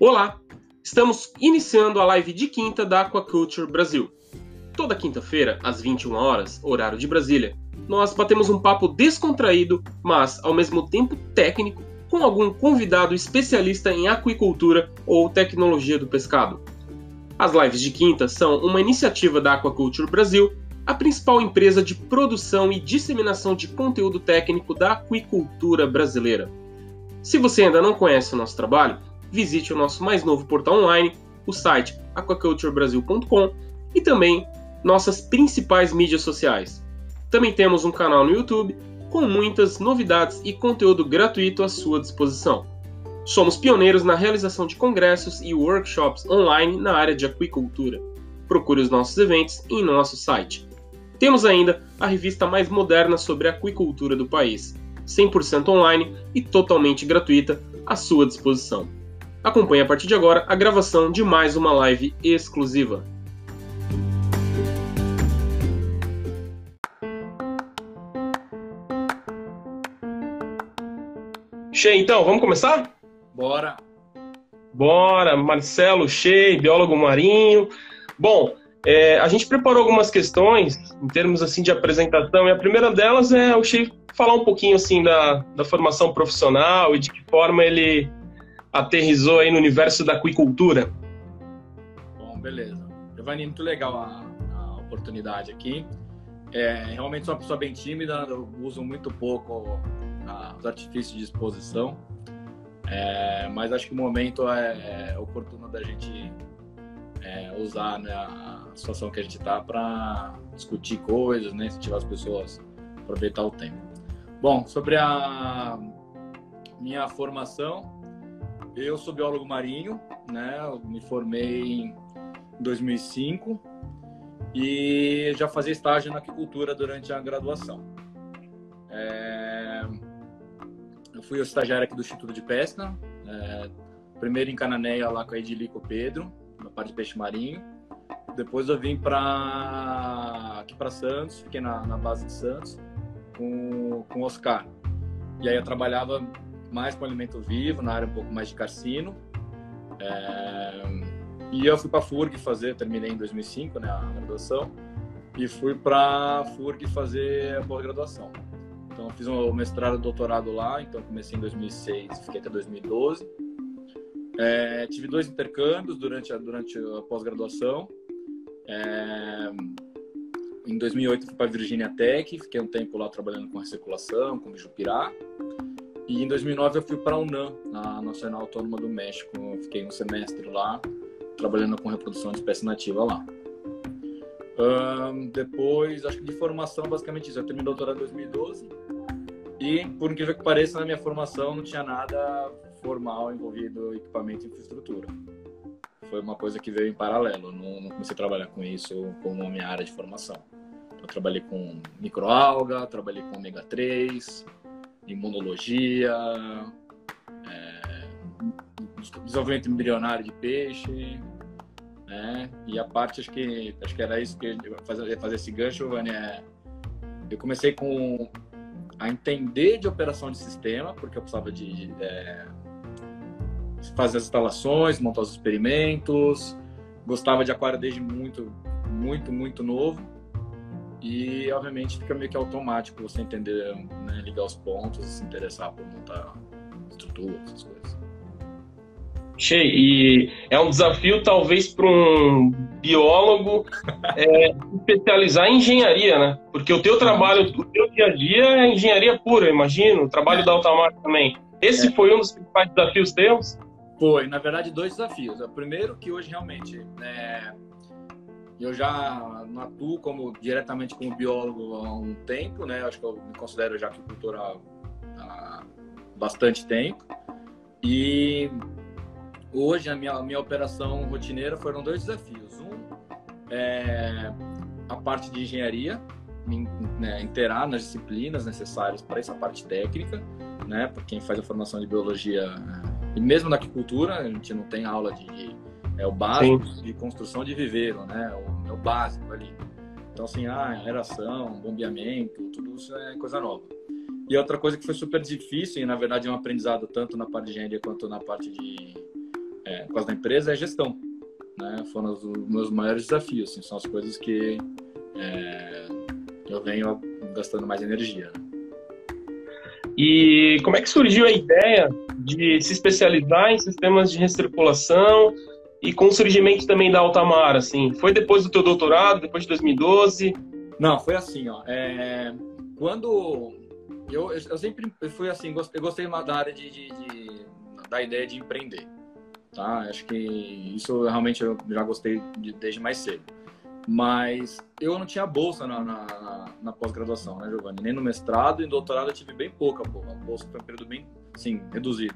Olá! Estamos iniciando a live de quinta da Aquaculture Brasil. Toda quinta-feira, às 21 horas, horário de Brasília, nós batemos um papo descontraído, mas ao mesmo tempo técnico, com algum convidado especialista em aquicultura ou tecnologia do pescado. As lives de quinta são uma iniciativa da Aquaculture Brasil, a principal empresa de produção e disseminação de conteúdo técnico da aquicultura brasileira. Se você ainda não conhece o nosso trabalho, visite o nosso mais novo portal online, o site aquaculturebrasil.com e também nossas principais mídias sociais. Também temos um canal no YouTube com muitas novidades e conteúdo gratuito à sua disposição. Somos pioneiros na realização de congressos e workshops online na área de aquicultura. Procure os nossos eventos em nosso site. Temos ainda a revista mais moderna sobre a aquicultura do país, 100% online e totalmente gratuita à sua disposição. Acompanhe a partir de agora a gravação de mais uma live exclusiva. Che, então, vamos começar? Bora! Bora, Marcelo Che, biólogo marinho. Bom, é, a gente preparou algumas questões em termos assim de apresentação e a primeira delas é o Che falar um pouquinho assim da, da formação profissional e de que forma ele aterrizou aí no universo da aquicultura? Bom, beleza. Giovanni, muito legal a, a oportunidade aqui. É, realmente sou uma pessoa bem tímida, eu uso muito pouco os artifícios de exposição, é, mas acho que o momento é, é oportuno da gente é, usar né, a situação que a gente está para discutir coisas, né, incentivar as pessoas a aproveitar o tempo. Bom, sobre a minha formação, eu sou biólogo marinho, né? Me formei em 2005 e já fazia estágio na aquicultura durante a graduação. É... Eu fui estagiário aqui do Instituto de Pesca, é... primeiro em Cananéia lá com a Edilico Pedro, na parte de peixe marinho. Depois eu vim para aqui para Santos, fiquei na, na base de Santos com, com o Oscar. E aí eu trabalhava mais com alimento vivo, na área um pouco mais de carcino. É... E eu fui para a FURG fazer, terminei em 2005, né, a graduação, e fui para a FURG fazer a pós-graduação. Então, fiz um mestrado e doutorado lá, então comecei em 2006 e fiquei até 2012. É, tive dois intercâmbios durante a, durante a pós-graduação. É, em 2008 fui para a Virginia Tech, fiquei um tempo lá trabalhando com recirculação, com bijupirá. E em 2009 eu fui para a UNAM, na Nacional Autônoma do México. Eu fiquei um semestre lá, trabalhando com reprodução de espécie nativa lá. Um, depois, acho que de formação, basicamente isso. Eu terminei doutorado em 2012. E, por incrível que pareça, na minha formação não tinha nada formal envolvido equipamento e infraestrutura. Foi uma coisa que veio em paralelo. Não, não comecei a trabalhar com isso como minha área de formação. Eu trabalhei com microalga, trabalhei com ômega 3, imunologia, é, desenvolvimento embrionário de peixe, né? E a parte, acho que, acho que era isso que fazer, fazer esse gancho, Vânia, é, eu comecei com a entender de operação de sistema, porque eu precisava de é, fazer as instalações, montar os experimentos, gostava de aquário desde muito, muito, muito novo. E, obviamente, fica meio que automático você entender, né, ligar os pontos se interessar por montar estrutura, essas coisas. Cheio. E é um desafio, talvez, para um biólogo é, especializar em engenharia, né? Porque o teu trabalho, o teu dia a dia é engenharia pura, imagino. O trabalho é. da Altamar também. Esse é. foi um dos principais desafios teus? Foi, na verdade, dois desafios. O primeiro, que hoje realmente é, eu já atuo como diretamente como biólogo há um tempo, né? Acho que eu me considero já aquicultor há, há bastante tempo. E hoje a minha, a minha operação rotineira foram dois desafios. Um é a parte de engenharia, me né, nas disciplinas necessárias para essa parte técnica, né? Para quem faz a formação de biologia e mesmo na aquicultura, a gente não tem aula de, de é o básico Sim. de construção de viveiro, né? O, é o básico ali. Então, assim, ah, aeração, bombeamento, tudo isso é coisa nova. E outra coisa que foi super difícil, e na verdade é um aprendizado tanto na parte de engenharia quanto na parte de é, por causa da empresa é gestão. Né? Foram os meus maiores desafios, assim, são as coisas que é, eu venho gastando mais energia. Né? E como é que surgiu a ideia de se especializar em sistemas de recirculação e com o surgimento também da Altamar, assim? Foi depois do teu doutorado, depois de 2012? Não, foi assim, ó. É, quando eu, eu sempre fui assim, eu gostei da área de, de, de, da ideia de empreender, tá? Acho que isso realmente eu já gostei de, desde mais cedo. Mas eu não tinha bolsa na, na, na pós-graduação, né, Giovanni? Nem no mestrado e doutorado eu tive bem pouca, pô. A bolsa foi um período bem, sim, reduzido.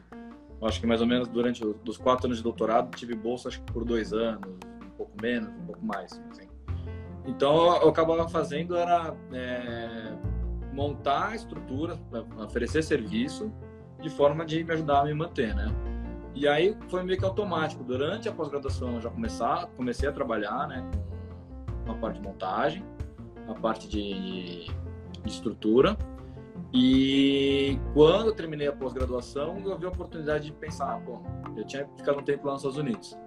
Acho que mais ou menos durante os quatro anos de doutorado tive bolsa acho que por dois anos, um pouco menos, um pouco mais. Assim. Então eu acabava fazendo era é, montar a estrutura, oferecer serviço de forma de me ajudar a me manter, né? E aí foi meio que automático. Durante a pós-graduação eu já começar, comecei a trabalhar, né, com parte de montagem, a parte de, de estrutura. E quando eu terminei a pós-graduação, eu vi a oportunidade de pensar, pô, eu tinha ficado um tempo lá nos Estados Unidos.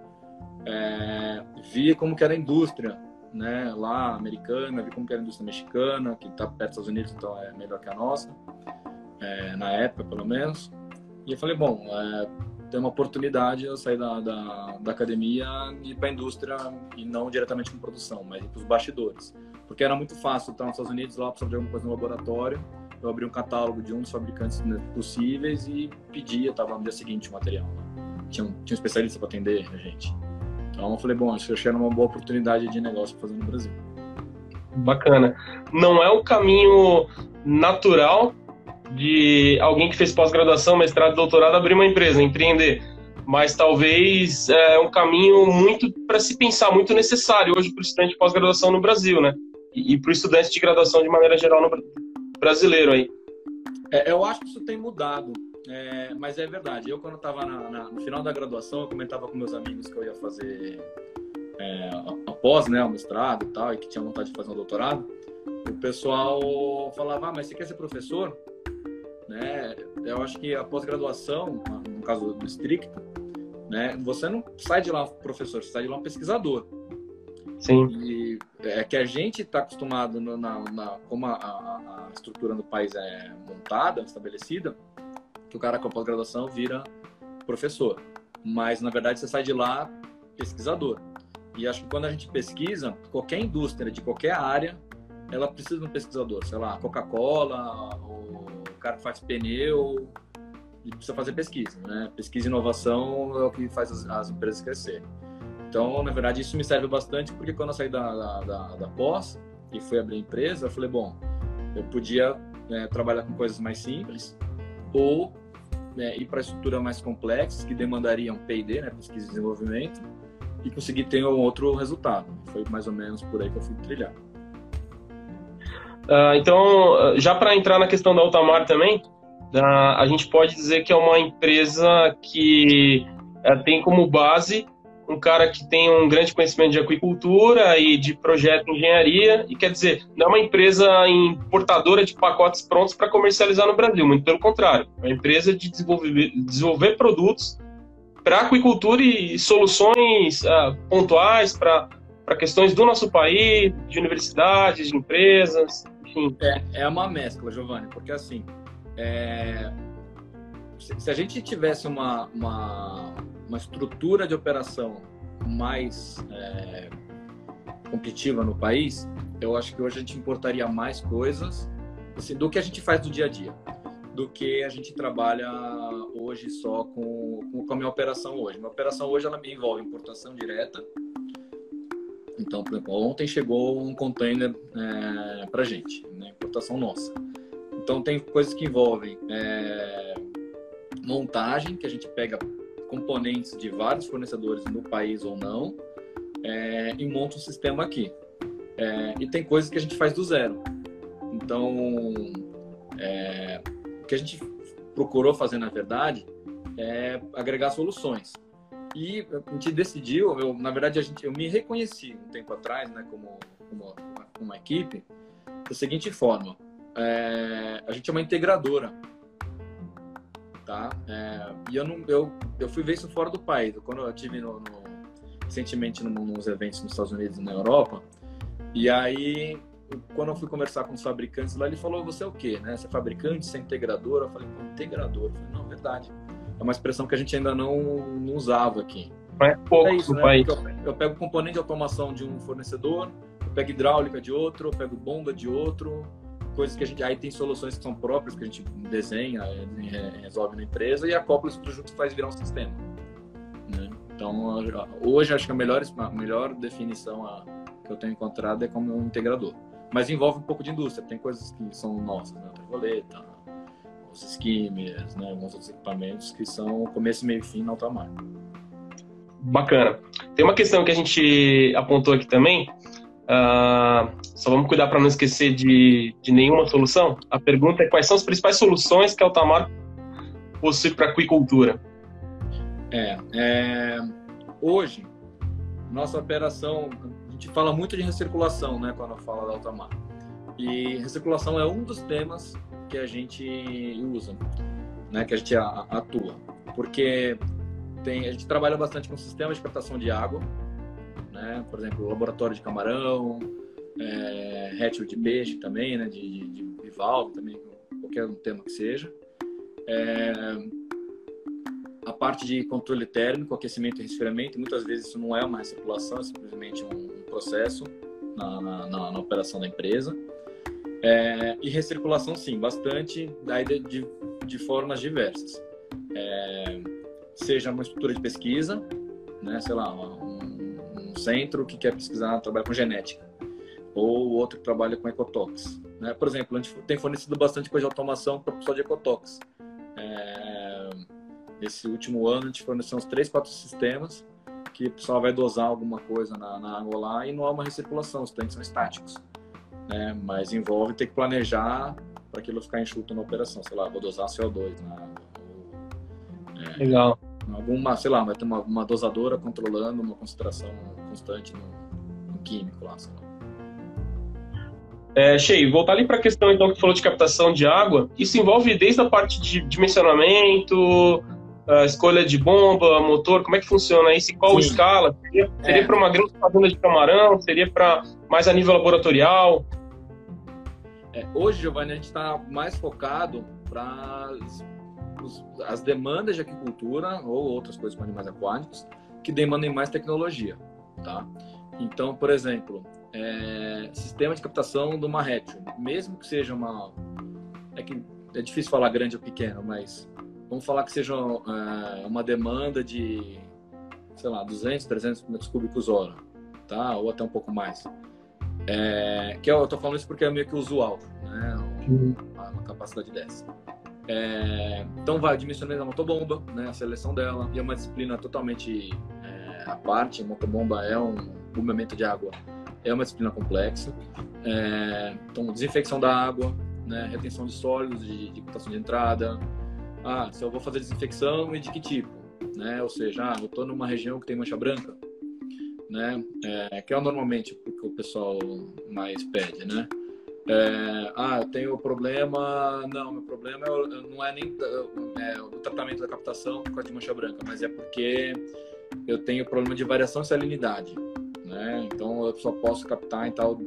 É, vi como que era a indústria, né, lá americana, vi como que era a indústria mexicana, que está perto dos Estados Unidos, então é melhor que a nossa, é, na época pelo menos. E eu falei, bom, é, tem uma oportunidade eu sair da, da, da academia e ir para a indústria e não diretamente com produção, mas ir para os bastidores. Porque era muito fácil estar nos Estados Unidos, lá precisava de alguma coisa no laboratório, eu abri um catálogo de um dos fabricantes possíveis e pedia, estava no dia seguinte o material. Tinha um, tinha um especialista para atender a gente. Então eu falei, bom, que eu achei uma boa oportunidade de negócio para fazer no Brasil. Bacana. Não é o caminho natural de alguém que fez pós-graduação, mestrado, doutorado, abrir uma empresa, empreender. Mas talvez é um caminho muito para se pensar, muito necessário hoje para o estudante de pós-graduação no Brasil, né? E, e para o estudante de graduação de maneira geral no brasileiro aí. É, eu acho que isso tem mudado, é, mas é verdade. Eu, quando estava no final da graduação, eu comentava com meus amigos que eu ia fazer é, após né, o mestrado e tal, e que tinha vontade de fazer um doutorado. O pessoal falava, ah, mas você quer ser professor? né? Eu acho que a pós-graduação, no caso do estricto, né? Você não sai de lá professor, você sai de lá pesquisador. Sim. E é que a gente está acostumado no, na, na, como a, a, a, estrutura do país é montada, estabelecida, que o cara com a pós-graduação vira professor. Mas na verdade você sai de lá pesquisador. E acho que quando a gente pesquisa, qualquer indústria de qualquer área, ela precisa de um pesquisador. Sei lá, Coca-Cola, cara que faz pneu precisa fazer pesquisa, né? Pesquisa e inovação é o que faz as, as empresas crescerem. Então, na verdade, isso me serve bastante porque quando eu saí da, da, da, da pós e fui abrir a empresa, eu falei, bom, eu podia né, trabalhar com coisas mais simples ou né, ir para estruturas mais complexas que demandariam P&D, né, pesquisa e desenvolvimento, e conseguir ter um outro resultado. Foi mais ou menos por aí que eu fui trilhar. Uh, então, já para entrar na questão da Altamar também, uh, a gente pode dizer que é uma empresa que uh, tem como base um cara que tem um grande conhecimento de aquicultura e de projeto de engenharia, e quer dizer, não é uma empresa importadora de pacotes prontos para comercializar no Brasil, muito pelo contrário, é uma empresa de desenvolver, desenvolver produtos para aquicultura e, soluções ah, pontuais para questões do nosso país, de universidades, de empresas. É, é uma mescla, Giovanni, porque assim, é... se a gente tivesse uma, uma, uma estrutura de operação mais é, competitiva no país, eu acho que hoje a gente importaria mais coisas assim, do que a gente faz no dia a dia, do que a gente trabalha hoje só com, com a minha operação hoje. Minha operação hoje ela me envolve importação direta, então, por exemplo, ontem chegou um container é, para gente, né, importação nossa. Então, tem coisas que envolvem é, montagem, que a gente pega componentes de vários fornecedores no país ou não, é, e monta um sistema aqui. É, e tem coisas que a gente faz do zero. Então, é, o que a gente procurou fazer, na verdade, é agregar soluções. E a gente decidiu, eu, na verdade, a gente, eu me reconheci um tempo atrás, né, como, como uma, uma equipe, da seguinte forma: é, a gente é uma integradora. Tá? É, e eu, não, eu, eu fui ver isso fora do país. Quando eu tive no, no, recentemente nos eventos nos Estados Unidos e na Europa, e aí quando eu fui conversar com os fabricantes lá, ele falou: Você é o quê? Né? Você é fabricante, você é integrador? Eu falei: Integrador. Eu falei: Não, verdade. É uma expressão que a gente ainda não, não usava aqui. É pouco é isso, né? país. Eu, eu pego componente de automação de um fornecedor, eu pego hidráulica de outro, eu pego bomba de outro, coisas que a gente. Aí tem soluções que são próprias, que a gente desenha, é, resolve na empresa, e acopla isso tudo junto faz virar um sistema. Né? Então, hoje acho que a melhor, a melhor definição a, que eu tenho encontrado é como um integrador mas envolve um pouco de indústria. Tem coisas que são nossas, né? A borboleta, os skimmers, né? alguns outros equipamentos que são começo, meio fim na alta mar. Bacana. Tem uma questão que a gente apontou aqui também. Uh, só vamos cuidar para não esquecer de, de nenhuma solução. A pergunta é quais são as principais soluções que a Altamar possui para a aquicultura? É, é, hoje, nossa operação gente fala muito de recirculação, né, quando fala da alta mar. E recirculação é um dos temas que a gente usa, né, que a gente atua, porque tem, a gente trabalha bastante com sistemas de captação de água, né, por exemplo, laboratório de camarão, é, de peixe também, né, de, de bivalve também, qualquer tema que seja. É, a parte de controle térmico, aquecimento e resfriamento, muitas vezes isso não é uma recirculação, é simplesmente um, processo na, na, na, na operação da empresa. É, e recirculação, sim, bastante, daí de, de, de formas diversas. É, seja uma estrutura de pesquisa, né, sei lá, um, um, centro que quer pesquisar, trabalha com genética, ou outro que trabalha com ecotox. Né? Por exemplo, a gente tem fornecido bastante coisa de automação para o pessoal de ecotox. É, esse último ano a gente forneceu uns 3, 4 sistemas que o pessoal vai dosar alguma coisa na, na água lá e não há uma recirculação, os tanques são estáticos. Né? Mas envolve ter que planejar para aquilo ficar enxuto na operação. Sei lá, vou dosar CO2 na água. É, Legal. Alguma, sei lá, vai ter uma, uma dosadora controlando uma concentração constante no, no químico lá, sei lá. É, Shei, voltar ali para a questão então que falou de captação de água, isso envolve desde a parte de dimensionamento, a escolha de bomba, motor, como é que funciona isso? E qual Sim. escala? Seria, seria é. para uma grande fazenda de camarão? Seria para mais a nível laboratorial? É, hoje, Giovanni, a gente está mais focado para as demandas de aquicultura ou outras coisas com animais aquáticos que demandem mais tecnologia, tá? Então, por exemplo, é, sistema de captação de uma réptil, mesmo que seja uma... É que é difícil falar grande ou pequeno, mas vamos falar que seja uh, uma demanda de, sei lá, 200, 300 metros cúbicos hora, tá? Ou até um pouco mais. É, que eu, eu tô falando isso porque é meio que usual, né? Uma, uma capacidade dessa. É, então vai dimensionamento da motobomba, né? A seleção dela e é uma disciplina totalmente é, à parte. Motobomba é um bombeamento de água, é uma disciplina complexa. É, então desinfecção da água, né? Retenção de sólidos, de, de de entrada, ah, se eu vou fazer desinfecção e de que tipo, né? Ou seja, ah, eu estou numa região que tem mancha branca, né? É, que é normalmente o que o pessoal mais pede, né? É, ah, eu tenho problema. Não, meu problema é, não é nem é, o tratamento da captação por causa de mancha branca, mas é porque eu tenho problema de variação de salinidade, né? Então eu só posso captar em tal,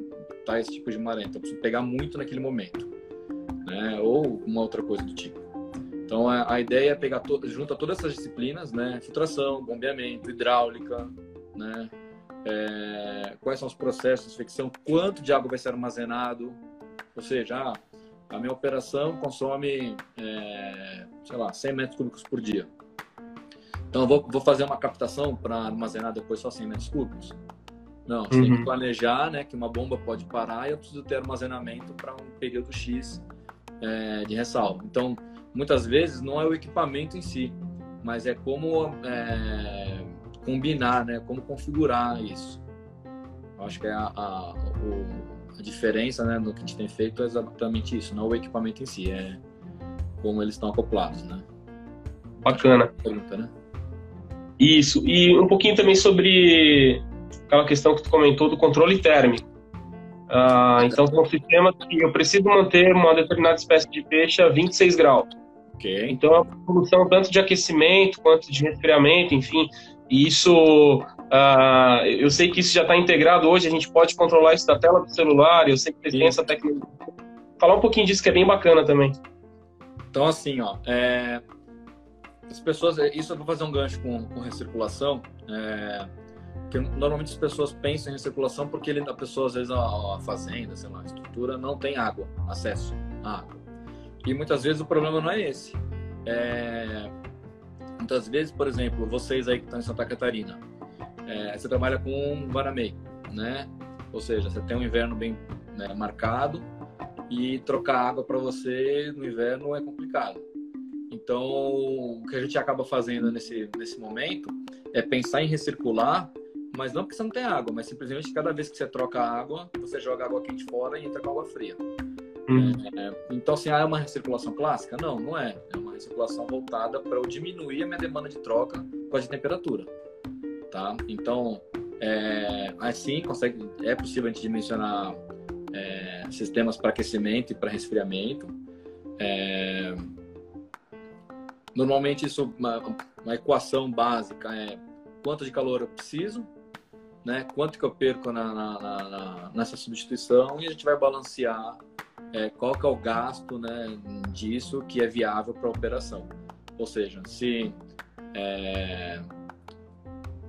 tal esse tipo de maré. Então eu preciso pegar muito naquele momento, né? Ou uma outra coisa do tipo. Então a, a ideia é pegar to, a todas essas disciplinas, né? Filtração, bombeamento, hidráulica, né? É, quais são os processos de infecção, quanto de água vai ser armazenado, ou seja, ah, a minha operação consome, é, sei lá, 100 metros cúbicos por dia. Então vou, vou fazer uma captação para armazenar depois só 100 metros cúbicos. Não, você uhum. tem que uhum. planejar, né, que uma bomba pode parar e eu preciso ter armazenamento para um período X é, de ressalva. Então, muitas vezes não é o equipamento em si, mas é como é, combinar, né? Como configurar isso. Eu acho que é a, a, o, a diferença, né, do que a gente tem feito é exatamente isso, não é o equipamento em si, é como eles estão acoplados, né? Bacana. Pergunta, né? Isso. E um pouquinho também sobre aquela questão que tu comentou do controle térmico. Ah, então, são sistemas que eu preciso manter uma determinada espécie de peixe a 26 graus. Okay. Então é uma solução tanto de aquecimento quanto de resfriamento, enfim. E isso, uh, eu sei que isso já está integrado hoje, a gente pode controlar isso da tela do celular, eu sei que tem essa tecnologia. Falar um pouquinho disso que é bem bacana também. Então, assim, ó, é, as pessoas, é, isso eu vou fazer um gancho com, com recirculação, é, que normalmente as pessoas pensam em recirculação porque ele, a pessoa, às vezes, a, a fazenda, sei lá, a estrutura não tem água, acesso à água. E muitas vezes o problema não é esse. É, muitas vezes, por exemplo, vocês aí que estão em Santa Catarina, é, você trabalha com Varamei, né? Ou seja, você tem um inverno bem né, marcado e trocar água para você no inverno é complicado. Então, o que a gente acaba fazendo nesse, nesse momento é pensar em recircular, mas não porque você não tem água, mas simplesmente cada vez que você troca água, você joga água quente fora e entra com água fria. Uhum. É, então, assim, ah, é uma recirculação clássica? Não, não é. É uma recirculação voltada para eu diminuir a minha demanda de troca com a de temperatura. Tá? Então, é, assim, consegue, é possível a gente dimensionar é, sistemas para aquecimento e para resfriamento. É, normalmente, isso, uma, uma equação básica é quanto de calor eu preciso, né? quanto que eu perco na, na, na, nessa substituição e a gente vai balancear é, qual que é o gasto né, disso que é viável para a operação. Ou seja, se é,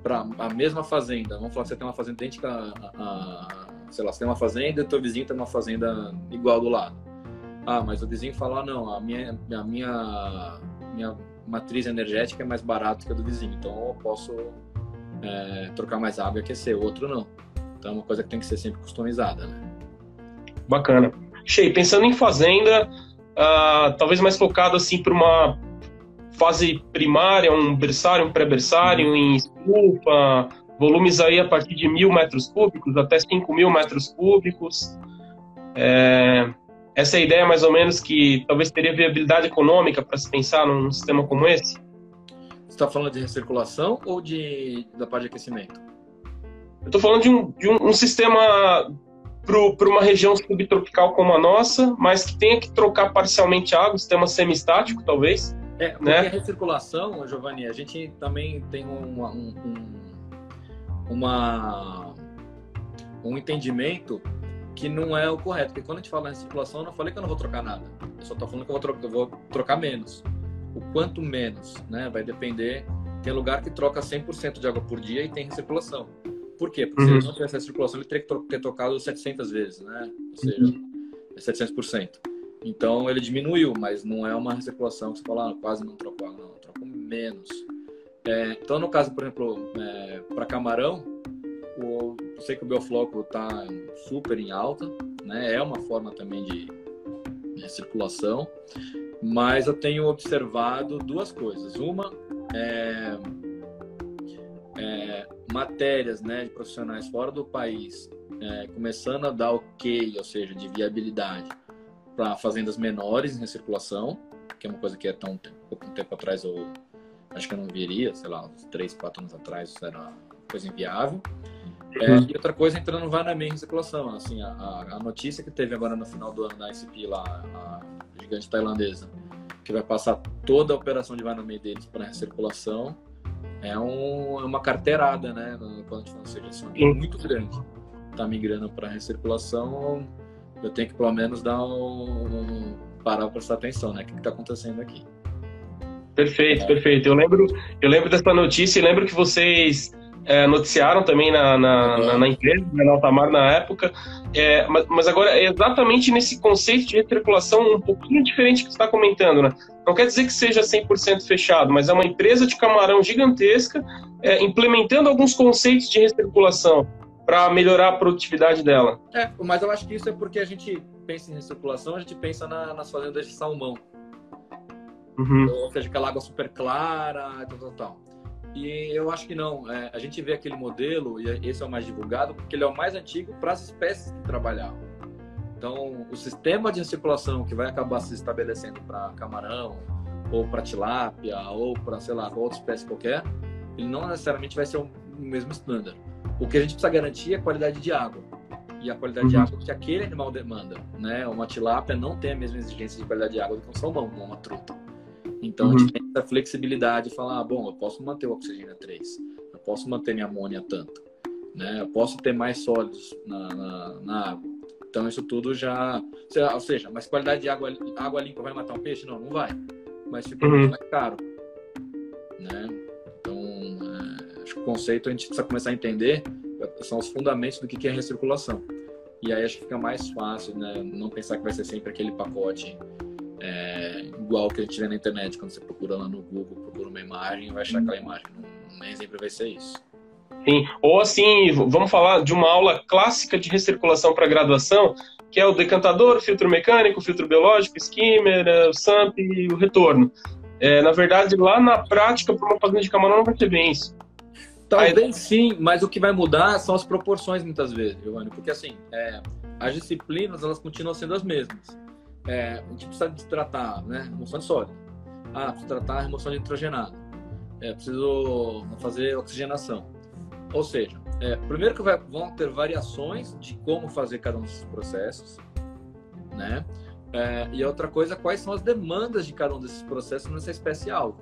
para a mesma fazenda, vamos falar que você tem uma fazenda idêntica a, a, sei lá, você tem uma fazenda e o teu vizinho tem uma fazenda igual do lado. Ah, mas o vizinho fala, não, a minha, a minha, minha matriz energética é mais barata que a do vizinho, então eu posso é, trocar mais água e aquecer, o outro não. Então é uma coisa que tem que ser sempre customizada, né? Bacana. Shei, pensando em fazenda, uh, talvez mais focado assim para uma fase primária, um berçário, um pré-berçário, em estufa, volumes aí a partir de mil metros cúbicos até cinco mil metros cúbicos. É, essa é a ideia mais ou menos que talvez teria viabilidade econômica para se pensar num sistema como esse? Você está falando de recirculação ou de, da parte de aquecimento? Eu estou falando de, um, de um, um sistema para uma região subtropical como a nossa, mas que tenha que trocar parcialmente água, sistema semistático, talvez. É, porque né? a recirculação, Giovanni, a gente também tem uma, um, um, uma, um entendimento que não é o correto. Porque quando a gente fala em recirculação, eu não falei que eu não vou trocar nada. Eu só estou falando que eu vou, trocar, eu vou trocar menos. O quanto menos, né? Vai depender. Tem lugar que troca 100% de água por dia e tem recirculação. Por quê? Porque uhum. se ele não tivesse essa circulação, ele teria que ter tocado 700 vezes, né? Ou seja, uhum. é 700%. Então ele diminuiu, mas não é uma recirculação que você fala, ah, quase não trocou água, não, trocou menos. É, então, no caso, por exemplo, é, para camarão, o, eu sei que o biofloco está super em alta, né? É uma forma também de, de circulação, mas eu tenho observado duas coisas. Uma é, é matérias né, de profissionais fora do país é, começando a dar ok, ou seja, de viabilidade para fazendas menores em recirculação, que é uma coisa que é tão pouco tempo atrás eu acho que eu não viria, sei lá, uns 3, 4 anos atrás isso era coisa inviável. É, uhum. e outra coisa entrando vai na minha recirculação, assim, a, a, notícia que teve agora no final do ano da ICP lá, a gigante tailandesa, que vai passar toda a operação de vai meio deles para recirculação, é, um, é uma carteirada, né? Quando a gente fala, ou seja, assim, é muito grande. Tá migrando para recirculação, eu tenho que pelo menos dar um, parar para prestar atenção, né? O que está acontecendo aqui? Perfeito, é. perfeito. Eu lembro, eu lembro dessa notícia e lembro que vocês é, noticiaram também na, na, na, na empresa, né, na Altamar na época, é, mas, mas, agora é exatamente nesse conceito de recirculação um pouquinho diferente que você está comentando, né? Não quer dizer que seja 100% fechado, mas é uma empresa de camarão gigantesca é, implementando alguns conceitos de recirculação para melhorar a produtividade dela. É, mas eu acho que isso é porque a gente pensa em recirculação, a gente pensa na, nas fazendas de salmão. Uhum. Ou seja, aquela água super clara, tal, tal, tal. E eu acho que não. É, a gente vê aquele modelo, e esse é o mais divulgado, porque ele é o mais antigo para as espécies que trabalhavam. Então, o sistema de circulação que vai acabar se estabelecendo para camarão, ou para tilápia, ou para, sei lá, outra espécie qualquer, ele não necessariamente vai ser o mesmo estándar. O que a gente precisa garantir é a qualidade de água. E a qualidade uhum. de água que aquele animal demanda. Né? Uma tilápia não tem a mesma exigência de qualidade de água do que um salmão, uma truta. Então uhum. a gente tem essa flexibilidade de falar, ah, bom, eu posso manter o oxigênio a 3, eu posso manter minha amônia tanto, né? Eu posso ter mais sólidos na, na, na água. Então isso tudo já, ou seja, mas qualidade de água, água limpa vai matar um peixe? Não, não vai. Mas fica uhum. muito mais caro, né? Então é, acho que o conceito a gente precisa começar a entender são os fundamentos do que é recirculação. E aí acho que fica mais fácil, né? Não pensar que vai ser sempre aquele pacote é, igual que a gente vê na internet, quando você procura lá no Google, procura uma imagem, vai achar aquela imagem. Não, nem sempre vai ser isso. Sim. Ou assim, vamos falar de uma aula clássica de recirculação para graduação, que é o decantador, filtro mecânico, filtro biológico, skimmer, o SAMP e o retorno. É, na verdade, lá na prática, para uma fazenda de camarão, não vai ter bem isso. Talvez Aí... sim, mas o que vai mudar são as proporções muitas vezes, Giovanni, porque assim, é, as disciplinas elas continuam sendo as mesmas. É, a gente precisa de tratar, né, remoção de sólido. Ah, preciso tratar a remoção de nitrogenado. É, preciso fazer oxigenação. Ou seja, é, primeiro que vai, vão ter variações de como fazer cada um desses processos, né? É, e outra coisa, quais são as demandas de cada um desses processos nessa espécie alvo,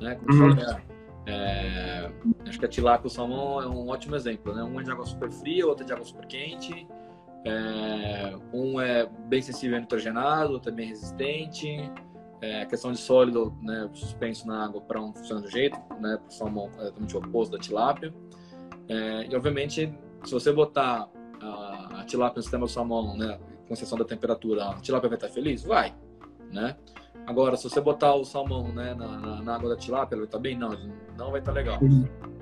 né? Como uhum. falei, é, acho que a tilápia e o salmão é um ótimo exemplo, né? Um é de água super fria, outro é de água super quente. É, um é bem sensível a nitrogenado, outro é bem resistente. É, a questão de sólido, né, suspenso na água para um funciona do jeito, né? Para o salmão é totalmente oposto da tilápia. É, e obviamente, se você botar a, a tilápia no sistema do salmão, né, com exceção da temperatura, a tilápia vai estar feliz? Vai, né? Agora, se você botar o salmão né, na, na, na água da tilápia, ele vai estar bem? Não, não vai estar legal.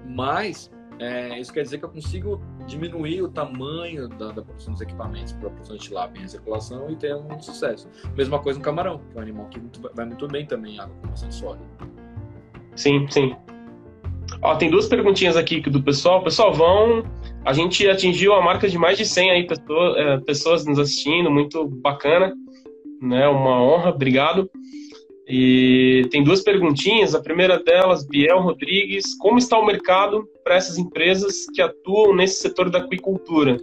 Mas é, isso quer dizer que eu consigo diminuir o tamanho da, da produção dos equipamentos para a produção de tilápia em circulação e ter um sucesso. Mesma coisa no camarão, que é um animal que muito, vai muito bem também em água com bastante sólido. Sim, sim. Ó, tem duas perguntinhas aqui do pessoal. Pessoal, vão. A gente atingiu a marca de mais de 100 aí pessoas, é, pessoas nos assistindo, muito bacana, né? Uma honra, obrigado. E tem duas perguntinhas. A primeira delas, Biel Rodrigues: como está o mercado para essas empresas que atuam nesse setor da aquicultura?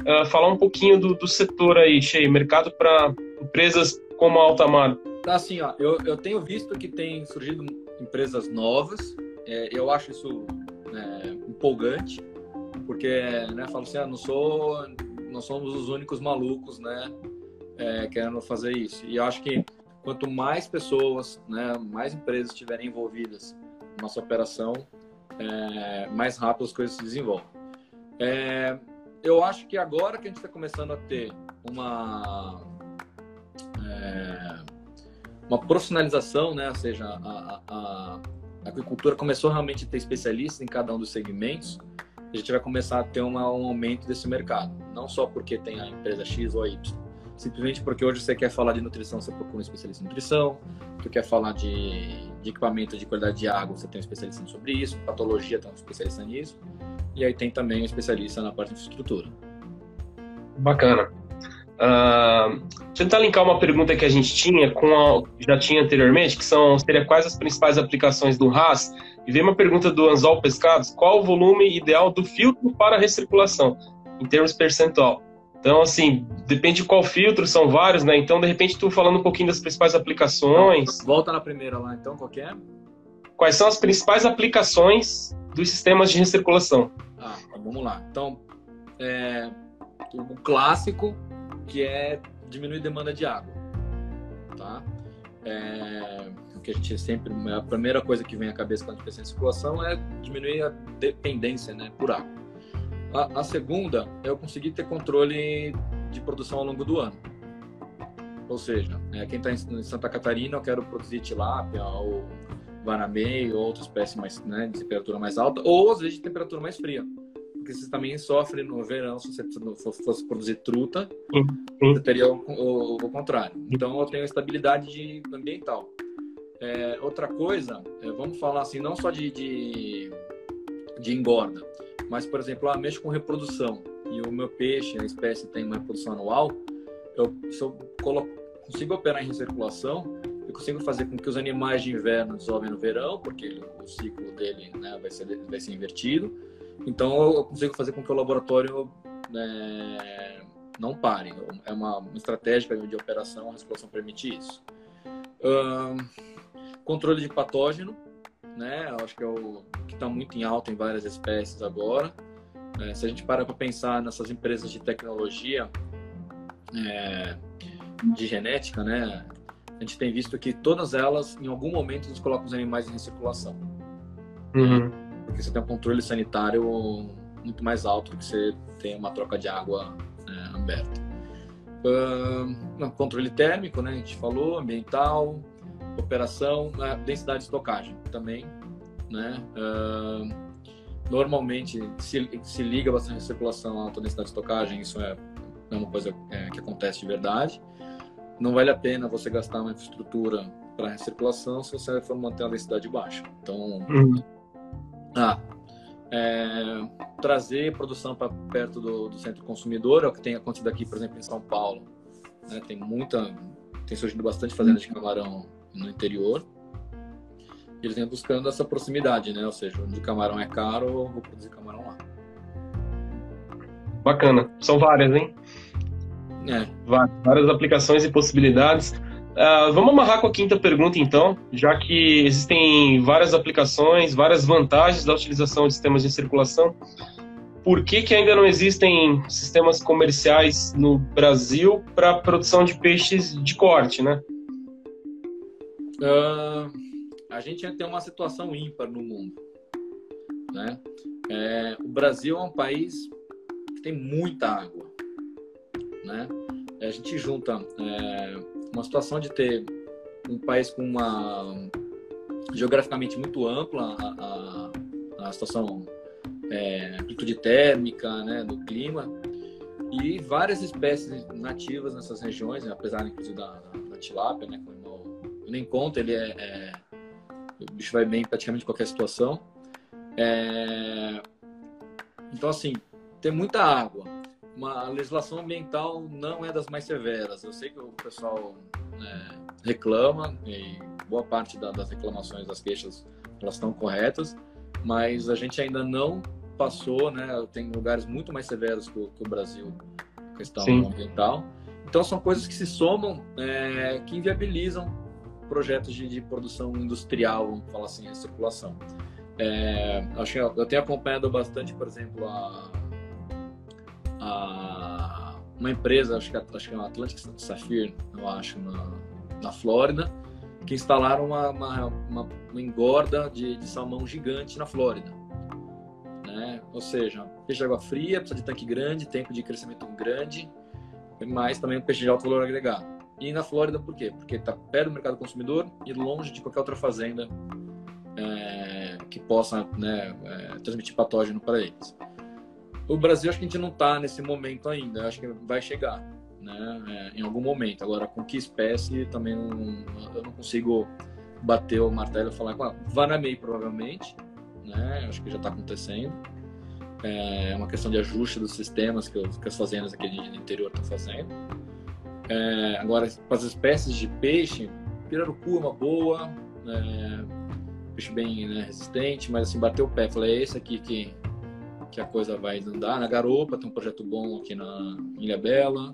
Uh, falar um pouquinho do, do setor aí, Shea, mercado para empresas como a Altamar. Tá assim, ó, eu, eu tenho visto que tem surgido empresas novas. É, eu acho isso é, empolgante, porque, né, falo assim, ah, não sou, não somos os únicos malucos, né, é, querendo fazer isso. E eu acho que quanto mais pessoas, né, mais empresas estiverem envolvidas na nossa operação, é, mais rápido as coisas se desenvolvem. É, eu acho que agora que a gente está começando a ter uma é, uma profissionalização, né, ou seja, a, a, a, agricultura começou realmente a ter especialistas em cada um dos segmentos, a gente vai começar a ter uma, um aumento desse mercado, não só porque tem a empresa X ou a Y, simplesmente porque hoje você quer falar de nutrição, você procura um especialista em nutrição, tu quer falar de, de equipamento de qualidade de água, você tem um especialista sobre isso, patologia tem um especialista nisso, e aí tem também um especialista na parte de infraestrutura. Bacana. Uh, tentar linkar uma pergunta que a gente tinha com a já tinha anteriormente, que são seria quais as principais aplicações do RAS, e veio uma pergunta do Anzol Pescados, qual o volume ideal do filtro para recirculação, em termos percentual? Então, assim, depende de qual filtro, são vários, né? Então, de repente, tu falando um pouquinho das principais aplicações. Volta na primeira lá, então, qual é? Quais são as principais aplicações dos sistemas de recirculação? Ah, vamos lá. Então, é, o clássico, que é diminuir a demanda de água, tá? É, o que a gente sempre, a primeira coisa que vem à cabeça quando a gente pensa em circulação é diminuir a dependência, né, por água. A, a segunda é eu conseguir ter controle de produção ao longo do ano. Ou seja, é, quem está em Santa Catarina, eu quero produzir tilápia ou varamei ou outra espécie mais, né, de temperatura mais alta, ou às vezes de temperatura mais fria. Porque você também sofre no verão, se você fosse produzir truta, você teria o, o, o contrário. Então eu tenho estabilidade de, ambiental. É, outra coisa, é, vamos falar assim, não só de, de, de engorda, mas, por exemplo, ah, mexo com reprodução e o meu peixe, a espécie tem uma reprodução anual, eu, se eu consigo operar em recirculação, eu consigo fazer com que os animais de inverno desovem no verão, porque o ciclo dele né, vai, ser, vai ser invertido. Então, eu consigo fazer com que o laboratório né, não pare. É uma, uma estratégia de operação, a recirculação permite isso. controle de patógeno, né? Acho que é o que está muito em alta em várias espécies agora. É, se a gente para para pensar nessas empresas de tecnologia é, de genética, né? A gente tem visto que todas elas, em algum momento, eles colocam os animais em circulação. Uhum. Porque você tem um controle sanitário muito mais alto do que você tem uma troca de água é, aberta. Uh, controle térmico, né? A gente falou, ambiental, operação, né, densidade de estocagem também, né? Uh, normalmente se, se liga bastante a circulação a alta densidade de estocagem, isso é, é uma coisa é, que acontece de verdade. Não vale a pena você gastar uma infraestrutura para recirculação se você for manter a densidade baixa. Então, uhum. ah, é, trazer produção para perto do, do, centro consumidor, é o que tem acontecido aqui, por exemplo, em São Paulo. Né? Tem muita, tem surgido bastante fazenda de camarão no interior. E eles vêm buscando essa proximidade, né? Ou seja, onde camarão é caro, eu vou produzir camarão lá. Bacana. São várias, hein? É. Várias aplicações e possibilidades. Uh, vamos amarrar com a quinta pergunta, então, já que existem várias aplicações, várias vantagens da utilização de sistemas de circulação. Por que, que ainda não existem sistemas comerciais no Brasil para produção de peixes de corte, né? Uh, a gente tem uma situação ímpar no mundo. Né? É, o Brasil é um país que tem muita água. Né? A gente junta é, uma situação de ter um país com uma geograficamente muito ampla a, a, a situação é, amplitude térmica né, do clima e várias espécies nativas nessas regiões, né, apesar inclusive da, da, da tilápia, né, nem conto, ele é, é, o bicho vai bem em praticamente qualquer situação. É, então assim, tem muita água. Uma, a legislação ambiental não é das mais severas. Eu sei que o pessoal é, reclama e boa parte da, das reclamações, das queixas, elas estão corretas, mas a gente ainda não passou, né? Tem lugares muito mais severos que o, que o Brasil, questão Sim. ambiental. Então são coisas que se somam, é, que inviabilizam projetos de, de, produção industrial, vamos falar assim, circulação. É, acho que eu tenho acompanhado bastante, por exemplo, a, a uma empresa, acho que, acho que é a Atlantic Sapphire, eu acho, na, na Flórida, que instalaram uma, uma, uma, uma engorda de, de salmão gigante na Flórida né? Ou seja, peixe de água fria, precisa de tanque grande, tempo de crescimento grande, mas também um peixe de alto valor agregado. E na Flórida, por quê? Porque está perto do mercado consumidor e longe de qualquer outra fazenda é, que possa né, é, transmitir patógeno para eles. O Brasil, acho que a gente não está nesse momento ainda, acho que vai chegar. Né, é, em algum momento. Agora, com que espécie também não, eu não consigo bater o martelo e falar com Vanamei provavelmente, né? Acho que já está acontecendo. É uma questão de ajuste dos sistemas que, que as fazendas aqui do interior estão fazendo. É, agora, para as espécies de peixe, pirarucu é uma boa, é, peixe bem né, resistente, mas assim, bateu o pé, falei, é esse aqui que, que a coisa vai andar. Na garopa tem um projeto bom aqui na Ilha Bela,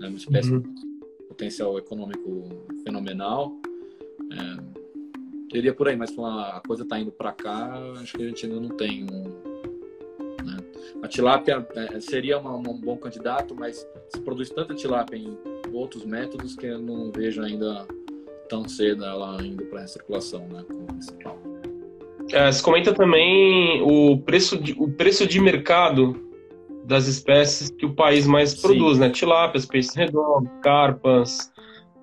né, uma espécie uhum. de potencial econômico fenomenal. É, Teria por aí, mas a coisa está indo para cá, acho que a gente ainda não tem um. Né? A tilápia é, seria uma, um bom candidato, mas se produz tanta tilápia em outros métodos que eu não vejo ainda tão cedo ela indo para a recirculação, né? É, você comenta também o preço, de, o preço de mercado das espécies que o país mais Sim. produz, né? Tilápias, peixes redondos, carpas,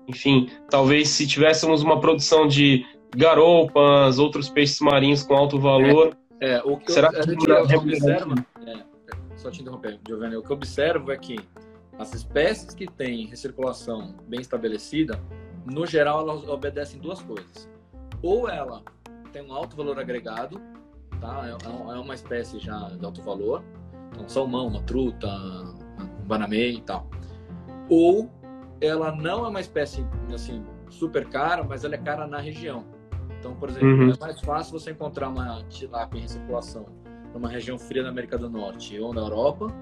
enfim. Talvez se tivéssemos uma produção de garoupas, outros peixes marinhos com alto valor. É, é o que Será eu, que eu, eu observo, é, só te interromper, Giovanni, o que eu observo é que as espécies que têm recirculação bem estabelecida, no geral, elas obedecem duas coisas. Ou ela tem um alto valor agregado, tá? É, é uma espécie já de alto valor, então salmão, uma truta, um banamei e tal. Ou ela não é uma espécie assim super cara, mas ela é cara na região. Então, por exemplo, uhum. é mais fácil você encontrar uma tilápia em circulação numa região fria da América do Norte ou na Europa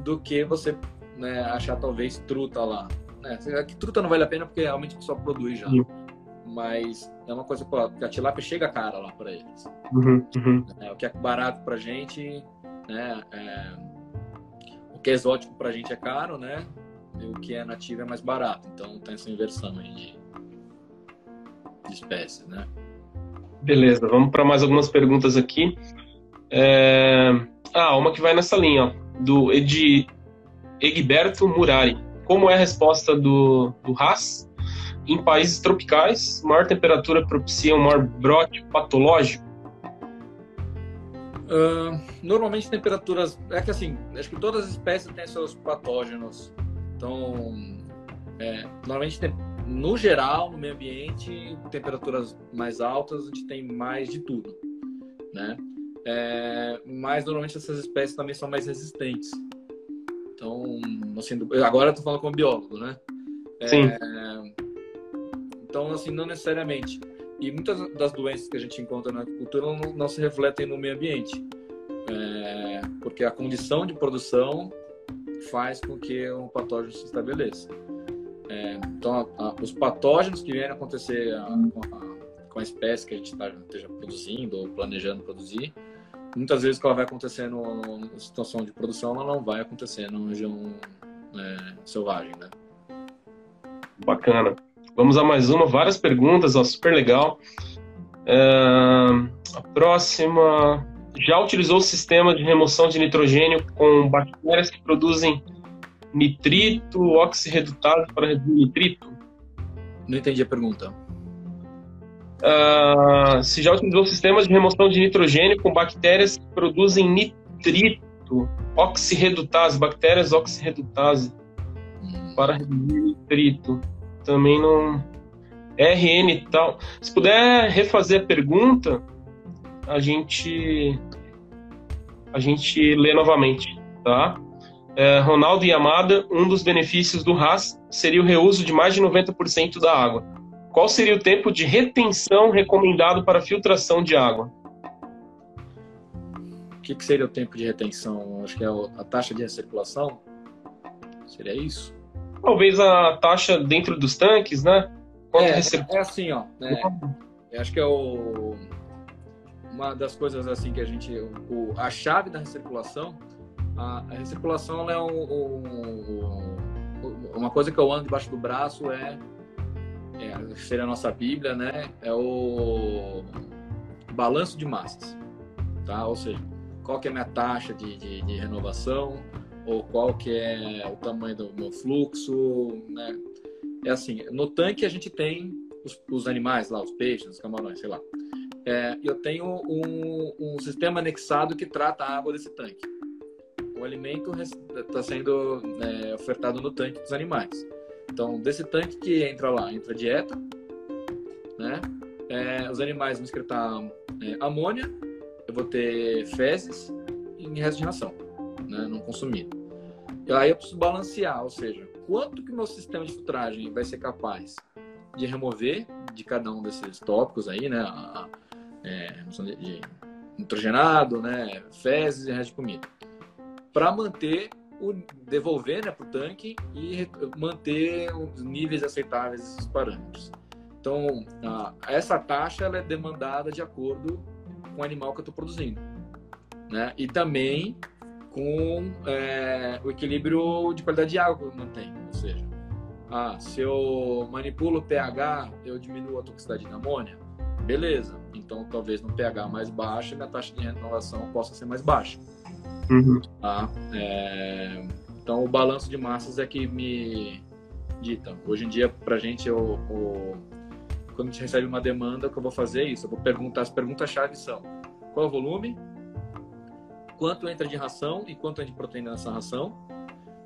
do que você né, achar talvez truta lá. Né? Que truta não vale a pena porque realmente só produz já. Uhum. mas é uma coisa que a tilápia chega cara lá para eles. Uhum, uhum. É, o que é barato para gente, né? É, o que é exótico para a gente é caro, né? E o que é nativo é mais barato. Então tem essa inversão aí de, de espécies, né? Beleza, vamos para mais algumas perguntas aqui. É... Ah, uma que vai nessa linha, ó, do Ed... Egberto Murari. Como é a resposta do, do Haas? Em países tropicais, maior temperatura propicia um maior brote patológico? Uh, normalmente temperaturas. É que assim, acho que todas as espécies têm seus patógenos. Então, é, normalmente no geral, no meio ambiente, temperaturas mais altas, a gente tem mais de tudo, né? É, mas normalmente essas espécies também são mais resistentes. Então, assim, agora eu tô falando como biólogo, né? É, Sim. Então, assim, não necessariamente. E muitas das doenças que a gente encontra na agricultura não, não se refletem no meio ambiente. É, porque a condição de produção faz com que um patógeno se estabeleça. É, então, a, a, os patógenos que vêm a acontecer a, com a espécie que a gente tá, esteja produzindo ou planejando produzir, muitas vezes que ela vai acontecer numa situação de produção, ela não vai acontecer numa região é, selvagem, né? Bacana. Vamos a mais uma, várias perguntas, ó, super legal. É, a próxima. Já utilizou o sistema de remoção de nitrogênio com bactérias que produzem nitrito oxirredutase para reduzir nitrito? Não entendi a pergunta. Uh, se já utilizou sistemas de remoção de nitrogênio com bactérias que produzem nitrito, oxirredutase, bactérias oxirredutase hum. para reduzir nitrito. Também não. RN e tal. Se puder refazer a pergunta, a gente a gente lê novamente, tá? é, Ronaldo Yamada, um dos benefícios do RAS seria o reuso de mais de 90% da água. Qual seria o tempo de retenção recomendado para filtração de água? O que, que seria o tempo de retenção? Acho que é a taxa de recirculação. Seria isso? Talvez a taxa dentro dos tanques, né? Quanto é, é assim, ó. É, acho que é o... uma das coisas assim que a gente. O, a chave da recirculação a, a recirculação é um, um, uma coisa que eu ando debaixo do braço é, é seria a nossa Bíblia, né? É o balanço de massas, tá? Ou seja, qual que é a minha taxa de, de, de renovação ou qual que é o tamanho do meu fluxo, né? É assim, no tanque a gente tem os, os animais lá, os peixes, os camarões, sei lá. É, eu tenho um, um sistema anexado que trata a água desse tanque o alimento está sendo é, ofertado no tanque dos animais. Então, desse tanque que entra lá, entra dieta, né? É, os animais vão excretar é, amônia, eu vou ter fezes e resto de ração, né? Não consumido. E aí eu preciso balancear, ou seja, quanto que o meu sistema de filtragem vai ser capaz de remover de cada um desses tópicos aí, né? A, é, de nitrogenado, né? Fezes e resto de comida para manter o devolver né, para o tanque e manter os níveis aceitáveis desses parâmetros. Então, a, essa taxa ela é demandada de acordo com o animal que eu estou produzindo. Né? E também com é, o equilíbrio de qualidade de água que eu mantenho. Ou seja, ah, se eu manipulo o pH, eu diminuo a toxicidade da amônia. Beleza. Então, talvez no pH mais baixo, minha taxa de renovação possa ser mais baixa. Uhum. Tá? É... Então, o balanço de massas é que me dita. Hoje em dia, para a gente, eu, eu, quando a gente recebe uma demanda, o que eu vou fazer é isso. Eu vou perguntar, as perguntas-chave são qual é o volume, quanto entra de ração e quanto entra de proteína nessa ração,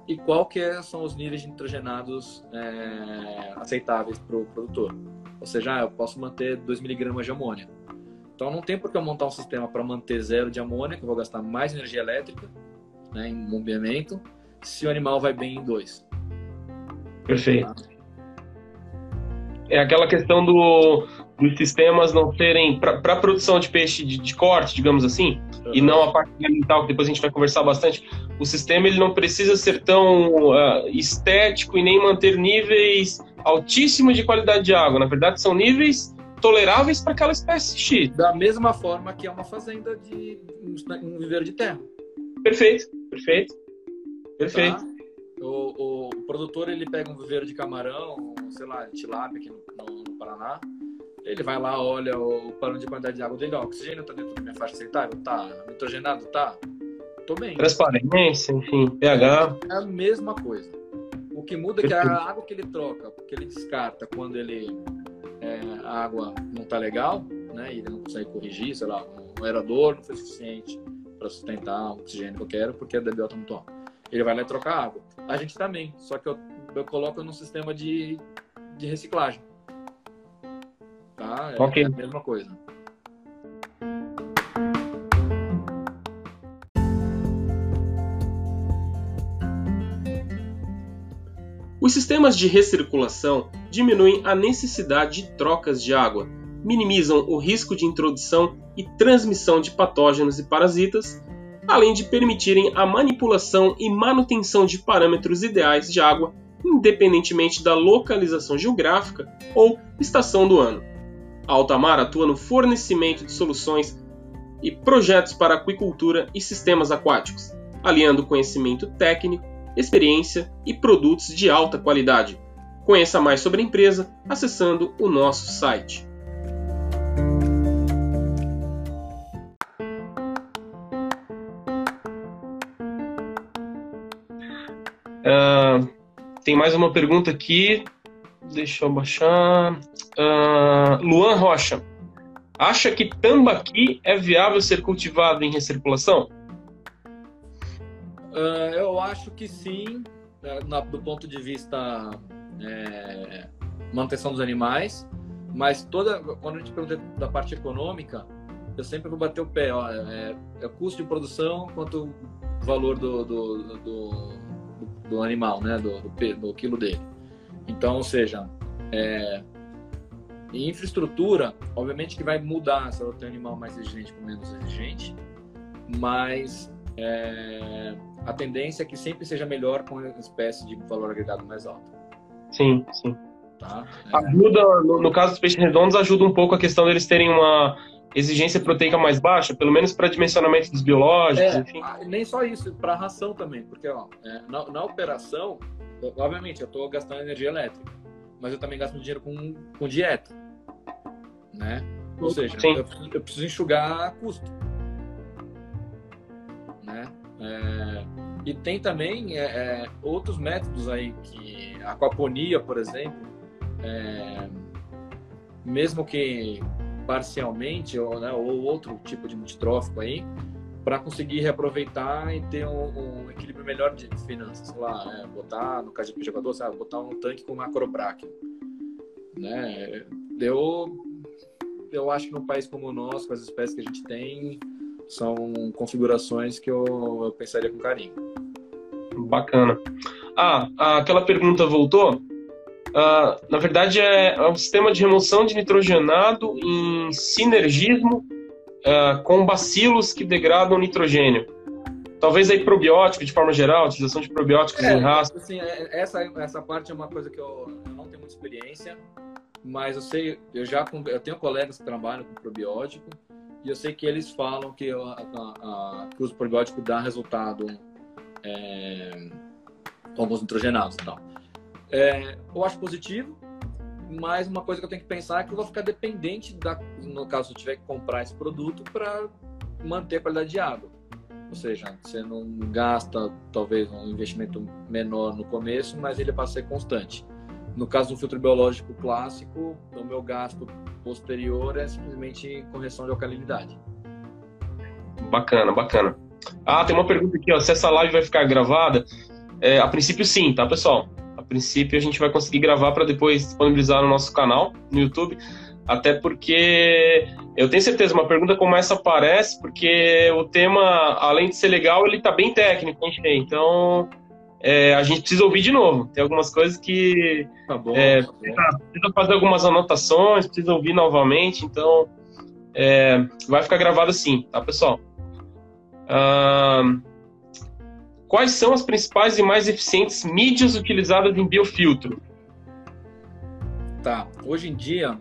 e qual que é, são os níveis de nitrogenados é, aceitáveis para o produtor. Ou seja, ah, eu posso manter 2 miligramas de amônia. Então não tem por que eu montar um sistema para manter zero de amônia, que eu vou gastar mais energia elétrica né, em movimento, se o animal vai bem em dois. Perfeito. É aquela questão do, dos sistemas não serem para a produção de peixe de, de, corte, digamos assim, uhum. e não a parte ambiental, que depois a gente vai conversar bastante. O sistema ele não precisa ser tão uh, estético e nem manter níveis altíssimo de qualidade de água. Na verdade, são níveis toleráveis para aquela espécie X. Da mesma forma que é uma fazenda de um viveiro de terra. Perfeito, perfeito. Perfeito. Tá? O, o, produtor ele pega um viveiro de camarão, sei lá, de tilápia aqui no, no, no Paraná. Ele vai lá, olha o, plano de quantidade de água dele, ó, oxigênio tá dentro da minha faixa aceitável? Tá. Nitrogenado? Tá. Tô bem. Transparência, enfim, pH. É a mesma coisa. O que muda é que a água que ele troca, que ele descarta quando ele a água não tá legal, né? E ele não consegue corrigir, sei lá, um aerador não foi suficiente para sustentar o oxigênio que eu quero, porque a DBO tá muito alta. Ele vai lá e troca a água. A gente também, só que eu, eu coloco no sistema de, de reciclagem. Tá? É, okay. é a mesma coisa. Os sistemas de recirculação diminuem a necessidade de trocas de água, minimizam o risco de introdução e transmissão de patógenos e parasitas, além de permitirem a manipulação e manutenção de parâmetros ideais de água, independentemente da localização geográfica ou estação do ano. A Altamar atua no fornecimento de soluções e projetos para aquicultura e sistemas aquáticos, aliando conhecimento técnico experiência e produtos de alta qualidade. Conheça mais sobre a empresa acessando o nosso site. Uh, tem mais uma pergunta aqui. Deixa eu baixar. Uh, Luan Rocha. Acha que tambaqui é viável ser cultivado em recirculação? Uh, eu acho que sim, né, na, do ponto de vista é, manutenção dos animais, mas toda quando a gente pergunta da parte econômica, eu sempre vou bater o pé. Ó, é, é custo de produção quanto o valor do, do, do, do animal, né, do, do, do, quilo dele. Então, ou seja, é, infraestrutura, obviamente que vai mudar se eu tenho um animal mais exigente ou menos exigente, mas é, a tendência é que sempre seja melhor com uma espécie de valor agregado mais alto. Sim, sim. Tá? É. Ajuda, no, no, caso dos peixes redondos, ajuda um pouco a questão deles terem uma exigência proteica mais baixa, pelo menos para dimensionamento dos biológicos, é, enfim. Ah, nem só isso, para ração também, porque ó, é, na, na, operação, obviamente, eu estou gastando energia elétrica, mas eu também gasto dinheiro com, com dieta, né? Ou seja, eu, eu preciso enxugar custo. É, e tem também é, é, outros métodos aí que a aquaponia, por exemplo, é, mesmo que parcialmente ou, né, ou outro tipo de multitrófico aí, para conseguir reaproveitar e ter um, um, equilíbrio melhor de finanças, sei lá, é, botar no caso de jogador, sabe, botar um tanque com macrobraquio, né? Eu eu acho que num país como o nosso, com as espécies que a gente tem, são configurações que eu, eu pensaria com carinho. Bacana. Ah, aquela pergunta voltou? Ah, na verdade, é, é, um sistema de remoção de nitrogenado em sinergismo ah, com bacilos que degradam nitrogênio. Talvez aí probiótico, de forma geral, utilização de probióticos é, em raça. Assim, é, essa, essa parte é uma coisa que eu, eu não tenho muita experiência, mas eu sei, eu já eu tenho colegas que trabalham com probiótico e eu sei que eles falam que, a, a, a, que o probiótico dá resultado é, com alguns nitrogenados e tal. É, eu acho positivo, mas uma coisa que eu tenho que pensar é que eu vou ficar dependente, da, no caso eu tiver que comprar esse produto, para manter a qualidade de água. Ou seja, você não gasta talvez um investimento menor no começo, mas ele é para ser constante. No caso do filtro biológico clássico, o meu gasto posterior é simplesmente correção de alcalinidade. Bacana, bacana. Ah, tem uma pergunta aqui, ó. Se essa live vai ficar gravada? É, a princípio, sim, tá, pessoal? A princípio, a gente vai conseguir gravar para depois disponibilizar no nosso canal, no YouTube. Até porque eu tenho certeza, uma pergunta como essa aparece, porque o tema, além de ser legal, ele tá bem técnico, então é, a gente precisa ouvir de novo. Tem algumas coisas que tá bom, é, tá precisa, precisa, fazer algumas anotações, precisa ouvir novamente, então é, vai ficar gravado assim, tá, pessoal? Ah, quais são as principais e mais eficientes mídias utilizadas em biofiltro? Tá. Hoje em dia,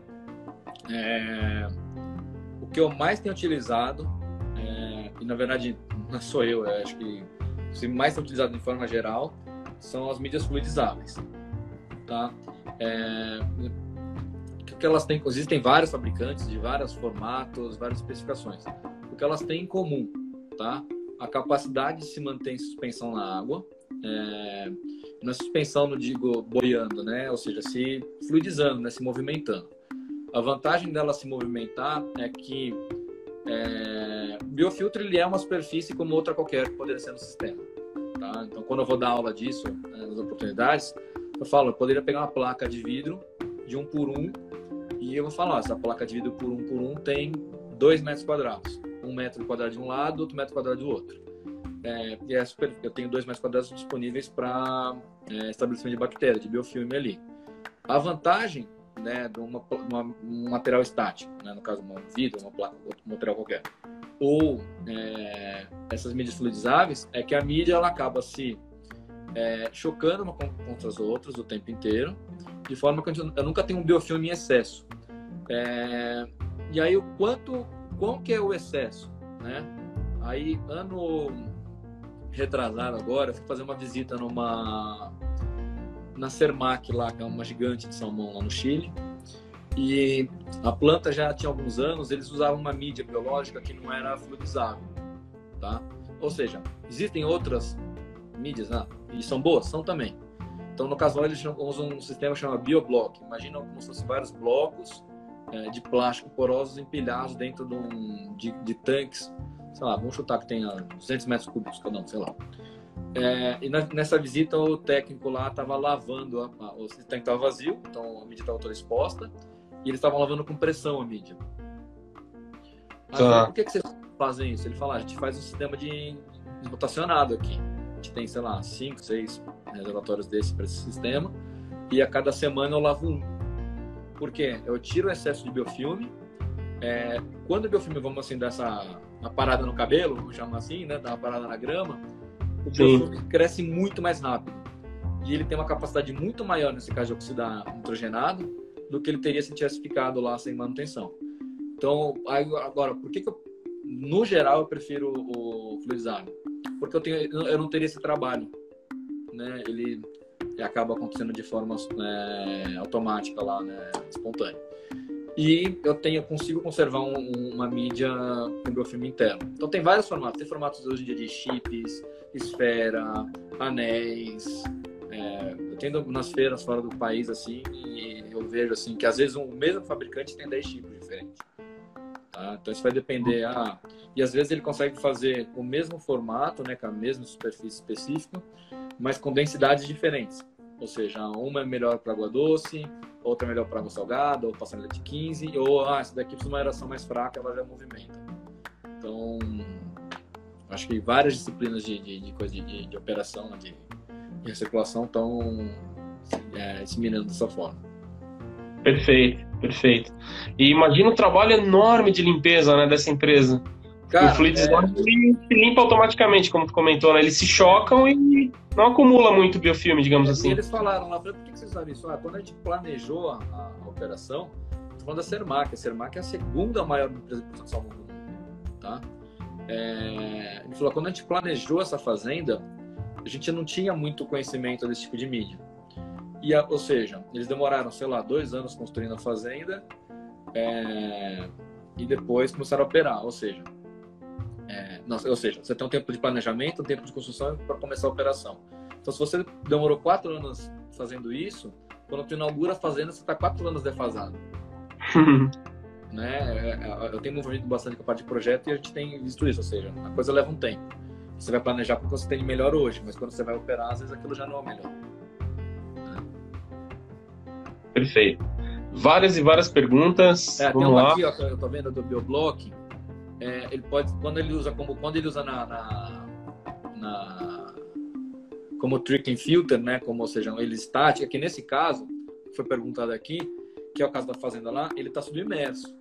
é... o que eu mais tenho utilizado, é... e na verdade não sou eu, eu acho que o mais tem utilizado de forma geral, são as mídias fluidizáveis. Tá? É... Que elas têm? Existem vários fabricantes de vários formatos, várias especificações. O que elas têm em comum, tá? A capacidade de se manter em suspensão na água, é, na suspensão, não digo boiando, né? Ou seja, se fluidizando, né? se movimentando. A vantagem dela se movimentar é que é, biofiltro ele é uma superfície como outra qualquer que poderia ser no sistema. Tá? Então, quando eu vou dar aula disso, né, nas oportunidades, eu falo, eu poderia pegar uma placa de vidro de um por um e eu vou falar, essa placa de vidro por um por um tem dois metros quadrados. Um metro quadrado de um lado, outro metro quadrado do outro. É, e é super, eu tenho dois metros quadrados disponíveis para é, estabelecimento de bactéria, de biofilme ali. A vantagem né, de uma, uma, um material estático, né, no caso um vidro, uma placa, outro material qualquer, ou é, essas mídias fluidizáveis, é que a mídia ela acaba se é, chocando uma contra as outras o tempo inteiro, de forma que eu nunca tenho um biofilme em excesso. É, e aí o quanto, qual que é o excesso, né? Aí ano retrasado agora, fui fazer uma visita numa na Cermac lá, que é uma gigante de salmão lá no Chile. E a planta já tinha alguns anos, eles usavam uma mídia biológica que não era fluidizável, tá? Ou seja, existem outras mídias, né? E são boas? São também. Então, no caso, eles usam um sistema que chama bioblock. Imagina como se fossem vários blocos é, de plástico porosos empilhados dentro de, um, de, de, tanques, sei lá, vamos chutar que tenha 200 metros cúbicos cada um, sei lá. É, e na, nessa visita, o técnico lá estava lavando, a, a, o tanque estava vazio, então a mídia estava toda exposta, e eles estavam lavando com pressão a mídia. Aí, tá. Por que, que vocês fazem isso? Ele fala, ah, a gente faz um sistema de rotacionado aqui. A gente tem, sei lá, cinco, seis reservatórios desse para esse sistema, e a cada semana eu lavo um. Por quê? Eu tiro o excesso de biofilme. É, quando o biofilme, vamos assim, dessa uma parada no cabelo, vamos chamar assim, né, dar uma parada na grama, o biofilme cresce muito mais rápido. E ele tem uma capacidade muito maior, nesse caso de oxidar nitrogenado, do que ele teria se tivesse ficado lá sem manutenção. Então, agora, por que, que eu, no geral, eu prefiro o fluidizável? Porque eu, tenho, eu não teria esse trabalho né, ele acaba acontecendo de forma é, automática lá, né, espontânea. E eu tenho, consigo conservar um, uma mídia com biofilme interno. Então tem vários formatos. Tem formatos hoje em dia de chips, esfera, anéis. É, eu tenho nas feiras fora do país assim e eu vejo assim que às vezes o mesmo fabricante tem 10 tipos diferentes. Tá? Então isso vai depender. Ah, e às vezes ele consegue fazer o mesmo formato, né, com a mesma superfície específica, mas com densidades diferentes. Ou seja, uma é melhor para água doce, outra é melhor para água salgada, ou passarela de 15, ou ah, essa daqui precisa uma aeração mais fraca, ela já movimenta. Então, acho que várias disciplinas de, de, de coisa de, de, operação, de, de recirculação estão é, disseminando dessa forma. Perfeito, perfeito. E imagina o trabalho enorme de limpeza né, dessa empresa. Cara, o fluido é... se limpa automaticamente, como tu comentou, né? Eles se chocam e não acumula muito biofilme, digamos é, assim. eles falaram lá, por que vocês sabem isso? Ah, quando a gente planejou a, a, a operação, tô falando da Sermac. A Sermac é a segunda maior empresa de produção do mundo, tá? É, ele falou, quando a gente planejou essa fazenda, a gente não tinha muito conhecimento desse tipo de mídia. E, ou seja, eles demoraram, sei lá, dois anos construindo a fazenda é, e depois começaram a operar. Ou seja, é, não, ou seja, você tem um tempo de planejamento, um tempo de construção para começar a operação. Então, se você demorou quatro anos fazendo isso, quando tu inaugura a fazenda, você está quatro anos defasado. né? É, é, eu tenho movido bastante com a parte de projeto e a gente tem visto isso, ou seja, a coisa leva um tempo. Você vai planejar porque você tem melhor hoje, mas quando você vai operar, às vezes aquilo já não é melhor. Perfeito. Várias e várias perguntas. É, Vamos tem uma lá. aqui, ó, eu tô vendo do Bioblock é, ele pode quando ele usa como quando ele usa na, na, na como tricking filter, né, como ou seja, ele estático, que nesse caso foi perguntado aqui, que é o caso da fazenda lá, ele está submerso.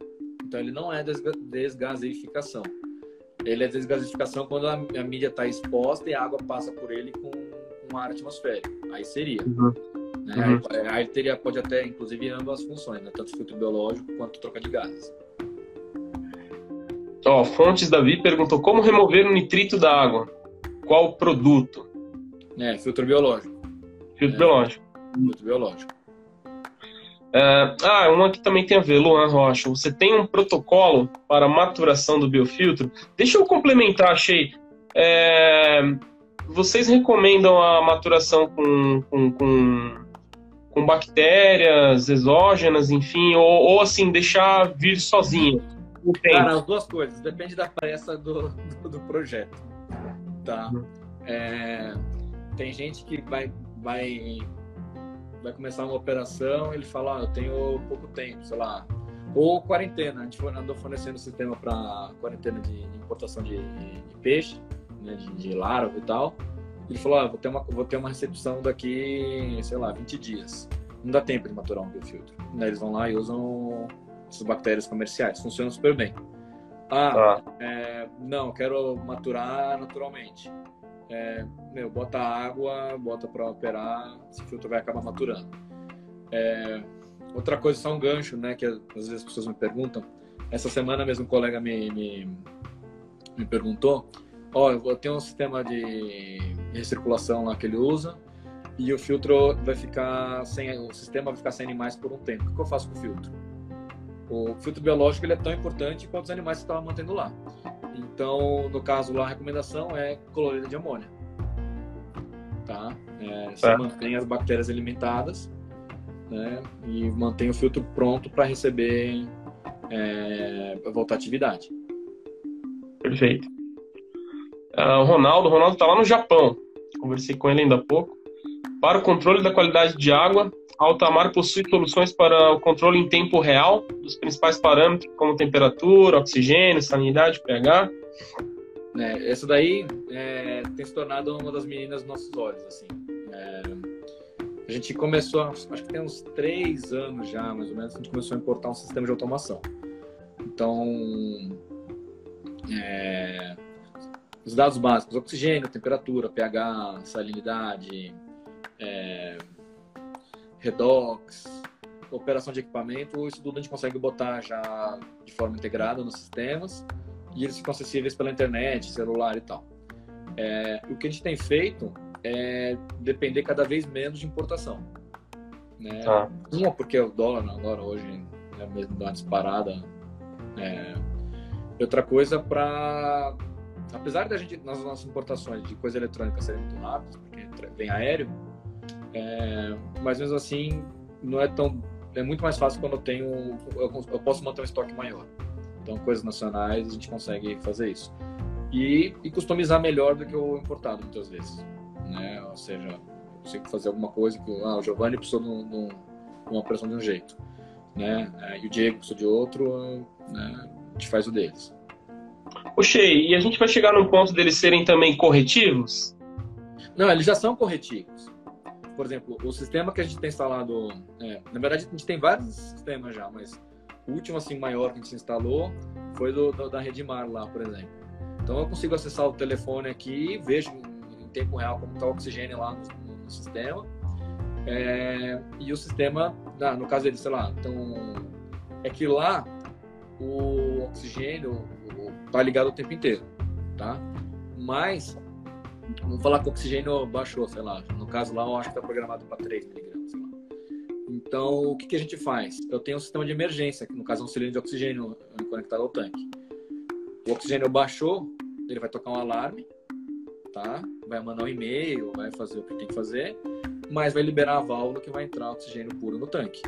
Então ele não é desgaseificação. Ele é desgaseificação quando a, a mídia está exposta e a água passa por ele com, com ar atmosférico. Aí seria. Uhum. Né? Uhum. Aí, aí teria, pode até, inclusive, ambas as funções, né? tanto filtro biológico quanto troca de gases. Ó, oh, Fontes Davi perguntou como remover o nitrito da água. Qual produto? É, filtro biológico. Filtro é, biológico. Filtro biológico. Uh, ah, uma que também tem a ver, Luan Rocha. Você tem um protocolo para maturação do biofiltro? Deixa eu complementar, achei. É, vocês recomendam a maturação com, com, com, com, bactérias exógenas, enfim, ou, ou assim, deixar vir sozinho? Cara, as duas coisas. Depende da pressa do, do, do projeto. Tá? Uhum. É, tem gente que vai, vai vai começar uma operação, ele fala, ah, eu tenho pouco tempo, sei lá. Ou quarentena, a gente andou fornecendo sistema para quarentena de, importação de, de peixe, né, de, de larva e tal. Ele falou, ah, vou ter, uma, vou ter uma recepção daqui, sei lá, 20 dias. Não dá tempo de maturar um biofiltro. Daí eles vão lá e usam essas bactérias comerciais. Funciona super bem. Ah, ah. É, não, quero maturar naturalmente é, meu, bota água, bota para operar, esse filtro vai acabar maturando. É, outra coisa, só um gancho, né, que às vezes as pessoas me perguntam. Essa semana mesmo um colega me, me, me perguntou, ó, oh, eu tenho um sistema de recirculação lá que ele usa e o filtro vai ficar sem, o sistema vai ficar sem animais por um tempo. O que eu faço com o filtro? O filtro biológico ele é tão importante quanto os animais que estavam mantendo lá. Então, no caso lá, a recomendação é cloreto de amônia. Tá? É, você é. mantém as bactérias alimentadas né, e mantém o filtro pronto para receber é, voltar à atividade. Perfeito. Uh, Ronaldo, o Ronaldo está lá no Japão. Conversei com ele ainda há pouco. Para o controle da qualidade de água, a Altamar possui soluções para o controle em tempo real dos principais parâmetros, como temperatura, oxigênio, salinidade, pH. É, essa daí é, tem se tornado uma das meninas dos nossos olhos. Assim. É, a gente começou, acho que tem uns três anos já, mais ou menos, a gente começou a importar um sistema de automação. Então, é, os dados básicos, oxigênio, temperatura, pH, salinidade, é, redox, operação de equipamento, isso tudo a gente consegue botar já de forma integrada nos sistemas e eles ficam acessíveis pela internet, celular e tal. É, o que a gente tem feito é depender cada vez menos de importação. Né? Ah. Uma, porque o dólar agora hoje é mesmo dá uma disparada. É, outra coisa para apesar da gente nas nossas importações de coisa eletrônica serem muito rápidas, porque vem aéreo, é, mas mesmo assim, não é tão. É muito mais fácil quando eu tenho. Eu, eu posso manter um estoque maior. Então, coisas nacionais, a gente consegue fazer isso. E, e customizar melhor do que o importado, muitas vezes. Né? Ou seja, eu consigo fazer alguma coisa que ah, o Giovanni precisou de, de, uma operação de um jeito. Né? É, e o Diego precisou de outro, né? a gente faz o deles. O Shea, e a gente vai chegar num ponto deles serem também corretivos? Não, eles já são corretivos por exemplo, o sistema que a gente tem instalado, é, na verdade a gente tem vários sistemas já, mas o último assim maior que a gente instalou foi do, do da Redmar lá, por exemplo. Então eu consigo acessar o telefone aqui, vejo em tempo real como está o oxigênio lá no, no sistema. É, e o sistema, ah, no caso dele, sei lá, então é que lá o oxigênio está ligado o tempo inteiro, tá? Mas Vamos falar que o oxigênio baixou, sei lá. No caso lá, eu acho que está programado para 3 miligramas. Então, o que, que a gente faz? Eu tenho um sistema de emergência, que no caso é um cilindro de oxigênio conectado ao tanque. O oxigênio baixou, ele vai tocar um alarme, tá? Vai mandar um e-mail, vai fazer o que tem que fazer, mas vai liberar a válvula que vai entrar oxigênio puro no tanque,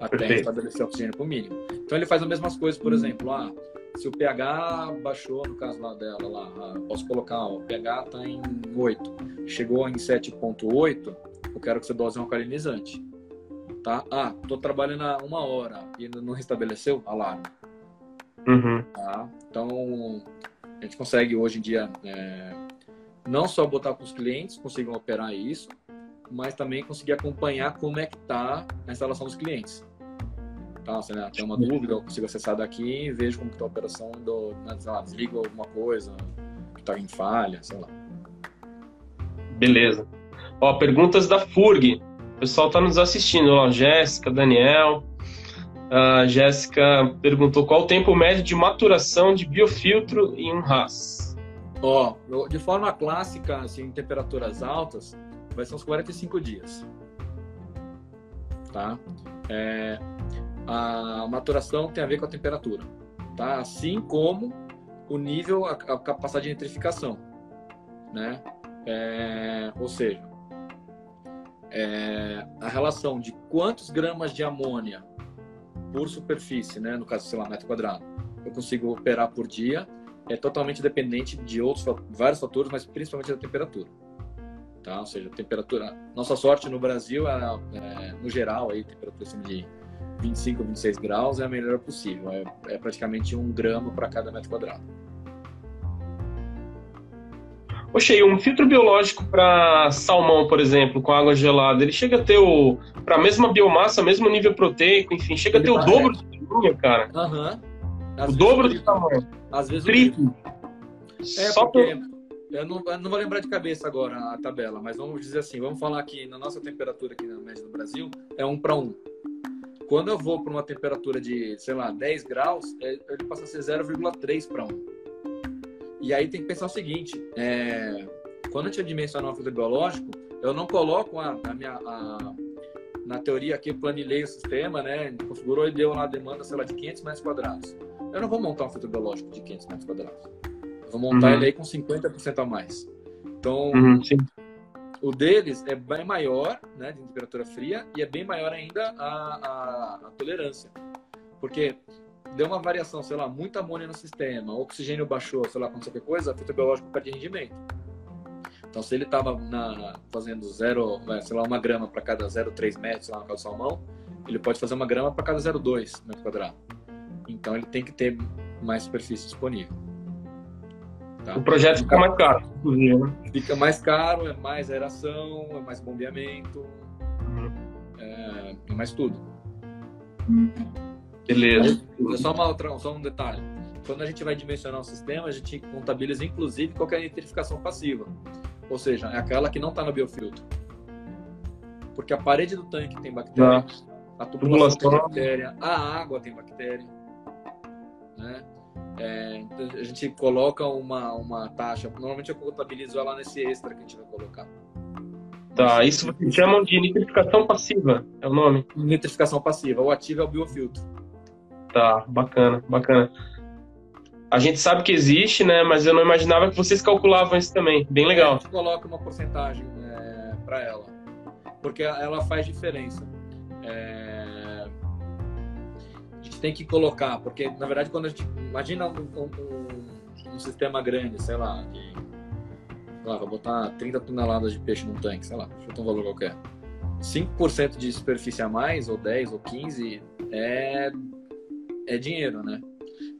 até Perfeito. estabelecer o oxigênio para o mínimo. Então, ele faz as mesmas coisas, por exemplo, ah, se o pH baixou, no caso lá dela, lá, ah, posso colocar, ó, o pH está em 8, chegou em 7.8, eu quero que você dose um alcalinizante. Tá? Ah, tô trabalhando há uma hora e não restabeleceu, alarme. Uhum. Tá? Então, a gente consegue hoje em dia é, não só botar para os clientes consigam operar isso, mas também conseguir acompanhar como é que está a instalação dos clientes tá, se né, tem uma dúvida, eu consigo acessar daqui e vejo como está a operação, do, né, lá, desligo alguma coisa que está em falha, sei lá. Beleza. Ó, perguntas da FURG. O pessoal está nos assistindo, ó. Jéssica, Daniel. A Jéssica perguntou qual o tempo médio de maturação de biofiltro em um RAS. Ó, de forma clássica, assim, em temperaturas altas, vai ser uns 45 dias. Tá? É, a maturação tem a ver com a temperatura, tá? Assim como o nível, a, capacidade de nitrificação, né? É, ou seja, é, a relação de quantos gramas de amônia por superfície, né, no caso, sei lá, metro quadrado, eu consigo operar por dia, é totalmente dependente de outros vários fatores, mas principalmente da temperatura. Tá? Ou seja, temperatura. Nossa sorte no Brasil, é, é no geral, aí, temperatura assim, de 25, 26 graus é a melhor possível. É, é praticamente um grama para cada metro quadrado. E um filtro biológico para salmão, por exemplo, com água gelada, ele chega a ter o. para a mesma biomassa, mesmo nível proteico, enfim, chega ele a ter o dobro de linha, cara. Aham. Uhum. O dobro do tamanho. Às vezes Triplo. É, Só porque. Por... Eu não, eu não, vou lembrar de cabeça agora a tabela, mas vamos dizer assim, vamos falar que na nossa temperatura aqui na média do Brasil é 1 para 1. Quando eu vou para uma temperatura de, sei lá, 10 graus, é, ele passa a ser 0,3 para 1. E aí tem que pensar o seguinte: é, quando eu tinha dimensionar um filtro biológico, eu não coloco a, a minha. A, na teoria aqui, eu planilhei o sistema, né? Configurou e deu lá a demanda, sei lá, de 500 metros quadrados. Eu não vou montar um filtro biológico de 500 metros quadrados. Eu vou montar uhum. ele aí com 50% a mais. Então, uhum, o deles é bem maior, né, de temperatura fria, e é bem maior ainda a, a, a tolerância. Porque deu uma variação, sei lá, muita amônia no sistema, oxigênio baixou, sei lá, qualquer coisa, o filtro biológico perde rendimento. Então, se ele estava fazendo zero, sei lá, uma grama para cada 0,3 metros lá no caso do salmão, ele pode fazer uma grama para cada 0,2 metro quadrado. Então, ele tem que ter mais superfície disponível. Tá? O projeto fica mais caro, inclusive, né? Fica mais caro, é mais aeração, é mais bombeamento, uhum. é, é mais tudo. Beleza. só, uma outra, só um detalhe. Quando a gente vai dimensionar um sistema, a gente contabiliza inclusive qualquer nitrificação passiva. Ou seja, é aquela que não está no biofiltro. Porque a parede do tanque tem bactéria, a tubulação tem bactéria, a água tem bactéria. Né? É, então a gente coloca uma, uma taxa, normalmente eu contabilizo ela nesse extra que a gente vai colocar. Tá, isso vocês chamam de nitrificação passiva, é o nome? Nitrificação passiva, o ativo é o biofiltro. Tá, bacana, bacana. A gente sabe que existe, né? Mas eu não imaginava que vocês calculavam isso também. Bem legal. A gente coloca uma porcentagem é, para ela, porque ela faz diferença. É... Tem que colocar, porque na verdade quando a gente imagina um, um, um sistema grande, sei lá, de sei lá, vou botar 30 toneladas de peixe num tanque, sei lá, chuta um valor qualquer. 5% de superfície a mais, ou 10 ou 15, é é dinheiro, né?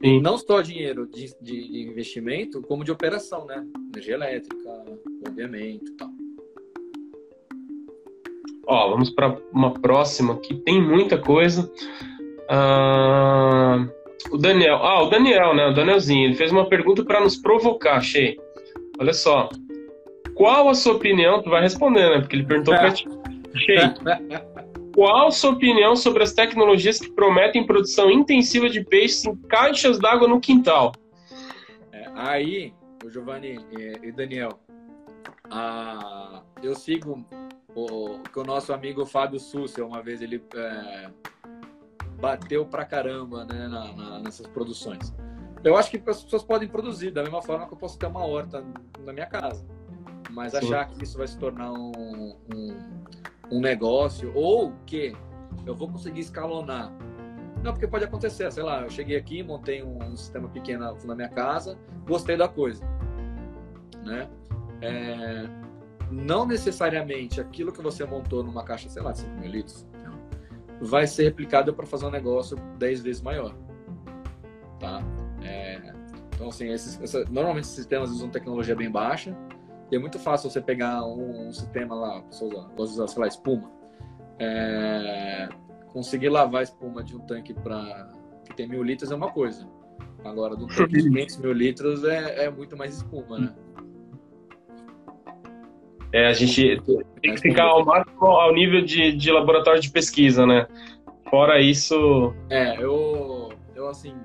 Sim. Não só dinheiro de, de, de, investimento, como de operação, né? Energia elétrica, bombeamento e tal. Ó, vamos para uma próxima que tem muita coisa. Ah, o Daniel, ah, o Daniel, né? O Danielzinho, ele fez uma pergunta para nos provocar, Shea. Olha só. Qual a sua opinião? Tu vai responder, né? Porque ele perguntou para ti. Shea. Qual sua opinião sobre as tecnologias que prometem produção intensiva de peixes em caixas d'água no quintal? É, aí, o Giovanni e, Daniel, a, eu sigo o, o nosso amigo Fábio Sussel, uma vez ele é, bateu pra caramba né, na, na, nessas produções. Eu acho que as pessoas podem produzir da mesma forma que eu posso ter uma horta na minha casa. Mas Sim. achar que isso vai se tornar um, um um negócio, ou que eu vou conseguir escalonar. Não, porque pode acontecer, sei lá, eu cheguei aqui, montei um, sistema pequeno na minha casa, gostei da coisa, né? É, não necessariamente aquilo que você montou numa caixa, sei lá, de 5 mil litros, vai ser replicado para fazer um negócio 10 vezes maior, tá? É, então, assim, esses, essa, normalmente esses sistemas usam tecnologia bem baixa, e é muito fácil você pegar um, um sistema lá, pessoas usam, sei lá, espuma. É, conseguir lavar a espuma de um tanque para que tem mil litros é uma coisa. Agora, do tanque de 500 mil litros é, é muito mais espuma, né? É, a gente tem que ficar ao máximo ao nível de, de laboratório de pesquisa, né? Fora isso. É, eu, eu assim,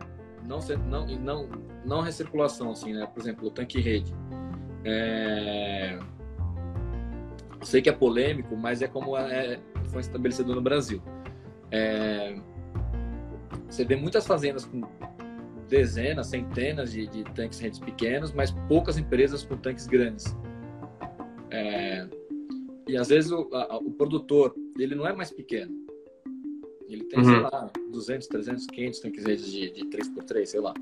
não, não, não, não recirculação, assim, né? Por exemplo, o tanque rede. É... Sei que é polêmico, mas é como é, foi estabelecido no Brasil. É... Você vê muitas fazendas com dezenas, centenas de, de tanques redes pequenos, mas poucas empresas com tanques grandes. É, e às vezes o, a, o, produtor, ele não é mais pequeno. Ele tem, uhum. sei lá, 200, 300, 500 tanques de, de 3x3, sei lá.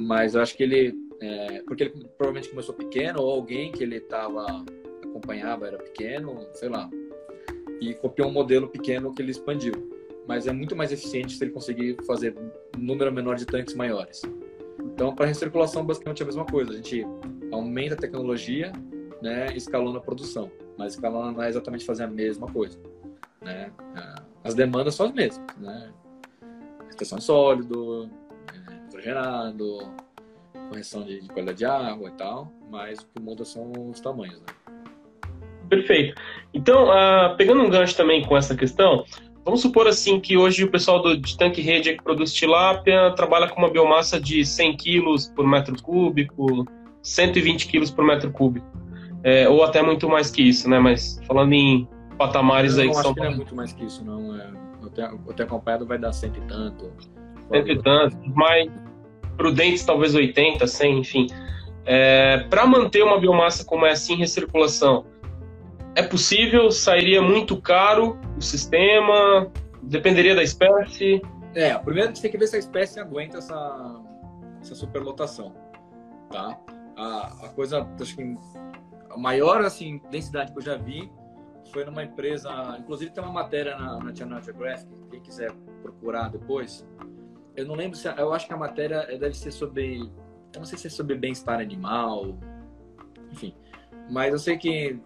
Mas eu acho que ele, é, porque ele provavelmente começou pequeno, ou alguém que ele tava, acompanhava era pequeno, sei lá. E copiou um modelo pequeno que ele expandiu mas é muito mais eficiente se ele conseguir fazer um número menor de tanques maiores. Então, para recirculação, basicamente é a mesma coisa. A gente aumenta a tecnologia, né, escalona a produção, mas escalona não é exatamente fazer a mesma coisa. Né? É, as demandas são as mesmas, né? Retenção sólido, é, nitrogenado, correção de, de qualidade de água e tal, mas o que muda são os tamanhos, né? Perfeito. Então, uh, pegando um gancho também com essa questão, Vamos supor assim que hoje o pessoal do, de tanque rede que produz tilápia trabalha com uma biomassa de 100 kg por metro cúbico, 120 kg por metro cúbico, é, ou até muito mais que isso, né? Mas falando em patamares eu aí que são. Que não é muito mais que isso, não. É, o até acompanhado vai dar cento e tanto. Cento e tanto, mais prudentes talvez 80, 100, enfim. É, Para manter uma biomassa como é assim em recirculação, é possível, sairia muito caro o sistema, dependeria da espécie. É, primeiro a gente tem que ver se a espécie aguenta essa, essa superlotação, tá? A, a coisa, acho que a maior assim, densidade que eu já vi foi numa empresa, inclusive tem uma matéria na, na Channel Geographic, quem quiser procurar depois. Eu não lembro se, eu acho que a matéria deve ser sobre, eu não sei se é sobre bem-estar animal, enfim. Mas eu sei que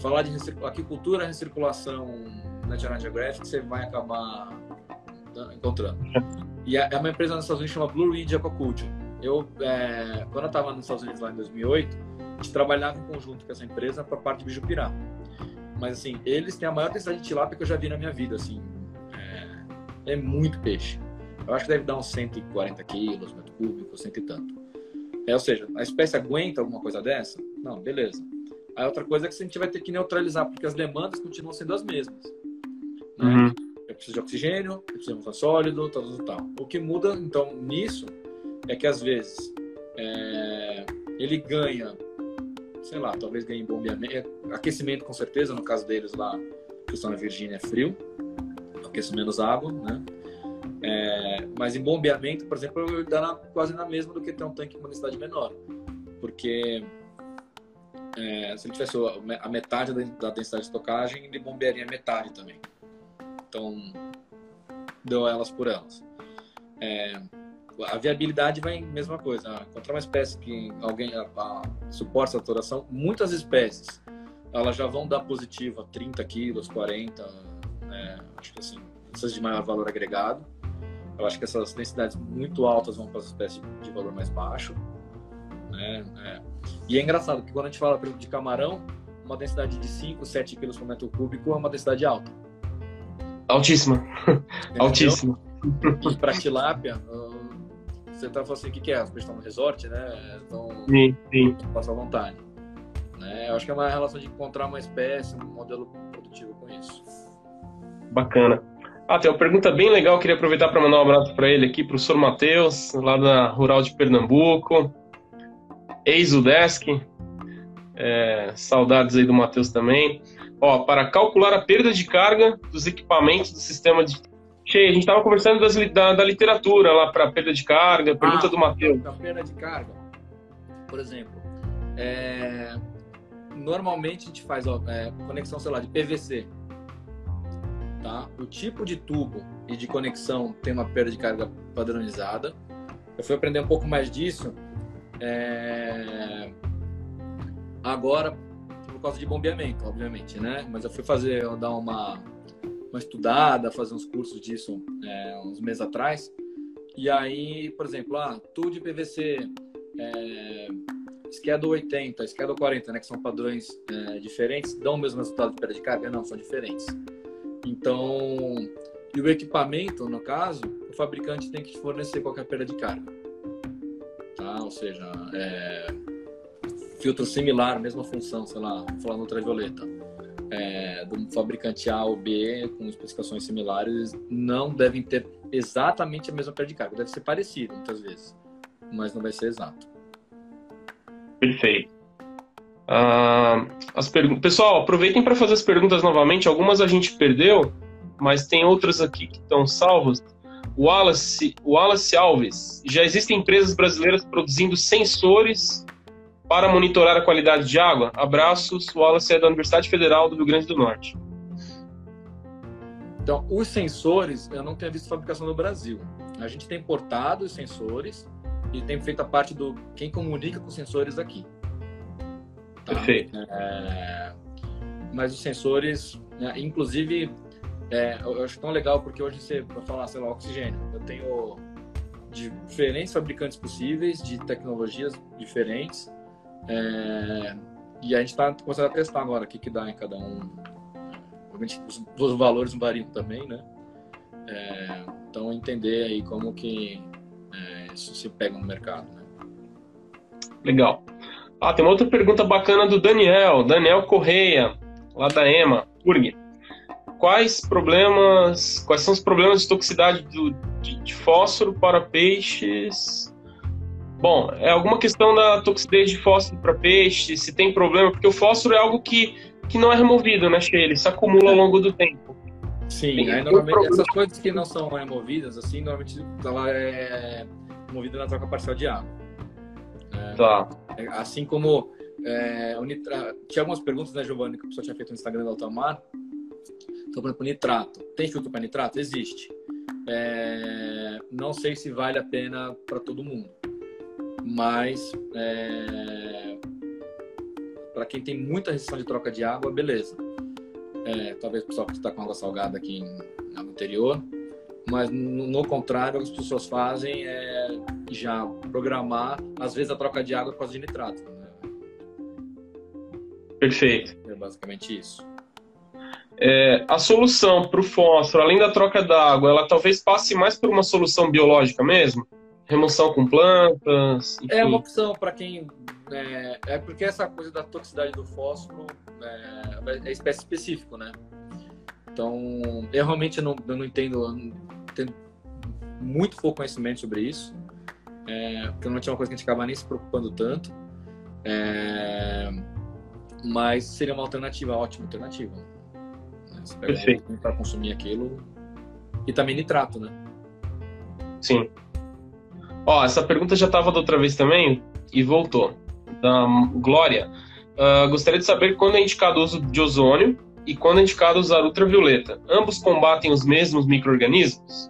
falar de aquicultura, recirculação na National Geographic, você vai acabar encontrando. E é, é uma empresa nos Estados Unidos que chama Blue Ridge Aquaculture. Eu, é, quando eu estava nos Estados Unidos lá em 2008, a gente trabalhava em conjunto com essa empresa para a parte de bijupirá. Mas assim, eles têm a maior densidade de tilápia que eu já vi na minha vida, assim. É, é muito peixe. Eu acho que deve dar uns 140 quilos, metro cúbico, cento e tanto. É, ou seja, a espécie aguenta alguma coisa dessa? Não, beleza. A outra coisa é que a gente vai ter que neutralizar, porque as demandas continuam sendo as mesmas. Né? Uhum. Eu preciso de oxigênio, eu preciso de um sólido, tal, tal, tal. O que muda, então, nisso, é que às vezes é, ele ganha, sei lá, talvez ganhe bombeamento, aquecimento com certeza, no caso deles lá, que estão na Virgínia é frio, aquece menos água, né? É, mas em bombeamento, por exemplo, dá na, quase na mesma do que ter um tanque com uma densidade menor. Porque é, se ele tivesse a metade da densidade de estocagem, ele bombearia metade também. Então, deu elas por elas. É, a viabilidade vai mesma coisa. Encontrar uma espécie que alguém a, a, suporte a saturação, muitas espécies elas já vão dar positivo a 30 quilos, 40, né? acho que assim, essas de maior valor agregado. Eu acho que essas densidades muito altas vão para as espécies de valor mais baixo. Né? É. E é engraçado, porque quando a gente fala de camarão, uma densidade de 5, 7 quilos por metro cúbico é uma densidade alta. Altíssima. Altíssima. E para tilápia, você tá falando assim, o que, que é? Os peixes estão no resort, né? Então, sim, sim. Passa à vontade. Né? Eu acho que é uma relação de encontrar uma espécie, um modelo produtivo com isso. Bacana. Ah, tem uma pergunta bem legal, queria aproveitar para mandar um abraço para ele aqui, para o Sr. Matheus, lá da Rural de Pernambuco ex-UDESC. É, saudades aí do Matheus também. Ó, para calcular a perda de carga dos equipamentos do sistema de. Cheio, a gente estava conversando das, da, da, literatura lá para perda de carga, pergunta ah, do Matheus. A perda de carga, por exemplo, é... normalmente a gente faz ó, é, conexão, sei lá, de PVC. Tá? O tipo de tubo e de conexão tem uma perda de carga padronizada. Eu fui aprender um pouco mais disso é... Agora, por causa de bombeamento, obviamente, né? Mas eu fui fazer, eu dar uma, uma estudada, fazer uns cursos disso é, uns meses atrás. E aí, por exemplo, ah, tudo de PVC é, Schedule 80, Schedule 40, né, que são padrões é, diferentes, dão o mesmo resultado de perda de carga? Não, são diferentes. Então, e o equipamento, no caso, o fabricante tem que fornecer qualquer perda de carga. Tá? Ou seja, é, filtro similar, mesma função, sei lá, no ultravioleta, é, do fabricante A ou B com especificações similares, não devem ter exatamente a mesma perda de carga. Deve ser parecido, muitas vezes, mas não vai ser exato. Perfeito. Uh, as pergun Pessoal, aproveitem para fazer as perguntas novamente. Algumas a gente perdeu, mas tem outras aqui que estão salvas. O Wallace, o Wallace Alves. Já existem empresas brasileiras produzindo sensores para monitorar a qualidade de água? Abraços. Wallace é da Universidade Federal do Rio Grande do Norte. Então, os sensores, eu não tenho visto fabricação no Brasil. A gente tem importado os sensores e tem feito a parte do quem comunica com os sensores aqui. Tá? Perfeito. É, mas os sensores, né, inclusive, é, eu acho tão legal porque hoje você, para falar, sei lá, oxigênio, eu tenho diferentes fabricantes possíveis, de tecnologias diferentes, é, e a gente está começando a testar agora o que, que dá em cada um. Obviamente, os, os valores variam também, né? É, então, entender aí como que é, isso se pega no mercado, né? Legal. Ah, tem uma outra pergunta bacana do Daniel, Daniel Correia, lá da EMA, URG. Quais problemas, quais são os problemas de toxicidade do, de, de fósforo para peixes? Bom, é alguma questão da toxicidade de fósforo para peixe, se tem problema, porque o fósforo é algo que, que não é removido, né, Sheila? Ele se acumula ao longo do tempo. Sim, aí, normalmente essas coisas que não são removidas, assim, normalmente ela é movida na troca parcial de água. É, tá. É, assim como é, nitra... tinha algumas perguntas, né, Giovanni, que o pessoal tinha feito no Instagram do Altamar. Então, por exemplo, nitrato. Tem filtro para nitrato? Existe. É... Não sei se vale a pena para todo mundo. Mas é... para quem tem muita restrição de troca de água, beleza. É, talvez o pessoal que está com água salgada aqui no interior. Mas no, no contrário, o que as pessoas fazem é já programar, às vezes, a troca de água por causa de nitrato. Né? Perfeito. É basicamente isso. É, a solução para o fósforo, além da troca d'água, ela talvez passe mais por uma solução biológica mesmo? Remoção com plantas? Enfim. É uma opção para quem. É, é, porque essa coisa da toxicidade do fósforo é, é espécie específico, né? Então, eu realmente não, eu não entendo, eu não tenho muito pouco conhecimento sobre isso é, porque não tinha uma coisa que a gente acaba nem se preocupando tanto. É, mas seria uma alternativa, ótima alternativa. Né? Você pega um para consumir aquilo e também nitrato, né? Sim. Ó, essa pergunta já estava da outra vez também e voltou. Da Glória. Uh, gostaria de saber quando é indicado o uso de ozônio e quando é indicado usar ultravioleta. Ambos combatem os mesmos micro-organismos?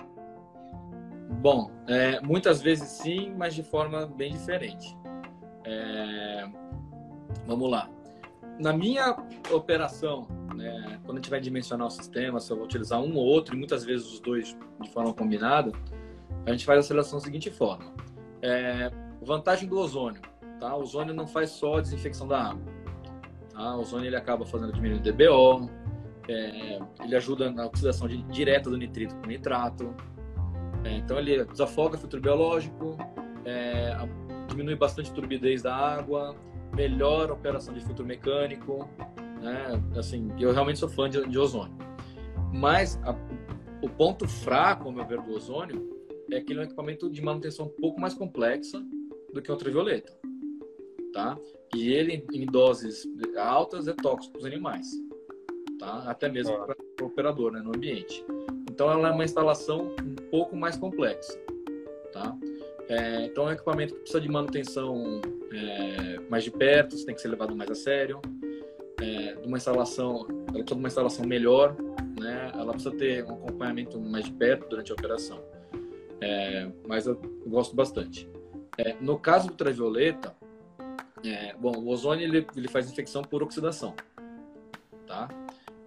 Bom, é, muitas vezes sim, mas de forma bem diferente. É, vamos lá. Na minha operação, né, quando a gente vai dimensionar o sistema, se eu vou utilizar um ou outro, e muitas vezes os dois de forma combinada, a gente faz a seleção da seguinte forma. É, vantagem do ozônio. Tá? O ozônio não faz só desinfecção da água. Tá? O ozônio ele acaba fazendo diminuir o DBO, é, ele ajuda na oxidação de, direta do nitrito com nitrato, é, então ele desafoga o filtro biológico, é, diminui bastante a turbidez da água, melhora a operação de filtro mecânico. Né? Assim, eu realmente sou fã de, de ozônio. Mas a, o ponto fraco, ao meu ver, do ozônio é que ele é equipamento de manutenção um pouco mais complexa do que o ultravioleta. Tá? E ele, em doses altas, é tóxico para os animais. Tá? Até mesmo para o operador né, no ambiente. Então, ela é uma instalação um pouco mais complexa, tá? É, então, é um equipamento que precisa de manutenção é, mais de perto, tem que ser levado mais a sério. É, de uma instalação, ela precisa de uma instalação melhor, né? Ela precisa ter um acompanhamento mais de perto durante a operação. É, mas eu gosto bastante. É, no caso do ultravioleta, é, bom, o ozônio ele, ele faz infecção por oxidação, tá?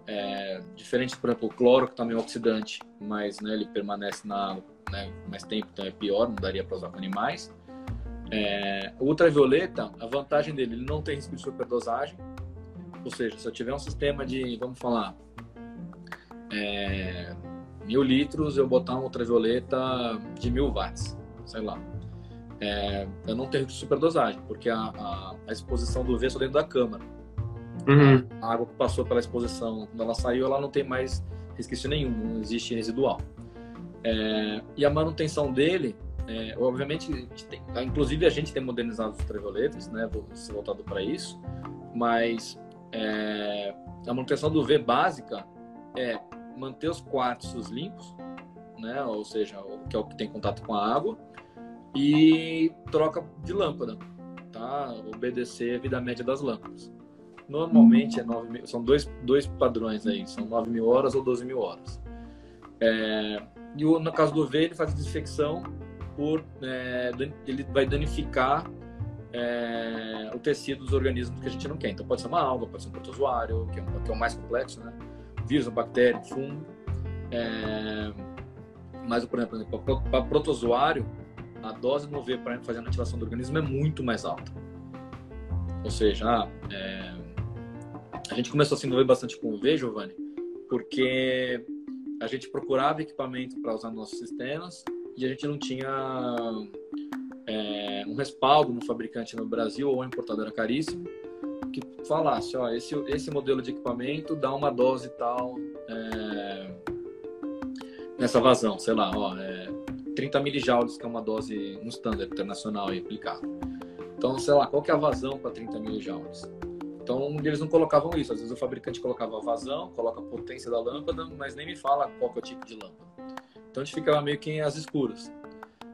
É, diferente, por exemplo, o cloro, que também é oxidante, mas né, ele permanece na água né, mais tempo, então é pior, não daria para usar com animais. É, o ultravioleta, a vantagem dele, ele não tem risco de superdosagem, ou seja, se eu tiver um sistema de, vamos falar, é, mil litros, eu botar um ultravioleta de mil watts, sei lá. É, eu não tenho superdosagem, porque a, a, a, exposição do V é só dentro da câmara. Uhum. A água que passou pela exposição, quando ela saiu, ela não tem mais resquício nenhum, não existe residual. É, e a manutenção dele, é, obviamente, tem, inclusive a gente tem modernizado os ultravioletas, né, voltado para isso, mas é, a manutenção do V básica é manter os quartos limpos, né? Ou seja, o que é o que tem contato com a água e troca de lâmpada, tá? Obedecer a vida média das lâmpadas. Normalmente é 9 mil, são dois, dois padrões aí, são 9 mil horas ou 12 mil horas. É, e no caso do V, ele faz desinfecção por. É, ele vai danificar é, o tecido dos organismos que a gente não quer. Então pode ser uma alga, pode ser um protozoário, que é, que é o mais complexo, né? Vírus, bactéria, fungo. É... Mas, por exemplo, para protozoário, a dose no V para fazer a ativação do organismo é muito mais alta. Ou seja, é... a gente começou a se envolver bastante com o V, Giovanni, porque a gente procurava equipamento para usar nos nossos sistemas e a gente não tinha é, um respaldo no fabricante no Brasil ou importadora caríssimo que falasse, ó, esse, esse modelo de equipamento dá uma dose tal é, nessa vazão, sei lá, ó, é 30 milijoules, que é uma dose no standard internacional e aplicado. Então, sei lá, qual que é a vazão para 30 milijoules? Então, eles não colocavam isso. Às vezes o fabricante colocava a vazão, coloca a potência da lâmpada, mas nem me fala qual é o tipo de lâmpada. Então, a gente ficava meio que às escuras.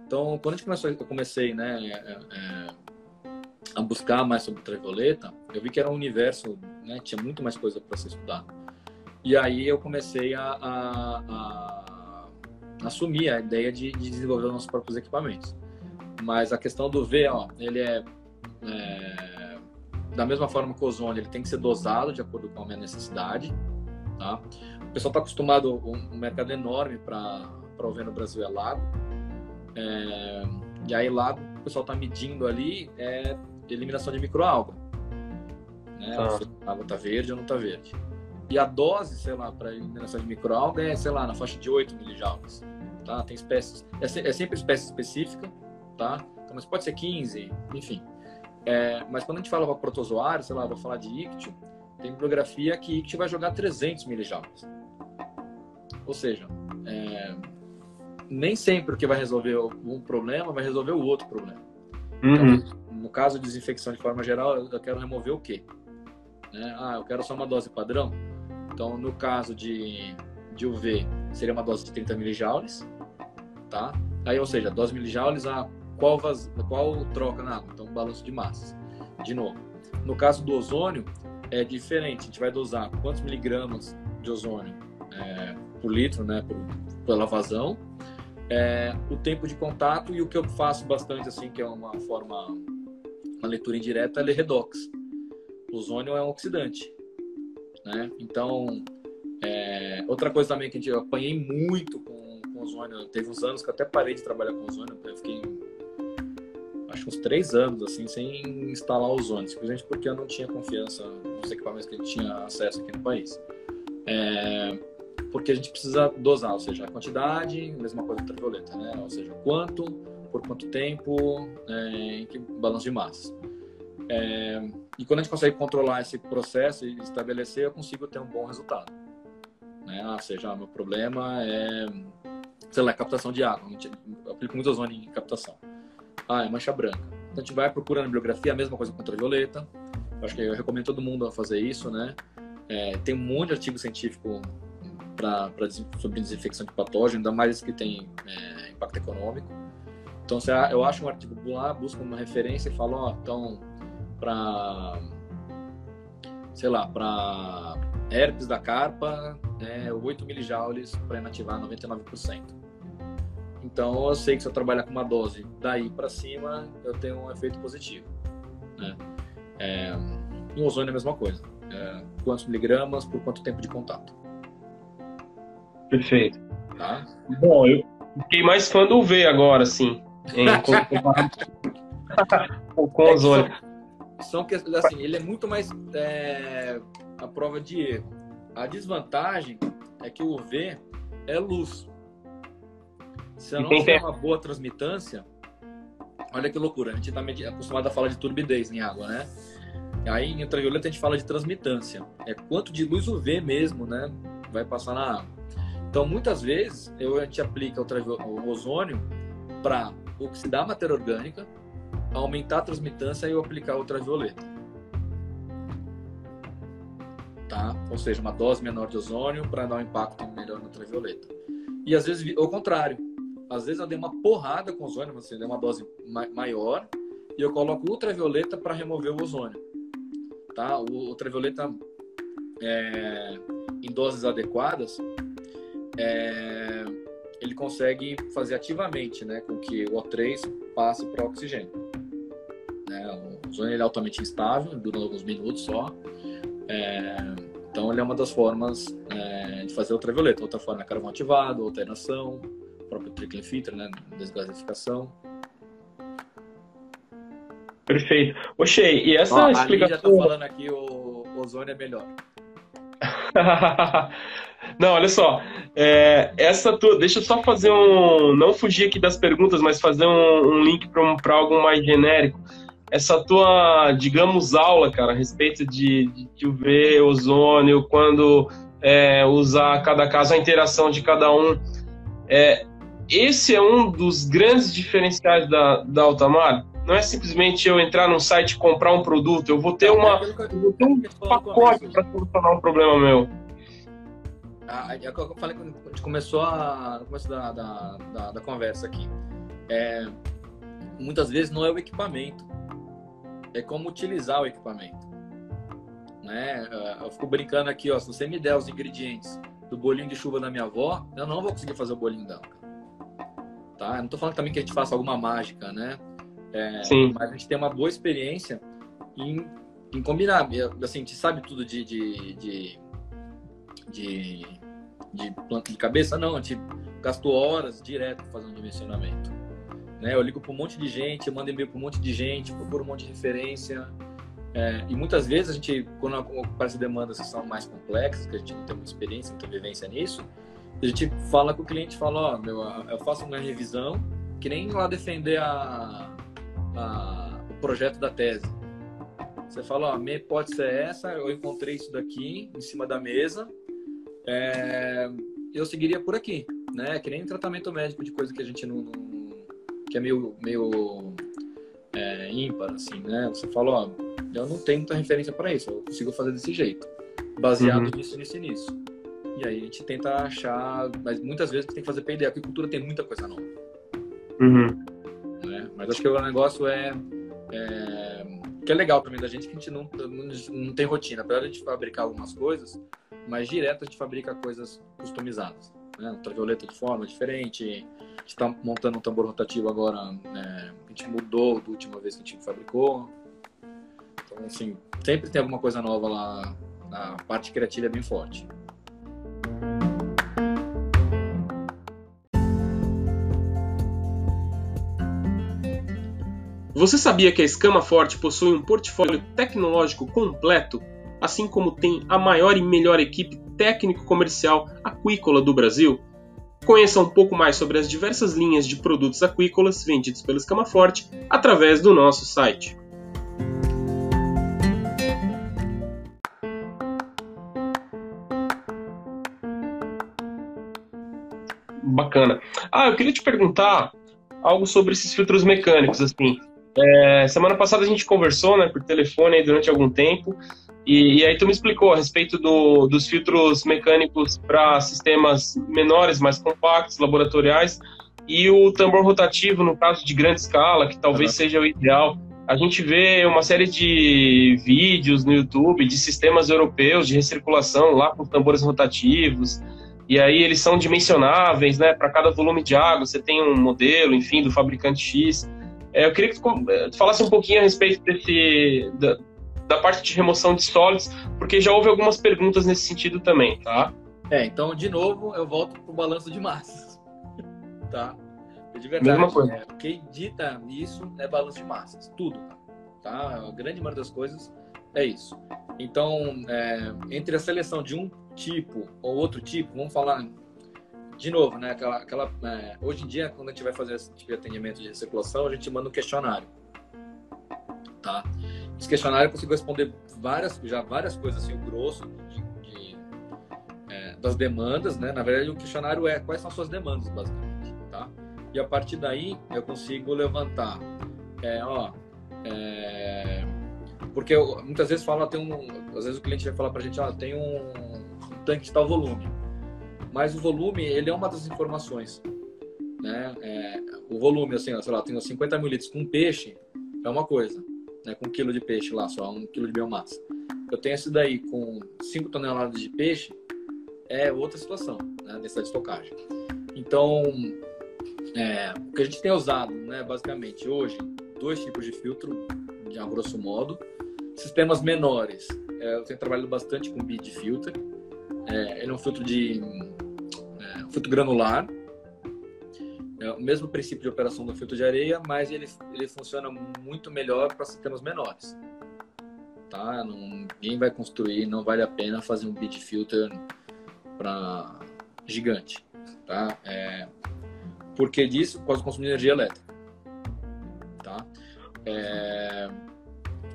Então, quando a gente começou, eu comecei, né, é, é, a buscar mais sobre ultravioleta, eu vi que era um universo, né, tinha muito mais coisa para se estudar. E aí eu comecei a, a, a assumir a ideia de, de, desenvolver os nossos próprios equipamentos. Mas a questão do V, ó, ele é, é da mesma forma que o ozônio, ele tem que ser dosado de acordo com a minha necessidade, tá? O pessoal está acostumado, um, um mercado enorme para o V no Brasil é lago. É, e aí lago, o pessoal está medindo ali, é eliminação de microalga. Né? Tá. a água está verde ou não está verde. E a dose, sei lá, para eliminação de microalga é, sei lá, na faixa de 8 milijoules. Tá? Tem espécies, é, é, sempre espécie específica, tá? Então, mas pode ser 15, enfim. É, mas quando a gente fala para protozoário, sei lá, vou falar de ictio, tem bibliografia que ictio vai jogar 300 milijoules. Ou seja, é, nem sempre o que vai resolver um problema vai resolver o outro problema. Uhum. Então, no caso de desinfecção de forma geral, eu quero remover o quê? Né? Ah, eu quero só uma dose padrão. Então, no caso de, de UV, seria uma dose de 30 milijoules, tá? Aí, ou seja, dose milijoules a qual, vaz... qual troca na água? Então, balanço de massas. De novo, no caso do ozônio, é diferente. A gente vai dosar quantos miligramas de ozônio é, por litro, né, por, pela vazão, é, o tempo de contato e o que eu faço bastante, assim, que é uma forma uma leitura indireta, ele é redox. O ozônio é um oxidante, né? Então, é, outra coisa também que eu apanhei muito com, com ozônio, teve uns anos que eu até parei de trabalhar com ozônio, eu fiquei acho uns três anos assim sem instalar ozônio, simplesmente porque eu não tinha confiança nos equipamentos que a gente tinha acesso aqui no país. É, porque a gente precisa dosar, ou seja, a quantidade, mesma coisa ultravioleta, né? Ou seja, quanto por quanto tempo, é, em que balanço de massa. É, e quando a gente consegue controlar esse processo e estabelecer, eu consigo ter um bom resultado. Né? Ah, seja, meu problema é, sei lá, captação de água. Eu aplico muito ozônio em captação. Ah, é mancha branca. Então a gente vai procurando na bibliografia a mesma coisa com ultravioleta. Acho que eu recomendo todo mundo a fazer isso, né? É, tem um monte de artigo científico pra, pra, sobre desinfecção de patógeno, ainda mais que tem é, impacto econômico. Então, eu acho um artigo lá, busco uma referência e falo, ó, então, para, sei lá, para herpes da carpa, é 8 milijoules para inativar 99%. Então, eu sei que se eu trabalhar com uma dose daí para cima, eu tenho um efeito positivo. Né? É, em ozônio é a mesma coisa. É, quantos miligramas por quanto tempo de contato. Perfeito. Tá? Bom, eu fiquei mais fã do V agora, sim. Em, com é ozônio. São, são assim, ele é muito mais é, a prova de erro. A desvantagem é que o UV é luz. Se eu não tiver uma boa transmitância, olha que loucura, a gente está acostumado a falar de turbidez em água, né? Aí em ultravioleta a gente fala de transmitância. É quanto de luz UV mesmo, né? Vai passar na água. Então, muitas vezes, eu, a gente aplica o ozônio para oxidar a matéria orgânica, aumentar a transmitância e eu aplicar ultravioleta. Tá? Ou seja, uma dose menor de ozônio para dar um impacto melhor no ultravioleta. E às vezes, o contrário. Às vezes eu dei uma porrada com ozônio, você deu uma dose maior, e eu coloco ultravioleta para remover o ozônio. Tá? O ultravioleta, é, em doses adequadas, é, ele consegue fazer ativamente né, com que o O3 passe para o oxigênio. Né? O ozônio é altamente instável, dura alguns minutos só. É, então, ele é uma das formas é, de fazer ultravioleta. Outra forma é carvão ativado, alteração, próprio trickle filter, né, desgasificação. Perfeito. Oxê, e essa Ó, explicação... já tá falando aqui, o ozônio é melhor. Não, olha só. É, essa tua. Deixa eu só fazer um. Não fugir aqui das perguntas, mas fazer um, um link para algo mais genérico. Essa tua, digamos, aula, cara, a respeito de, de UV, ozônio, quando é, usar cada caso, a interação de cada um. É, esse é um dos grandes diferenciais da, da Altamar. Não é simplesmente eu entrar num site e comprar um produto. Eu vou ter, uma, eu vou ter um pacote para solucionar um problema meu. Ah, é o que eu falei quando a gente começou a, no começo da, da, da, da conversa aqui. É, muitas vezes não é o equipamento, é como utilizar o equipamento. Né? É, eu fico brincando aqui, ó, se você me der os ingredientes do bolinho de chuva da minha avó, eu não vou conseguir fazer o bolinho dela. Tá? Eu não estou falando também que a gente faça alguma mágica, né? É, Sim. Mas a gente tem uma boa experiência em, em combinar. Assim, a gente sabe tudo de, de, de de, de planta de cabeça, não, a gente gastou horas direto fazendo dimensionamento. Né? Eu ligo para um monte de gente, eu mando e-mail para um monte de gente, procuro um monte de referência. É, e muitas vezes a gente, quando aparecem demandas que são mais complexas, que a gente não tem muita experiência, muita vivência nisso, a gente fala com o cliente, fala, ó, oh, eu faço uma revisão, que nem lá defender a, a, o projeto da tese. Você fala, ó, minha hipótese é essa, eu encontrei isso daqui em cima da mesa, é, eu seguiria por aqui, né? Que nem tratamento médico de coisa que a gente não, não que é meio meio é, ímpar, assim, né? Você fala, ó, eu não tenho muita referência para isso, eu consigo fazer desse jeito, baseado uhum. nisso, nisso e nisso. E aí a gente tenta achar, mas muitas vezes tem que fazer PD. A agricultura tem muita coisa nova. Uhum. Né? Mas acho que o negócio é, é, que é legal também da gente que a gente não, não, não tem rotina. Apesar de a gente fabricar algumas coisas, mas direto a gente fabrica coisas customizadas. Né? Ultravioleta de forma diferente, a gente está montando um tambor rotativo agora, né? a gente mudou da última vez que a gente fabricou. Então, assim, sempre tem alguma coisa nova lá, a parte criativa é bem forte. Você sabia que a Escama Forte possui um portfólio tecnológico completo assim como tem a maior e melhor equipe técnico-comercial aquícola do Brasil. Conheça um pouco mais sobre as diversas linhas de produtos aquícolas vendidos pela Escama Forte através do nosso site. Bacana. Ah, eu queria te perguntar algo sobre esses filtros mecânicos, assim. É, semana passada a gente conversou, né, por telefone durante algum tempo e, e, aí tu me explicou a respeito do, dos filtros mecânicos para sistemas menores, mais compactos, laboratoriais, e o tambor rotativo no caso de grande escala, que talvez uhum. seja o ideal. A gente vê uma série de vídeos no YouTube de sistemas europeus de recirculação lá com tambores rotativos, e aí eles são dimensionáveis, né? Para cada volume de água você tem um modelo, enfim, do fabricante X. É, eu queria que tu, tu falasse um pouquinho a respeito desse, da parte de remoção de sólidos, porque já houve algumas perguntas nesse sentido também, tá? É, então, de novo, eu volto para o balanço de massas, tá? De verdade, Mesma coisa. É, quem dita isso é balanço de massas, tudo. Tá? A grande maioria das coisas é isso. Então, é, entre a seleção de um tipo ou outro tipo, vamos falar de novo, né? Aquela, aquela é, hoje em dia, quando a gente vai fazer esse tipo de atendimento de circulação, a gente manda um questionário, tá? Esse questionário eu consigo responder várias, já várias coisas assim, o grosso de, de, é, das demandas, né? Na verdade, o questionário é quais são as suas demandas, basicamente, tá? E a partir daí eu consigo levantar, é, ó, é, porque eu, muitas vezes fala tem um, às vezes o cliente vai falar para a gente, ó, tem um, um tanque de tal volume mas o volume, ele é uma das informações. Né? É, o volume, assim, sei lá, tenho 50 mil litros com peixe, é uma coisa. Né? Com um quilo de peixe lá, só um quilo de biomassa. Eu tenho esse daí com 5 toneladas de peixe, é outra situação, né? Dessa estocagem. Então, é, o que a gente tem usado, né, basicamente, hoje, dois tipos de filtro, de a grosso modo. Sistemas menores, é, eu tenho trabalhado bastante com bead filter. É, ele é um filtro de filtro granular. É o mesmo princípio de operação do filtro de areia, mas ele, ele funciona muito melhor para sistemas menores. Tá? Não, ninguém vai construir, não vale a pena fazer um bead filter para gigante. Tá? É, porque disso pode consumir energia elétrica. Tá? É,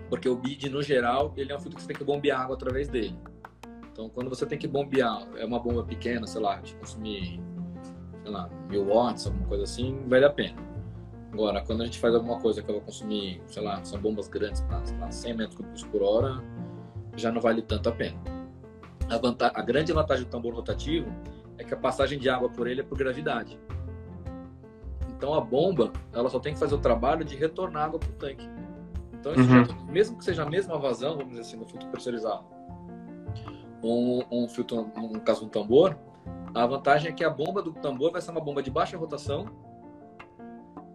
porque o BID, no geral, ele é um filtro que você tem que bombear água através dele. Então, quando você tem que bombear, é uma bomba pequena, sei lá, de consumir, sei lá, mil watts, alguma coisa assim, vale a pena. Agora, quando a gente faz alguma coisa que ela vai consumir, sei lá, são bombas grandes para 100 metros cúbicos por hora, já não vale tanto a pena. A, vantagem, a grande vantagem do tambor rotativo é que a passagem de água por ele é por gravidade. Então, a bomba, ela só tem que fazer o trabalho de retornar água para o tanque. Então, uhum. mesmo que seja a mesma vazão, vamos dizer assim, no filtro pressurizado, um, um filtro, no caso um tambor, a vantagem é que a bomba do tambor vai ser uma bomba de baixa rotação,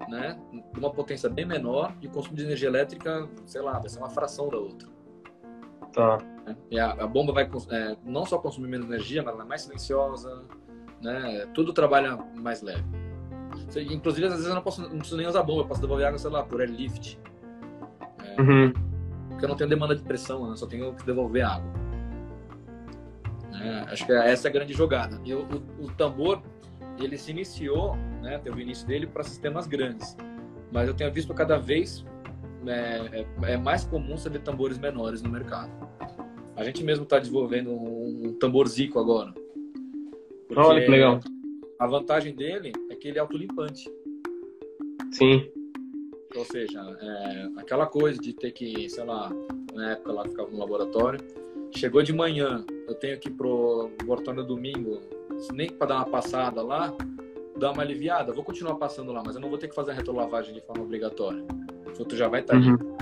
né, de uma potência bem menor e o consumo de energia elétrica, sei lá, vai ser uma fração da outra. Tá. E a, a bomba vai é, não só consumir menos energia, mas ela é mais silenciosa, né, tudo trabalha mais leve. Inclusive, às vezes eu não, posso, não preciso nem usar bomba, eu posso devolver água, sei lá, por airlift. É, uhum. Porque eu não tenho demanda de pressão, né, só tenho que devolver água. É, acho que essa é a grande jogada. E o, o, tambor, ele se iniciou, né, teve o início dele para sistemas grandes. Mas eu tenho visto cada vez é, é, é mais comum você ver tambores menores no mercado. A gente mesmo está desenvolvendo um, um tambor Zico agora. Olha que legal. A vantagem dele é que ele é autolimpante. Sim. Ou seja, é, aquela coisa de ter que, sei lá, na época lá ficava no laboratório, Chegou de manhã, eu tenho que ir pro Bortona domingo, nem para dar uma passada lá, dar uma aliviada. Vou continuar passando lá, mas eu não vou ter que fazer a retrolavagem de forma obrigatória. O filtro já vai estar tá uhum.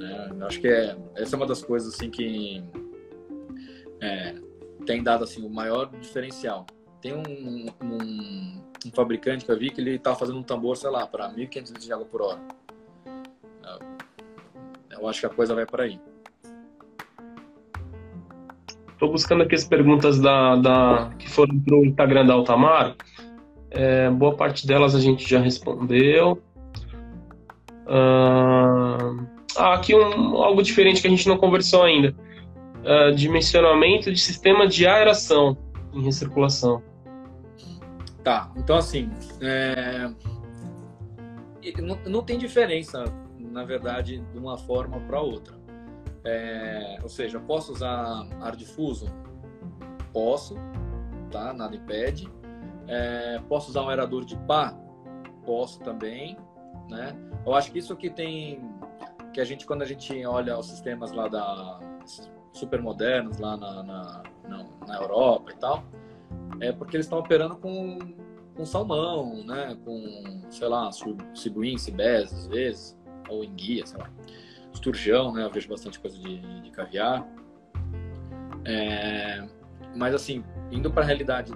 É, acho que é, essa é uma das coisas assim que é, tem dado assim o maior diferencial. Tem um, um, um fabricante que eu vi que ele estava fazendo um tambor, sei lá, para 1.500 litros de água por hora. Eu acho que a coisa vai para aí. Estou buscando aqui as perguntas da, da que foram para o Instagram da Altamar. É, boa parte delas a gente já respondeu. Uh, ah, aqui um, algo diferente que a gente não conversou ainda. Uh, dimensionamento de sistema de aeração em recirculação. Tá, então assim, é... não, não tem diferença, na verdade, de uma forma para outra. É, ou seja, posso usar ar difuso? Posso, tá? Nada impede. É, posso usar um aerador de pá? Posso também, né? Eu acho que isso que tem que a gente quando a gente olha os sistemas lá da super modernos lá na, na, na, na Europa e tal, é porque eles estão operando com, com salmão, né? Com, sei lá, cibuim, cibés às vezes, ou enguia, sei lá esturjão, né? Eu vejo bastante coisa de, de caviar. É, mas assim, indo para a realidade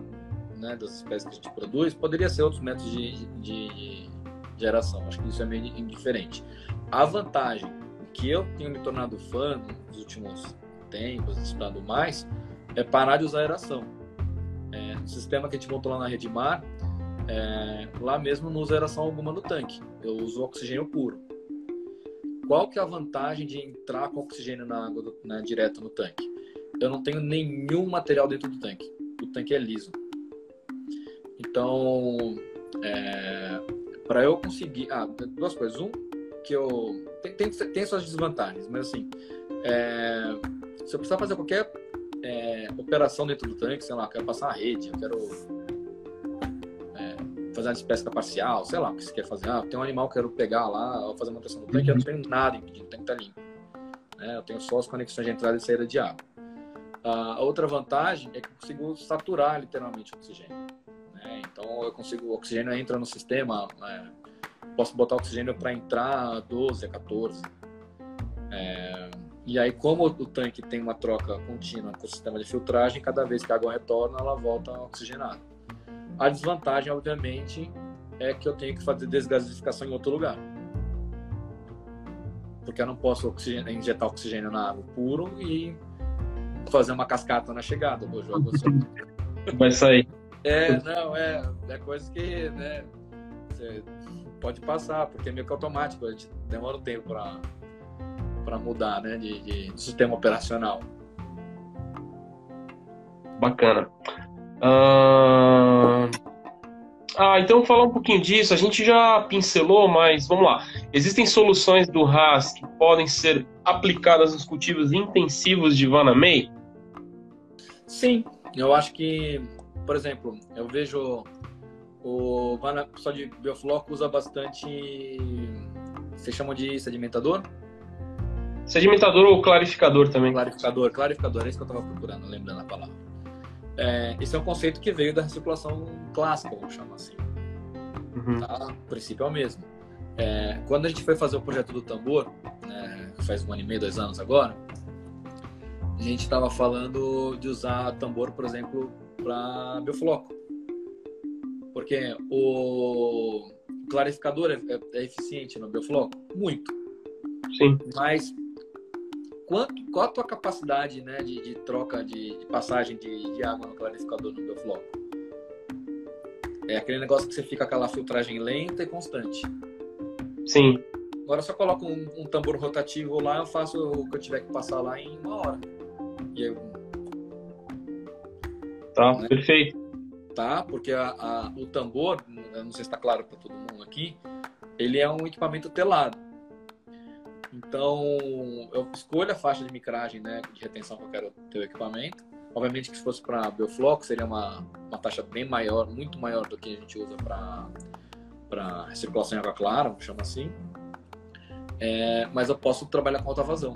né, das espécies que a gente produz, poderia ser outros métodos de, de, geração. Acho que isso é meio indiferente. A vantagem que eu tenho me tornado fã nos últimos tempos, estudando mais, é parar de usar aeração. É, o sistema que a gente montou lá na Rede Mar, é, lá mesmo não uso aeração alguma no tanque. Eu uso oxigênio puro. Qual que é a vantagem de entrar com oxigênio na água né, direto no tanque? Eu não tenho nenhum material dentro do tanque. O tanque é liso. Então, é, para eu conseguir, ah, duas coisas. Um, que eu tem, tem, tem suas desvantagens, mas assim, é, se eu precisar fazer qualquer é, operação dentro do tanque, sei lá, quero passar a rede, eu quero fazer uma espécie parcial, sei lá, o que você quer fazer. Ah, tem um animal que eu quero pegar lá, ou fazer uma manutenção do tanque, eu não tenho nada impedindo, o tanque tá limpo. Né? Eu tenho só as conexões de entrada e saída de água. A outra vantagem é que eu consigo saturar literalmente o oxigênio. Né? Então eu consigo, o oxigênio entra no sistema, é, posso botar oxigênio para entrar 12 a 14. É, e aí, como o tanque tem uma troca contínua com o sistema de filtragem, cada vez que a água retorna, ela volta oxigenada. A desvantagem, obviamente, é que eu tenho que fazer desgasificação em outro lugar. Porque eu não posso oxigênio, injetar oxigênio na água puro e fazer uma cascata na chegada do jogo. Vai sair. É, não, é, é coisa que né, você pode passar, porque é meio que automático, a gente demora um tempo para para mudar, né, de, de, de, sistema operacional. Bacana. Uh... Ah, então falar um pouquinho disso, a gente já pincelou, mas vamos lá. Existem soluções do RAS que podem ser aplicadas nos cultivos intensivos de Vanamei? Sim, eu acho que, por exemplo, eu vejo o pessoal de Biofloco usa bastante. Vocês chamam de sedimentador? Sedimentador ou clarificador também? Clarificador, clarificador, é isso que eu estava procurando, lembrando a palavra. É, esse é um conceito que veio da recirculação clássica, vamos chamar assim. Uhum. Tá? O princípio é o mesmo. É, quando a gente foi fazer o projeto do tambor, né, faz um ano e meio, dois anos agora, a gente estava falando de usar tambor, por exemplo, para biofloco. Porque o clarificador é, é, é eficiente no biofloco? Muito. Sim. Mas quanto, qual a tua capacidade né, de, de troca, de, de passagem de, de, água no clarificador no biofloco? É aquele negócio que você fica com aquela filtragem lenta e constante. Sim. Agora eu só coloco um, um, tambor rotativo lá, eu faço o que eu tiver que passar lá em uma hora. E. Tá, né? perfeito tá? Porque a, a, o tambor, não sei se está claro para todo mundo aqui, ele é um equipamento telado. Então, eu escolho a faixa de micragem, né, de retenção que eu quero ter o equipamento. Obviamente que se fosse para biofloco seria uma, uma taxa bem maior, muito maior do que a gente usa para recirculação em água clara, vamos chamar assim. É, mas eu posso trabalhar com alta vazão.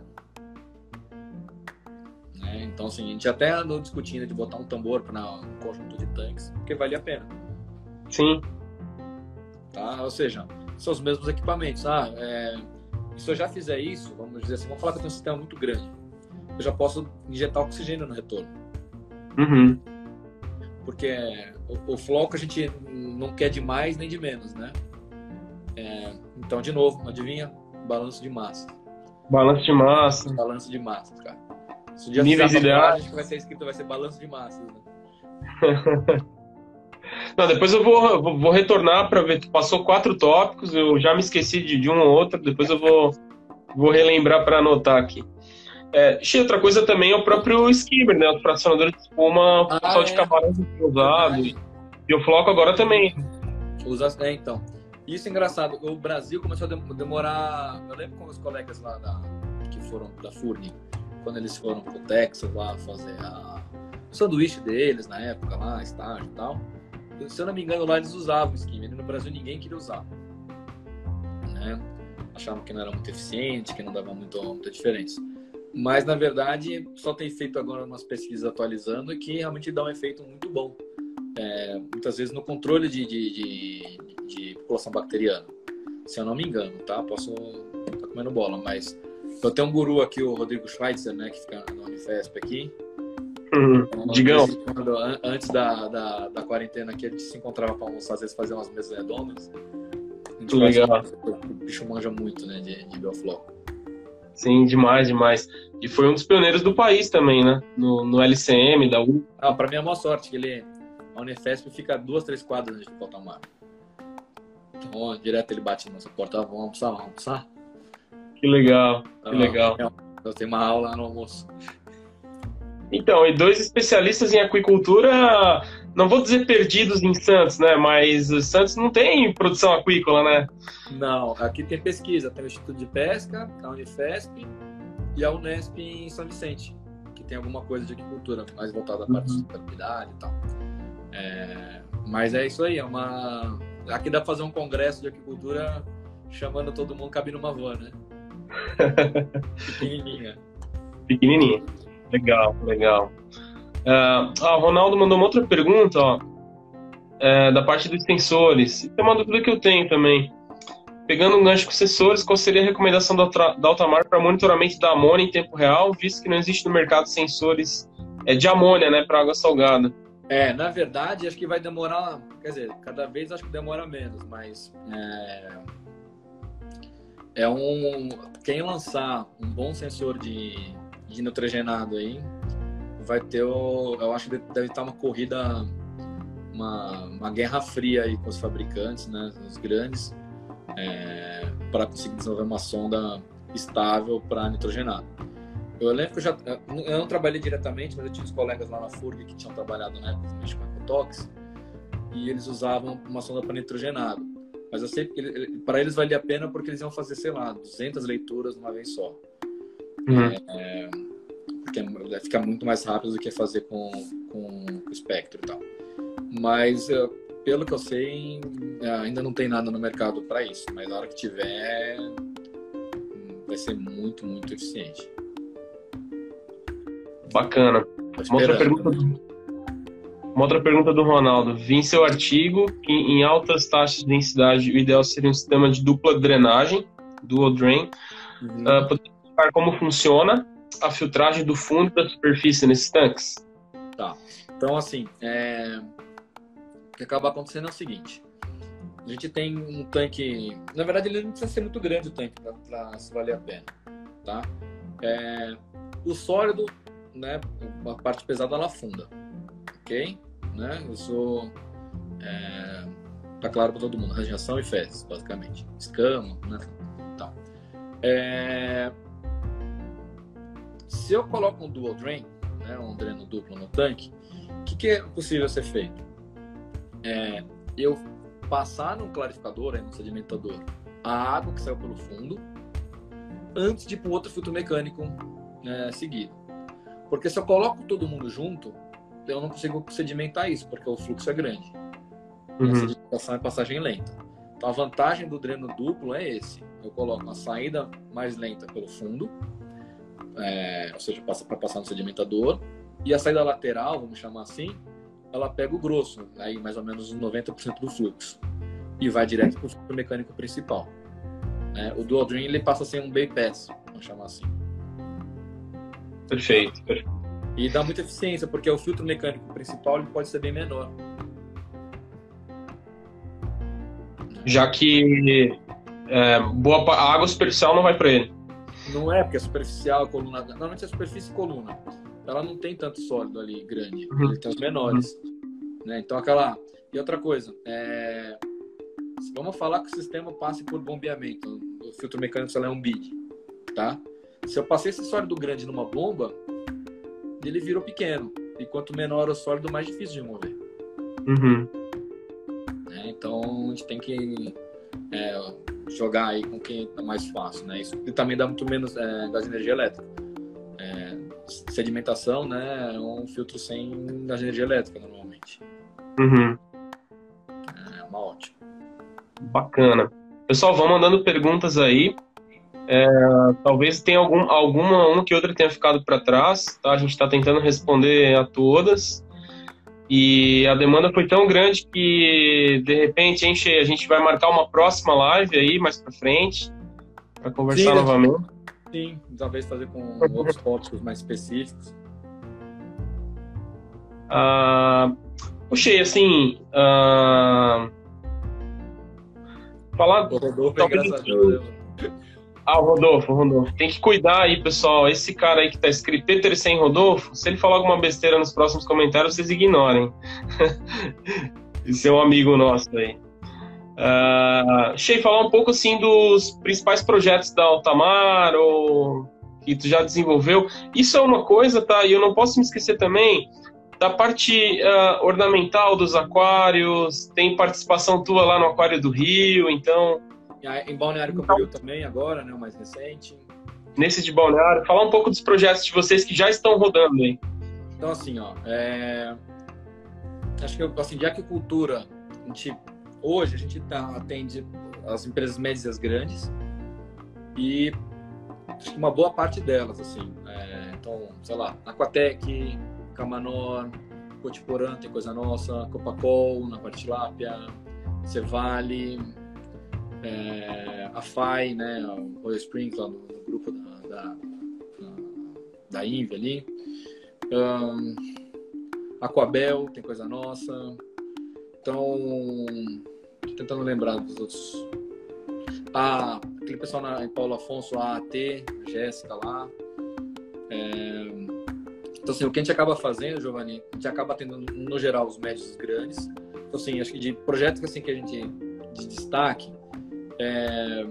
Então, assim, a gente até andou discutindo de botar um tambor para um conjunto de tanques, porque vale a pena. Sim. Tá? Ou seja, são os mesmos equipamentos. Ah, é... se eu já fizer isso, vamos dizer assim, vamos falar que eu tenho um sistema muito grande. Eu já posso injetar oxigênio no retorno. Uhum. Porque o, o floco a gente não quer de mais nem de menos, né? É... então, de novo, adivinha? Balanço de massa. Balanço de massa. Balanço de massa, cara. Se o dia Níveis ideais. Acho que vai ser escrito, vai ser balanço de massas. Né? Não, depois eu vou, vou, vou retornar para ver. Tu passou quatro tópicos, eu já me esqueci de, de um ou outro, depois eu vou, vou relembrar para anotar aqui. É, outra coisa também é o próprio skimmer, né? O fracionador de espuma, o pessoal ah, de é. camarões usado. E o floco agora também. Usa, é, então. Isso é engraçado. O Brasil começou a demorar. Eu lembro com os colegas lá da, que foram da Furni quando eles foram pro Texas lá fazer a, o sanduíche deles na época lá, estágio e tal. Se eu não me engano, lá eles usavam skim. No Brasil ninguém queria usar. Né? Achavam que não era muito eficiente, que não dava muito, muita diferença. Mas, na verdade, só tem feito agora umas pesquisas atualizando que realmente dá um efeito muito bom. É, muitas vezes no controle de, de, de, de, população bacteriana. Se eu não me engano, tá? Posso estar tá comendo bola, mas eu tenho um guru aqui, o Rodrigo Schweitzer, né, que fica no Unifesp aqui. Uhum. Digão. Antes da, da, da, quarentena aqui, a gente se encontrava para almoçar, às vezes fazer umas mesas redondas. A gente Legal. o bicho manja muito, né, de, de Biofloco. Sim, demais, demais. E foi um dos pioneiros do país também, né? No, no LCM, da U. Ah, para mim é uma sorte que ele, a Unifesp fica duas, três quadras antes do porta-mar. Então, direto ele bate na nossa porta, vamos almoçar, vamos almoçar. Que legal, que então, legal. Eu tenho uma aula no almoço. Então, e dois especialistas em aquicultura, não vou dizer perdidos em Santos, né? Mas Santos não tem produção aquícola, né? Não, aqui tem pesquisa, tem o Instituto de Pesca, a Unifesp e a Unesp em São Vicente, que tem alguma coisa de aquicultura mais voltada à parte uhum. de sustentabilidade e tal. É, mas é isso aí, é uma. Aqui dá pra fazer um congresso de aquicultura chamando todo mundo cabe numa van, né? Pequenininha. Pequenininha. Legal, legal. Uh, ah, o Ronaldo mandou uma outra pergunta, ó, é, da parte dos sensores. é uma dúvida que eu tenho também. Pegando um gancho com sensores, qual seria a recomendação da, da Altamar para monitoramento da amônia em tempo real, visto que não existe no mercado sensores é, de amônia, né, para água salgada? É, na verdade, acho que vai demorar, quer dizer, cada vez acho que demora menos, mas é, é um quem lançar um bom sensor de de nitrogenado aí, vai ter eu acho que deve estar uma corrida, uma, uma guerra fria aí com os fabricantes, né, os grandes, é, para conseguir desenvolver uma sonda estável para nitrogenado. Eu lembro que eu já, eu não trabalhei diretamente, mas eu tinha uns colegas lá na FURG que tinham trabalhado na época com a Ecotox e eles usavam uma sonda para nitrogenado. Mas eu sei que para eles valia a pena porque eles iam fazer, sei lá, 200 leituras uma vez só. Uhum. É, porque é, fica muito mais rápido do que fazer com, com o espectro e tal. Mas, é, pelo que eu sei, é, ainda não tem nada no mercado para isso. Mas na hora que tiver, vai ser muito, muito eficiente. Bacana. Uma outra, pergunta do, uma outra pergunta do Ronaldo. Vi em seu artigo que em altas taxas de densidade o ideal seria um sistema de dupla drenagem, dual drain. Uhum. Uh, explicar como funciona a filtragem do fundo da superfície nesses tanques? Tá. Então, assim, é... o que acaba acontecendo é o seguinte. A gente tem um tanque... Na verdade, ele não precisa ser muito grande o tanque para se valer a pena, tá? É... O sólido, né, a parte pesada, ela afunda, ok? Né? Eu sou... É... Tá claro para todo mundo, radiação e fezes, basicamente. Escama, né? Então, é se eu coloco um dual drain, né, um dreno duplo no tanque, o que, que, é possível ser feito? É, eu passar num clarificador, no sedimentador, a água que saiu pelo fundo, antes de ir para o outro filtro mecânico né, seguido. Porque se eu coloco todo mundo junto, eu não consigo sedimentar isso, porque o fluxo é grande. Uhum. A sedimentação é passagem lenta. Então a vantagem do dreno duplo é esse. Eu coloco uma saída mais lenta pelo fundo é, ou seja, passa para passar no sedimentador, e a saída lateral, vamos chamar assim, ela pega o grosso, aí mais ou menos 90% do fluxo, e vai direto para o fluxo mecânico principal. É, o dual drain ele passa a ser um bypass, vamos chamar assim. Perfeito. E dá muita eficiência, porque o filtro mecânico principal ele pode ser bem menor. Já que é, boa, a água superficial não vai para ele. Não é, porque é superficial, a coluna. Normalmente a superfície e coluna. Ela não tem tanto sólido ali grande. Uhum. Ele tem os menores. Uhum. Né? Então aquela. E outra coisa, é... vamos falar que o sistema passe por bombeamento. O filtro mecânico é um bid. Tá? Se eu passei esse sólido grande numa bomba, ele virou pequeno. E quanto menor o sólido, mais difícil de mover. Uhum. É, então a gente tem que é, jogar aí com quem é mais fácil, né? Isso também dá muito menos é, gás de energia elétrica. É, sedimentação, né? É um filtro sem gás de energia elétrica, normalmente. Uhum. É uma ótima. Bacana. Pessoal, vão mandando perguntas aí. É, talvez tenha algum, alguma, uma que outra tenha ficado para trás, tá? A gente está tentando responder a todas. E a demanda foi tão grande que, de repente, gente, a gente vai marcar uma próxima live aí mais para frente, para conversar sim, novamente. Sim, talvez fazer com outros tópicos mais específicos. Ah, puxei, assim. Ah, falar. O Rodolfo é né? Ah, o Rodolfo, Rodolfo. Tem que cuidar aí, pessoal. Esse cara aí que tá escrito Peter sem Rodolfo, se ele falar alguma besteira nos próximos comentários, vocês ignorem. Esse é um amigo nosso aí. Uh, Shei, falar um pouco assim dos principais projetos da Altamar ou que tu já desenvolveu. Isso é uma coisa, tá? E eu não posso me esquecer também da parte uh, ornamental dos aquários. Tem participação tua lá no Aquário do Rio, então em Balneário Camboriú também, agora, né, o mais recente. Nesse de Balneário, falar um pouco dos projetos de vocês que já estão rodando aí. Então, assim, ó, é... acho que, assim, de aquicultura, a gente, hoje a gente tá, atende as empresas médias e as grandes e acho que uma boa parte delas, assim, é... então, sei lá, Aquatec, Camanor, Cotiporã tem coisa nossa, Copacol, na parte lápia, Cevale, é, a FAI, né, o Royal Springs, lá no, no grupo da, da, da INVE ali. Um, Aquabel, tem coisa nossa. Então, tô tentando lembrar dos outros. Ah, aquele pessoal na, em Paulo Afonso, a AT, a Jéssica lá. É, então, assim, o que a gente acaba fazendo, Giovanni, a gente acaba tendo, no geral, os médios os grandes. Então, assim, acho que de projetos assim, que a gente de destaque, é,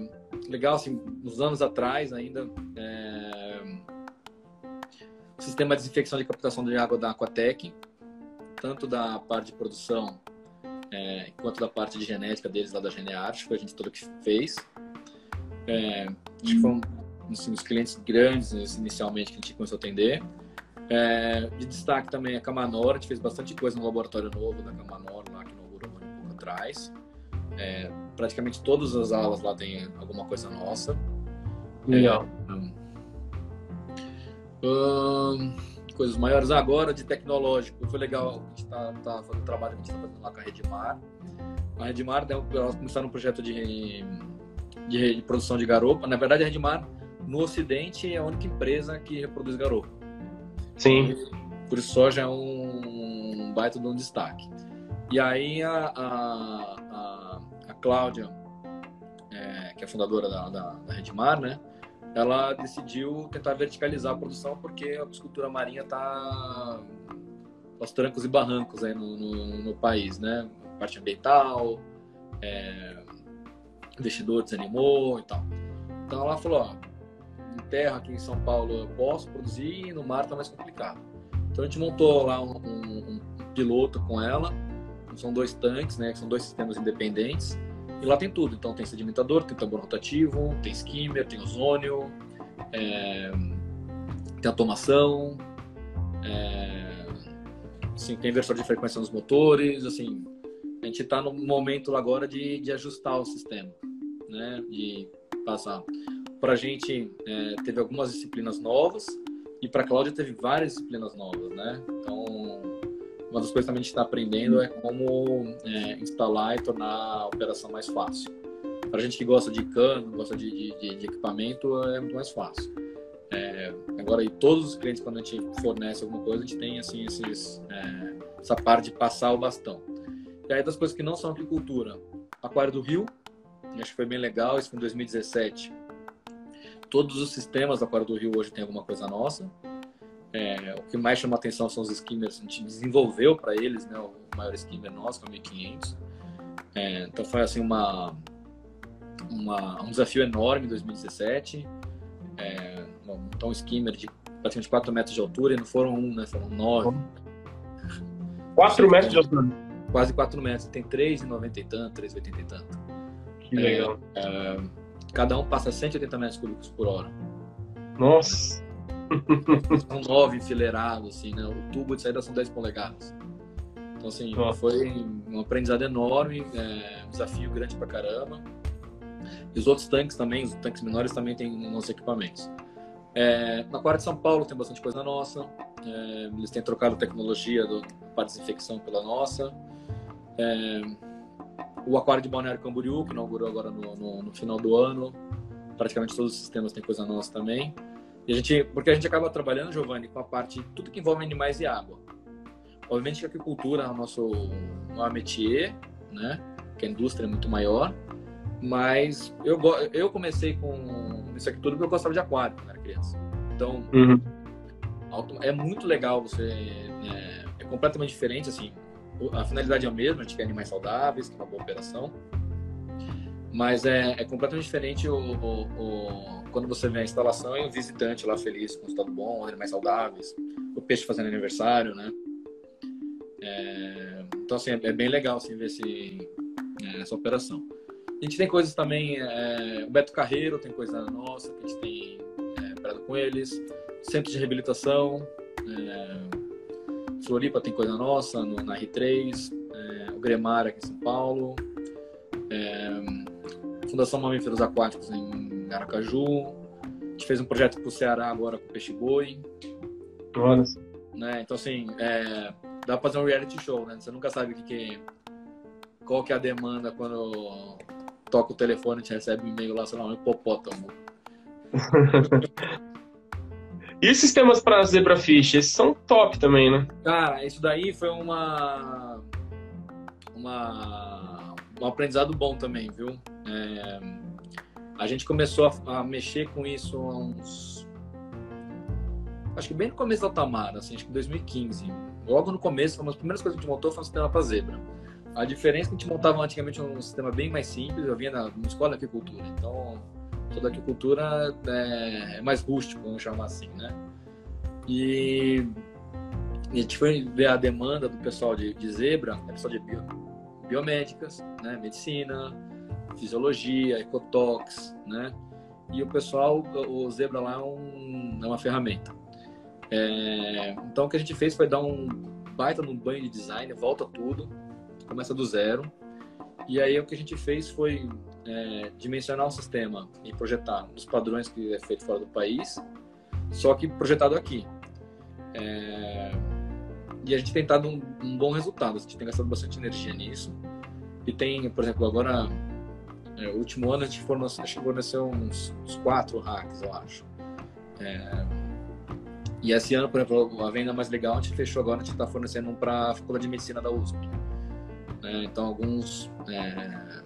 legal, assim, uns anos atrás ainda, é, sistema de desinfecção de captação de água da Aquatec, tanto da parte de produção é, quanto da parte de genética deles lá da Geneart, foi a gente toda que fez. É, acho que foram assim, os clientes grandes assim, inicialmente que a gente começou a atender. É, de destaque também a Camanor, a gente fez bastante coisa no laboratório novo da Camanor, lá que inaugurou um pouco atrás. É, praticamente todas as aulas lá tem alguma coisa nossa. Legal. É, coisas maiores agora de tecnológico. Foi legal, a gente está tá fazendo o trabalho que a gente está fazendo lá com a Redmar. A Redmar, elas começaram um projeto de, de, de, produção de garopa. Na verdade, a Redmar, no Ocidente, é a única empresa que reproduz garopa. Sim. Por isso já é um, um baita de um destaque. E aí a, a Cláudia, é, que é fundadora da, da, da Redmar, né? Ela decidiu tentar verticalizar a produção porque a piscicultura marinha está aos trancos e barrancos aí no, no, no país, né? Parte ambiental, é, investidor desanimou e tal. Então ela falou, ó, em terra aqui em São Paulo eu posso produzir no mar tá mais complicado. Então a gente montou lá um, um, um piloto com ela, são dois tanques, né? São dois sistemas independentes e lá tem tudo. Então tem sedimentador, tem tambor rotativo, tem skimmer, tem ozônio, é, tem automação, é, assim, tem inversor de frequência nos motores. Assim, a gente está no momento agora de, de ajustar o sistema, né? De passar. Para a gente é, teve algumas disciplinas novas e para a Cláudia teve várias disciplinas novas, né? Então uma das coisas que a gente está aprendendo é como é, instalar e tornar a operação mais fácil. Para a gente que gosta de cano, gosta de, de, de equipamento, é muito mais fácil. É, agora, e todos os clientes, quando a gente fornece alguma coisa, a gente tem assim, esses, é, essa parte de passar o bastão. E aí, das coisas que não são agricultura, Aquário do Rio, acho que foi bem legal, isso foi em 2017. Todos os sistemas do Aquário do Rio hoje tem alguma coisa nossa. É, o que mais chama atenção são os skimmers. A gente desenvolveu para eles né, o maior skimmer nosso, que é o 1500. É, então foi assim uma, uma, um desafio enorme em 2017. É, montar um skimmer de praticamente 4 metros de altura e não foram um, né, foram 9. 4 metros de altura? Quase 4 metros. Tem 3,90 e tanto, 3,80 e tanto. Que legal. É, é, cada um passa 180 metros cúbicos por hora. Nossa! São nove enfileirados, assim, né? O tubo de saída são 10 polegadas. Então, assim, Nossa. foi um aprendizado enorme, é, um desafio grande pra caramba. E os outros tanques também, os tanques menores também têm nossos equipamentos. É, na Quarta de São Paulo tem bastante coisa nossa. É, eles têm trocado tecnologia do, para desinfecção pela nossa. É, o Aquário de Balneário Camboriú, que inaugurou agora no, no, no final do ano. Praticamente todos os sistemas têm coisa nossa também. A gente, porque a gente acaba trabalhando, Giovanni, com a parte tudo que envolve animais e água. Obviamente que a agricultura é o nosso maior métier, né? Que a indústria é muito maior. Mas eu, eu comecei com isso aqui tudo porque eu gostava de aquário quando era criança. Então, Uhum. é muito legal você. É, é completamente diferente, assim. A finalidade é a mesma, a gente quer animais saudáveis, que é uma boa operação. Mas é, é completamente diferente o, o- o- quando você vê a instalação e o visitante lá feliz, com estado bom, animais saudáveis, o peixe fazendo aniversário, né? É, então, assim, é, bem legal assim, ver esse, é, essa operação. A gente tem coisas também, é, o Beto Carreiro tem coisa nossa, que a gente tem é, com eles, centro de reabilitação, é, Floripa tem coisa nossa, no, na R3, é, o Gremar aqui em São Paulo, é, Fundação Mamíferos Aquáticos em Aracaju, a gente fez um projeto para o Ceará agora com Peixe Boi, Olha né? Então, assim, é, dá pra fazer um reality show, né? Você nunca sabe o que, que qual que é a demanda quando toca o telefone e te recebe um e-mail lá, sei lá, um hipopótamo. E os sistemas para zebrafish? Esses são top também, né? Cara, isso daí foi uma, uma um aprendizado bom também, viu? É, a gente começou a, a mexer com isso há uns acho que bem no começo da Tamara, assim, acho que em 2015. Logo no começo, uma das primeiras coisas que a gente montou foi um sistema para zebra. A diferença é que a gente montava antigamente um sistema bem mais simples, eu vinha na, escola de aquicultura, então toda aquicultura é, é mais rústico, vamos chamar assim, né? E, e a gente foi ver a demanda do pessoal de, de zebra, é pessoal de bio, biomédicas, né? medicina, fisiologia, ecotox, né? E o pessoal, o zebra lá é, um, é uma ferramenta. É, então o que a gente fez foi dar um baita no banho de design, volta tudo, começa do zero. E aí o que a gente fez foi é, dimensionar o sistema e projetar nos padrões que é feito fora do país, só que projetado aqui. É, e a gente tem tentado um, um, bom resultado, a gente tem gastado bastante energia nisso. E tem, por exemplo, agora, é, último ano a gente forneceu, forneceu uns, uns quatro hacks, eu acho. É, e esse ano, por exemplo, a venda mais legal a gente fechou agora, a gente está fornecendo um para a Faculdade de Medicina da USP. É, então, alguns é,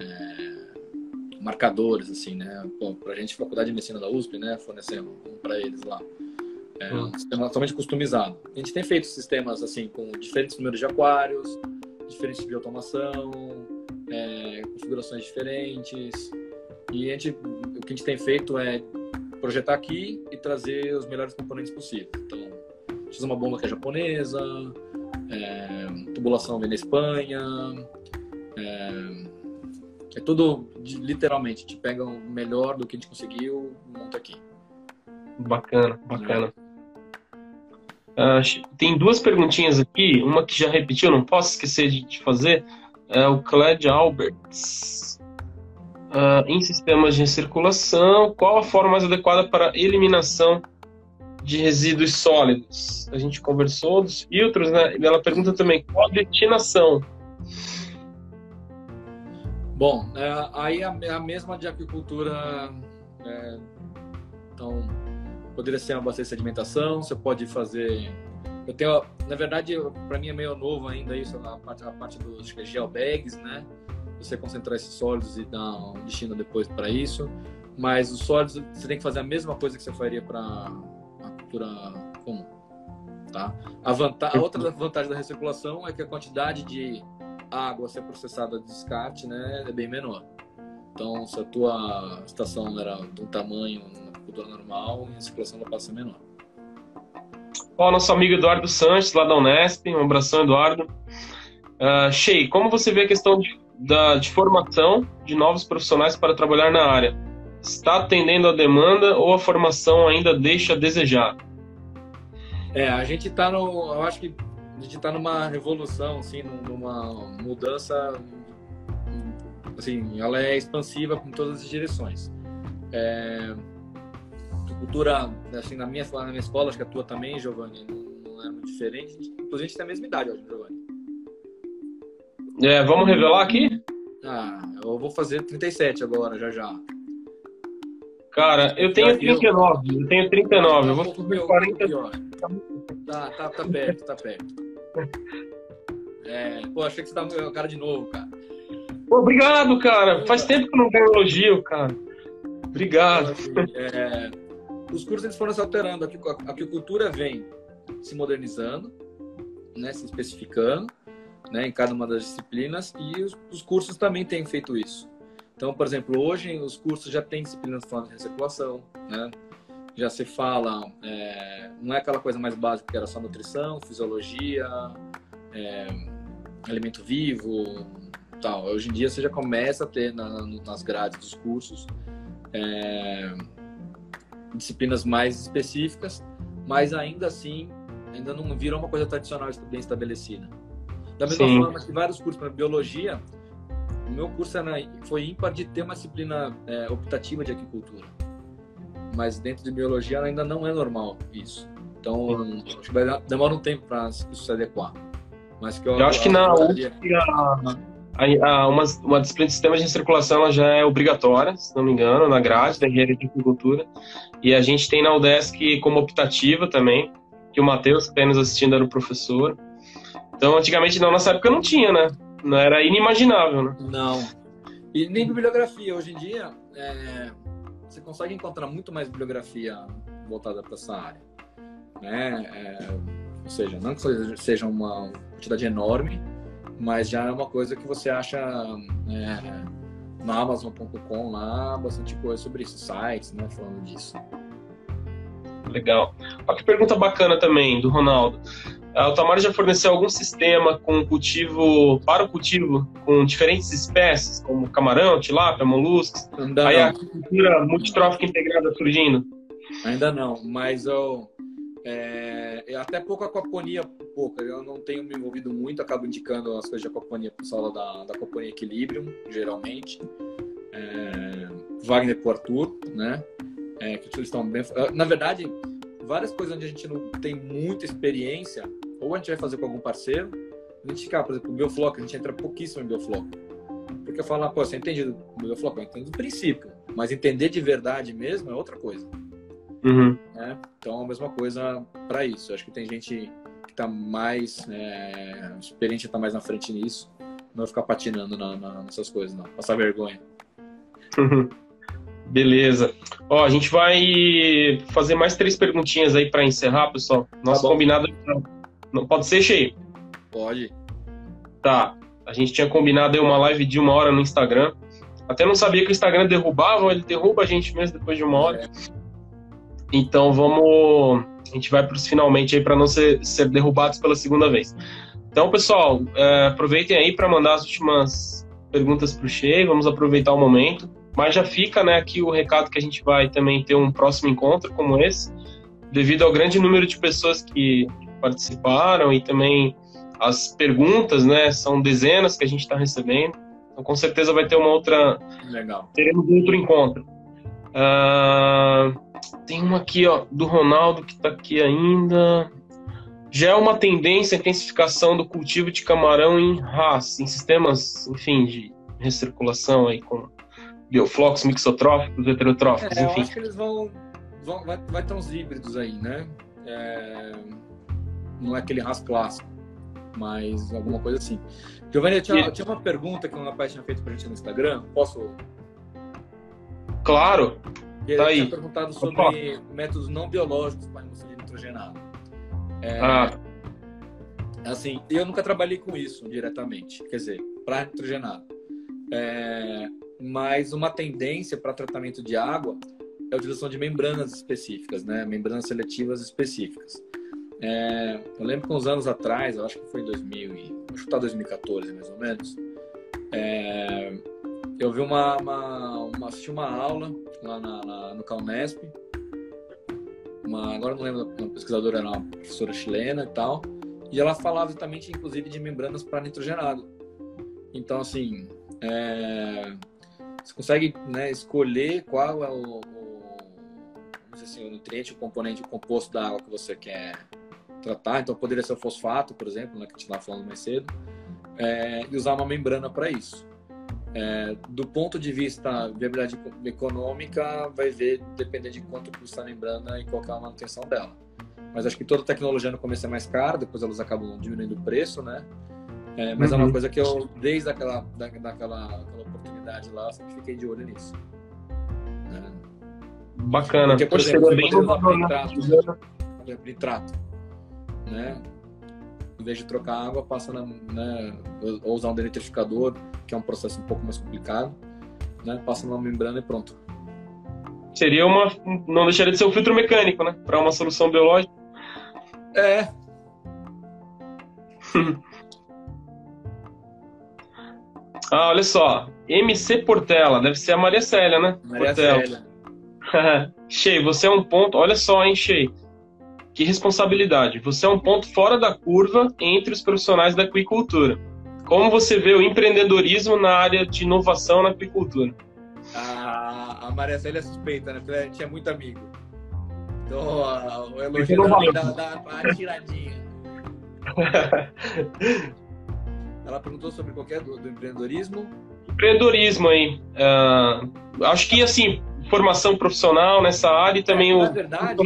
é, marcadores, assim, né? Para a gente, Faculdade de Medicina da USP, né? Fornecendo um para eles lá. É, um sistema totalmente customizado. A gente tem feito sistemas, assim, com diferentes números de aquários, diferentes tipos de automação, é, configurações diferentes. E a gente, o que a gente tem feito é projetar aqui e trazer os melhores componentes possíveis. Então, a gente usa uma bomba que é japonesa, é, tubulação vem da Espanha, é, é tudo de, literalmente, a gente pega o melhor do que a gente conseguiu e monta aqui. Bacana, bacana. Uh, tem duas perguntinhas aqui, uma que já repetiu, não posso esquecer de te fazer. É o Cled Alberts. Uh, em sistemas de recirculação, qual a forma mais adequada para eliminação de resíduos sólidos? A gente conversou dos filtros, né? E ela pergunta também qual a destinação. Bom, é, aí é a mesma de aquicultura. É, então, poderia ser uma bacia de sedimentação, você pode fazer. Eu tenho, na verdade, para mim é meio novo ainda isso, a parte, a parte dos geobags, né? Você concentrar esses sólidos e dar um destino depois para isso. Mas os sólidos, você tem que fazer a mesma coisa que você faria para a cultura comum, tá? A, a outra vantagem da recirculação é que a quantidade de água a ser processada de descarte, né, é bem menor. Então, se a tua estação era de um tamanho cultura normal e a circulação ela passa menor. Ó, nosso amigo Eduardo Sanches, lá da Unesp, um abração, Eduardo. Uh, Shei, como você vê a questão de, da, de formação de novos profissionais para trabalhar na área? Está atendendo a demanda ou a formação ainda deixa a desejar? É, a gente está no, eu acho que a gente está numa revolução, assim, numa mudança, assim, ela é expansiva com todas as direções. É, cultura, assim, na minha, na minha escola, acho que a tua também, Giovanni, não, não é muito diferente. Inclusive, a gente tem a mesma idade hoje, Giovanni. É, vamos revelar aqui? Ah, eu vou fazer 37 agora, já já. Cara, eu tenho 39, eu tenho 39, eu vou fazer 40. Tá, tá, tá perto, tá perto. É, pô, achei que você tá com cara de novo, cara. Pô, obrigado, cara. Faz tempo que eu não ganho elogio, cara. Obrigado. É, os cursos eles foram se alterando. A aquicultura vem se modernizando, né, se especificando né, em cada uma das disciplinas e os, os, cursos também têm feito isso. Então, por exemplo, hoje os cursos já têm disciplinas falando de recirculação, né? já se fala, é, não é aquela coisa mais básica que era só nutrição, fisiologia, é, alimento vivo, tal. Hoje em dia você já começa a ter na, nas grades dos cursos é, disciplinas mais específicas, mas ainda assim ainda não virou uma coisa tradicional bem estabelecida. Da mesma Sim. forma que vários cursos para biologia, o meu curso era, foi ímpar de ter uma disciplina é, optativa de agricultura. Mas dentro de biologia ainda não é normal isso. Então, acho que vai demorar um tempo para isso se adequar. Mas que eu, eu acho que na UFSC a, a, uma, uma disciplina de sistemas de circulação já é obrigatória, se não me engano, na grade da engenharia de agricultura. E a gente tem na UDESC como optativa também, que o Matheus, que está nos assistindo, era o professor. Então, antigamente, na nossa época, não tinha, né? Não era inimaginável, né? Não. E nem bibliografia. Hoje em dia, é, você consegue encontrar muito mais bibliografia voltada para essa área. Né? É, ou seja, não que seja uma quantidade enorme, mas já é uma coisa que você acha é, na Amazon.com lá, bastante coisa sobre isso, sites, né, falando disso. Legal. Olha que pergunta bacana também, do Ronaldo. Ah, o Tamar já forneceu algum sistema com cultivo, para o cultivo, com diferentes espécies, como camarão, tilápia, moluscos? Ainda Aí não. a agricultura multitrófica integrada surgindo? Ainda não, mas eu, é, até pouco aquaponia, pouca. Eu não tenho me envolvido muito, acabo indicando as coisas de aquaponia para o pessoal da, da Aquaponia Equilibrium, geralmente. É, Wagner com Arthur, né? É, que eles estão bem. Na verdade, várias coisas onde a gente não tem muita experiência, ou a gente vai fazer com algum parceiro, a gente fica, por exemplo, o Biofloc, a gente entra pouquíssimo em Biofloc. Porque fala, pô, você entende do Biofloc? Eu entendo do princípio, mas entender de verdade mesmo é outra coisa. Uhum. Né? Então, a mesma coisa para isso. Acho que tem gente que está mais é, experiente, está mais na frente nisso. Não ficar patinando na, na, nessas coisas, não. Passar vergonha. Uhum. Beleza. Ó, a gente vai fazer mais três perguntinhas aí para encerrar, pessoal. Nosso tá combinado. Não pode ser cheio? Pode. Tá. A gente tinha combinado aí uma live de uma hora no Instagram. Até não sabia que o Instagram derrubava, ele derruba a gente mesmo depois de uma hora. É. Então vamos. A gente vai para os finalmente aí para não ser, ser derrubados pela segunda vez. Então, pessoal, é, aproveitem aí para mandar as últimas perguntas para o Shea. Vamos aproveitar o momento. Mas já fica né, aqui o recado que a gente vai também ter um próximo encontro como esse, devido ao grande número de pessoas que participaram e também as perguntas, né? São dezenas que a gente está recebendo. Então, com certeza vai ter uma outra. Legal. Teremos outro encontro. Uh, tem uma aqui, ó, do Ronaldo que está aqui ainda. Já é uma tendência a intensificação do cultivo de camarão em RAS, em sistemas, enfim, de recirculação aí com bioflocos mixotróficos, heterotróficos, é, enfim. Eu acho que eles vão, vão vai, vai ter uns híbridos aí, né? É, não é aquele RAS clássico, mas alguma coisa assim. Giovanni, eu tinha, eu tinha uma pergunta que um rapaz tinha feito pra gente no Instagram. Posso? Claro. E tá tinha aí. perguntado sobre métodos não biológicos para indústria de nitrogenado. É, ah. Assim, eu nunca trabalhei com isso diretamente, quer dizer, para nitrogenado. É, mas uma tendência para tratamento de água é a utilização de membranas específicas, né? Membranas seletivas específicas. É, eu lembro que uns anos atrás, eu acho que foi 2000 e, vou chutar 2014 mais ou menos, é, eu vi uma, uma, uma, assisti uma aula lá na, na, no Calnesp, uma, agora não lembro, uma pesquisadora era uma professora chilena e tal, e ela falava exatamente, inclusive, de membranas para nitrogenado. Então, assim, é, você consegue né, escolher qual é o, o, assim, o nutriente, o componente, o composto da água que você quer tratar. Então, poderia ser o fosfato, por exemplo, né, que a gente estava falando mais cedo, é, e usar uma membrana para isso. É, do ponto de vista viabilidade econômica, vai ver depender de quanto custa a membrana e qual é a manutenção dela. Mas acho que toda tecnologia no começo é mais cara, depois elas acabam diminuindo o preço, né? É, mas uhum. é uma uhum. coisa que eu, desde aquela, da, daquela, aquela oportunidade lá, sempre fiquei de olho nisso. Né? Bacana. Porque, por exemplo, você bem pode usar inovador, né? Em vez de trocar água, passa na, né, ou usar um denitrificador, que é um processo um pouco mais complicado, né? Passa numa membrana e pronto. Seria uma. Não deixaria de ser um filtro mecânico, né? Para uma solução biológica. É, Ah, olha só. MC Portela, deve ser a Maria Célia, né? Maria Portela. Célia. Shea, você é um ponto. Olha só, hein, Shea. Que responsabilidade. Você é um ponto fora da curva entre os profissionais da aquicultura. Como você vê o empreendedorismo na área de inovação na aquicultura? A, a Maria Célia é suspeita, né? Porque a gente é muito amigo. Então, a, o elogio valeu. dá, dá uma tiradinha. Ela perguntou sobre qualquer do, do empreendedorismo. Empreendedorismo aí. Ah, acho que, assim, formação profissional nessa área e também Na o verdade,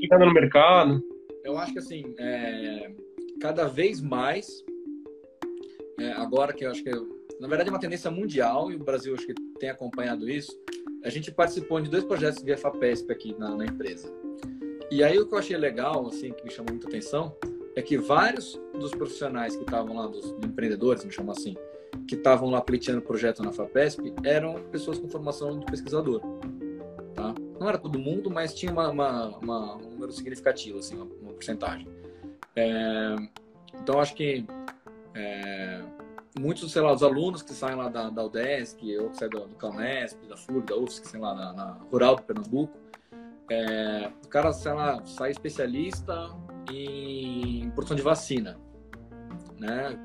chegando no mercado. eu acho que assim, é, cada vez mais, é, agora que eu acho que, na verdade, é uma tendência mundial e o Brasil acho que tem acompanhado isso. A gente participou de dois projetos via FAPESP aqui na, na empresa. E aí o que eu achei legal, assim, que me chamou muita atenção, é que vários dos profissionais que estavam lá, dos empreendedores, me chamam assim, que estavam lá pleiteando projeto na FAPESP, eram pessoas com formação de pesquisador. Não era todo mundo, mas tinha uma, uma- uma- um número significativo, assim, uma, uma porcentagem. É, então, acho que é, muitos, sei lá, os alunos que saem lá da, da UDESC, ou que saem do, do CAUNESP, da FURG, da UFSC, sei lá, na, na Rural do Pernambuco, é, o cara, sei lá, sai especialista em produção de vacina, né?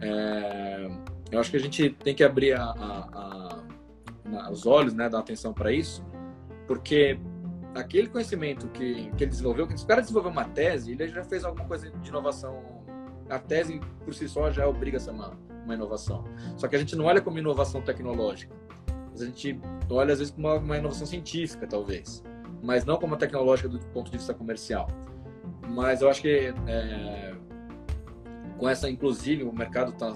É, eu acho que a gente tem que abrir a- a- a- os olhos, né, dar atenção para isso, porque aquele conhecimento que, que ele desenvolveu, que o cara desenvolveu uma tese, ele já fez alguma coisa de inovação. A tese por si só já obriga a ser uma, uma inovação. Só que a gente não olha como inovação tecnológica. A gente olha às vezes como uma, uma inovação científica, talvez, mas não como tecnológica do ponto de vista comercial. Mas eu acho que é, com essa, inclusive, o mercado está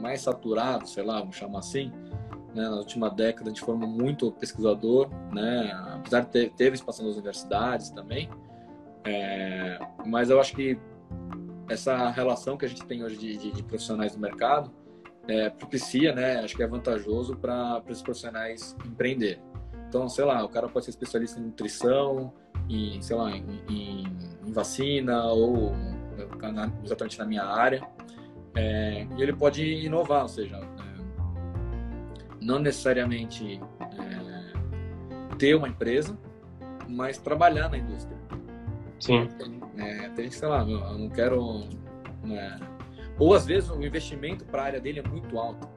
mais saturado, sei lá, vamos chamar assim. Né? Na última década a gente formou muito pesquisador, né? apesar de ter teve expansão das universidades também. É, mas eu acho que essa relação que a gente tem hoje de, de- de profissionais do mercado é, propicia, né? Acho que é vantajoso para esses profissionais empreender. Então, sei lá, o cara pode ser especialista em nutrição, em, sei lá, em, em- em vacina ou na- exatamente na minha área. É, e ele pode inovar, ou seja, não necessariamente é, ter uma empresa, mas trabalhar na indústria. Sim. É, tem sei lá, eu não quero. né, Ou às vezes o investimento para a área dele é muito alto.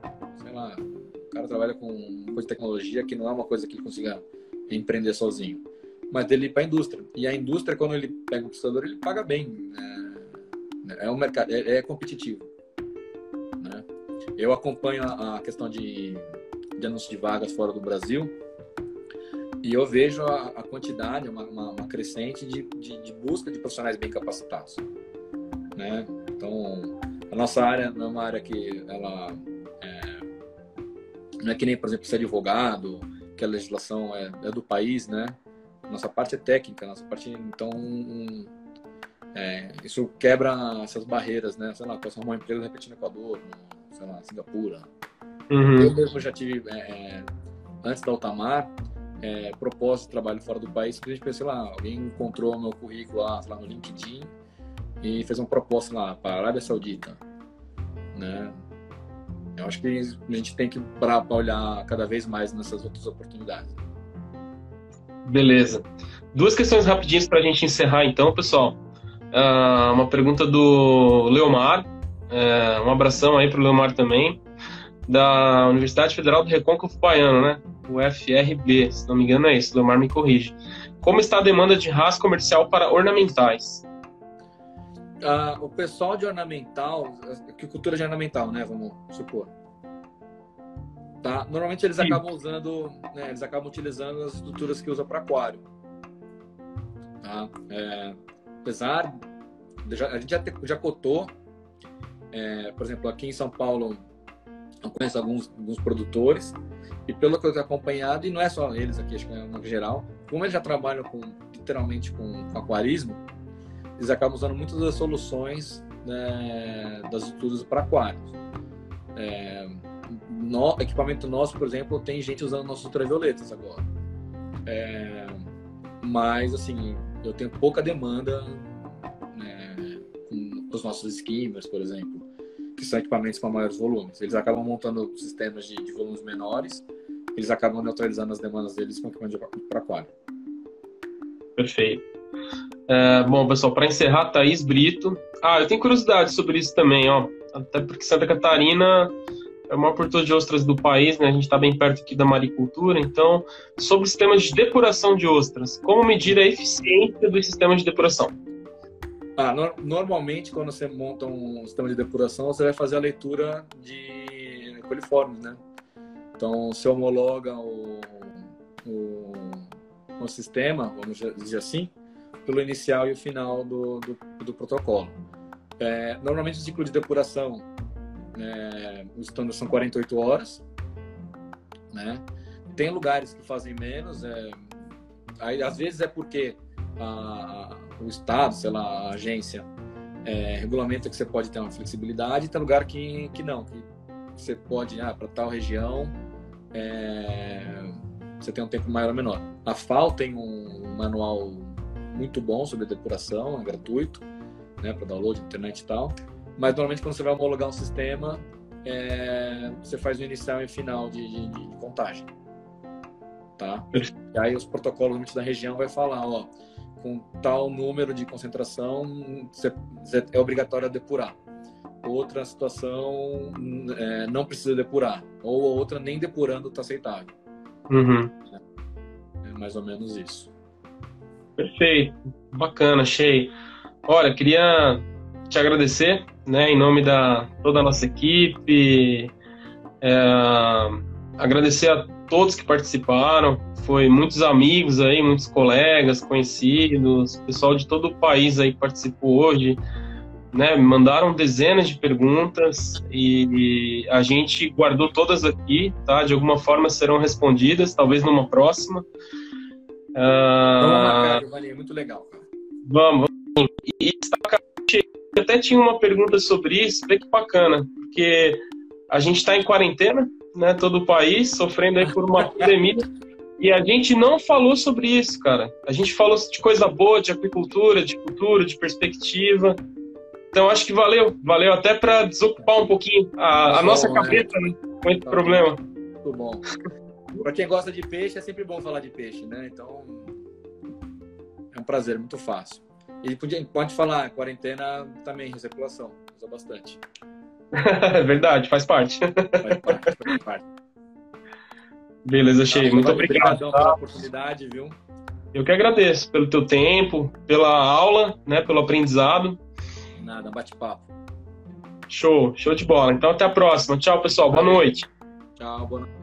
Sei lá, o cara trabalha com coisa de tecnologia que não é uma coisa que ele consiga empreender sozinho. Mas dele ir para a indústria. E a indústria, quando ele pega um prestador, ele paga bem. É, é um mercado, é, é competitivo. Né? Eu acompanho a, a questão de, de anúncio de vagas fora do Brasil. E eu vejo a, a quantidade, uma, uma, uma crescente de, de, de busca de profissionais bem capacitados. Né? Então, a nossa área não é uma área que ela é, não é que nem, por exemplo, ser advogado, que a legislação é, é do país, né? Nossa parte é técnica, nossa parte, então, é, isso quebra essas barreiras, né? Sei lá, posso arrumar um emprego de repente no Equador, no, sei lá, Singapura, Uhum. eu mesmo já tive, é, é, antes da Altamar, é, propósito de trabalho fora do país, que a gente pensei lá, alguém encontrou meu currículo lá, lá no LinkedIn e fez uma proposta lá para a Arábia Saudita, né? Eu acho que a gente tem que para olhar cada vez mais nessas outras oportunidades. Beleza. Duas questões rapidinhas para a gente encerrar, então, pessoal. Ah, uma pergunta do Leomar. É, um abração aí para o Leomar também. Da Universidade Federal do Recôncavo Baiano, né? O FRB, se não me engano é isso. Leomar me corrige. Como está a demanda de raça comercial para ornamentais? Ah, o pessoal de ornamental, que cultura de ornamental, né? Vamos supor. Tá? Normalmente eles Sim. acabam usando, né, eles acabam utilizando as estruturas que usa para aquário. Tá? É, apesar, já- a gente já, te- já cotou, é, por exemplo, aqui em São Paulo, Eu conheço alguns, alguns produtores e pelo que eu tenho acompanhado, e não é só eles aqui, acho que é no geral, como eles já trabalham com, literalmente com, com aquarismo, eles acabam usando muitas das soluções né, das estruturas para aquários. É, no, equipamento nosso, por exemplo, tem gente usando nossos ultravioletas agora. É, mas, assim, eu tenho pouca demanda né, com os nossos skimmers, por exemplo, que são equipamentos com maiores volumes. Eles acabam montando sistemas de, de volumes menores, eles acabam neutralizando as demandas deles com equipamento para aquário. Perfeito. É, bom, pessoal, para encerrar, Thaís Brito. Ah, eu tenho curiosidade sobre isso também, ó. Até porque Santa Catarina é o maior de ostras do país, né? A gente está bem perto aqui da maricultura. Então, sobre sistemas de depuração de ostras, como medir a eficiência do sistema de depuração? Ah, no, normalmente, quando você monta um sistema de depuração, você vai fazer a leitura de coliformes, né? Então, você homologa o, o, o sistema, vamos dizer assim, pelo inicial e o final do, do, do protocolo. É, normalmente, o ciclo de depuração é, os standards são 48 horas, né? Tem lugares que fazem menos, é, aí, às vezes é porque a, o Estado, sei lá, a agência, é, regulamenta que você pode ter uma flexibilidade, tem lugar que, que não, que você pode, ah, para tal região, é, você tem um tempo maior ou menor. A FAO tem um manual muito bom sobre depuração, é gratuito, né, para download, internet e tal. Mas normalmente quando você vai homologar um sistema, é, você faz o inicial e final de, de, de contagem. Tá? E aí os protocolos da região vai falar, ó, com tal número de concentração é obrigatório depurar. Outra situação é, não precisa depurar. Ou outra nem depurando está aceitável. Uhum. É mais ou menos isso. Perfeito. Bacana, achei. Olha, queria te agradecer, né, em nome da toda a nossa equipe, é, agradecer a todos que participaram, foi muitos amigos aí, muitos colegas, conhecidos, pessoal de todo o país aí participou hoje, né, mandaram dezenas de perguntas e, a gente guardou todas aqui, tá, de alguma forma serão respondidas, talvez numa próxima. Vamos marcar, Giovanni, muito legal. Vamos, e destacar até tinha uma pergunta sobre isso, bem que bacana, porque a gente está em quarentena, né, todo o país, sofrendo aí por uma pandemia, e a gente não falou sobre isso, cara. A gente falou de coisa boa, de aquicultura, de cultura, de perspectiva. Então acho que valeu, valeu até para desocupar um pouquinho a, a nossa cabeça né, com esse tá problema. Muito bom. Para quem gosta de peixe, é sempre bom falar de peixe, né? Então é um prazer, muito fácil. E podia, pode falar, quarentena também, recirculação, usa bastante. É verdade, faz parte. Faz parte, faz parte. Beleza, Cheio. Tá, Muito obrigado. Obrigadão tá? pela oportunidade, viu? Eu que agradeço pelo teu tempo, pela aula, né, pelo aprendizado. Nada, bate-papo. Show, show de bola. Então até a próxima. Tchau, pessoal. Boa noite. Tchau, boa noite.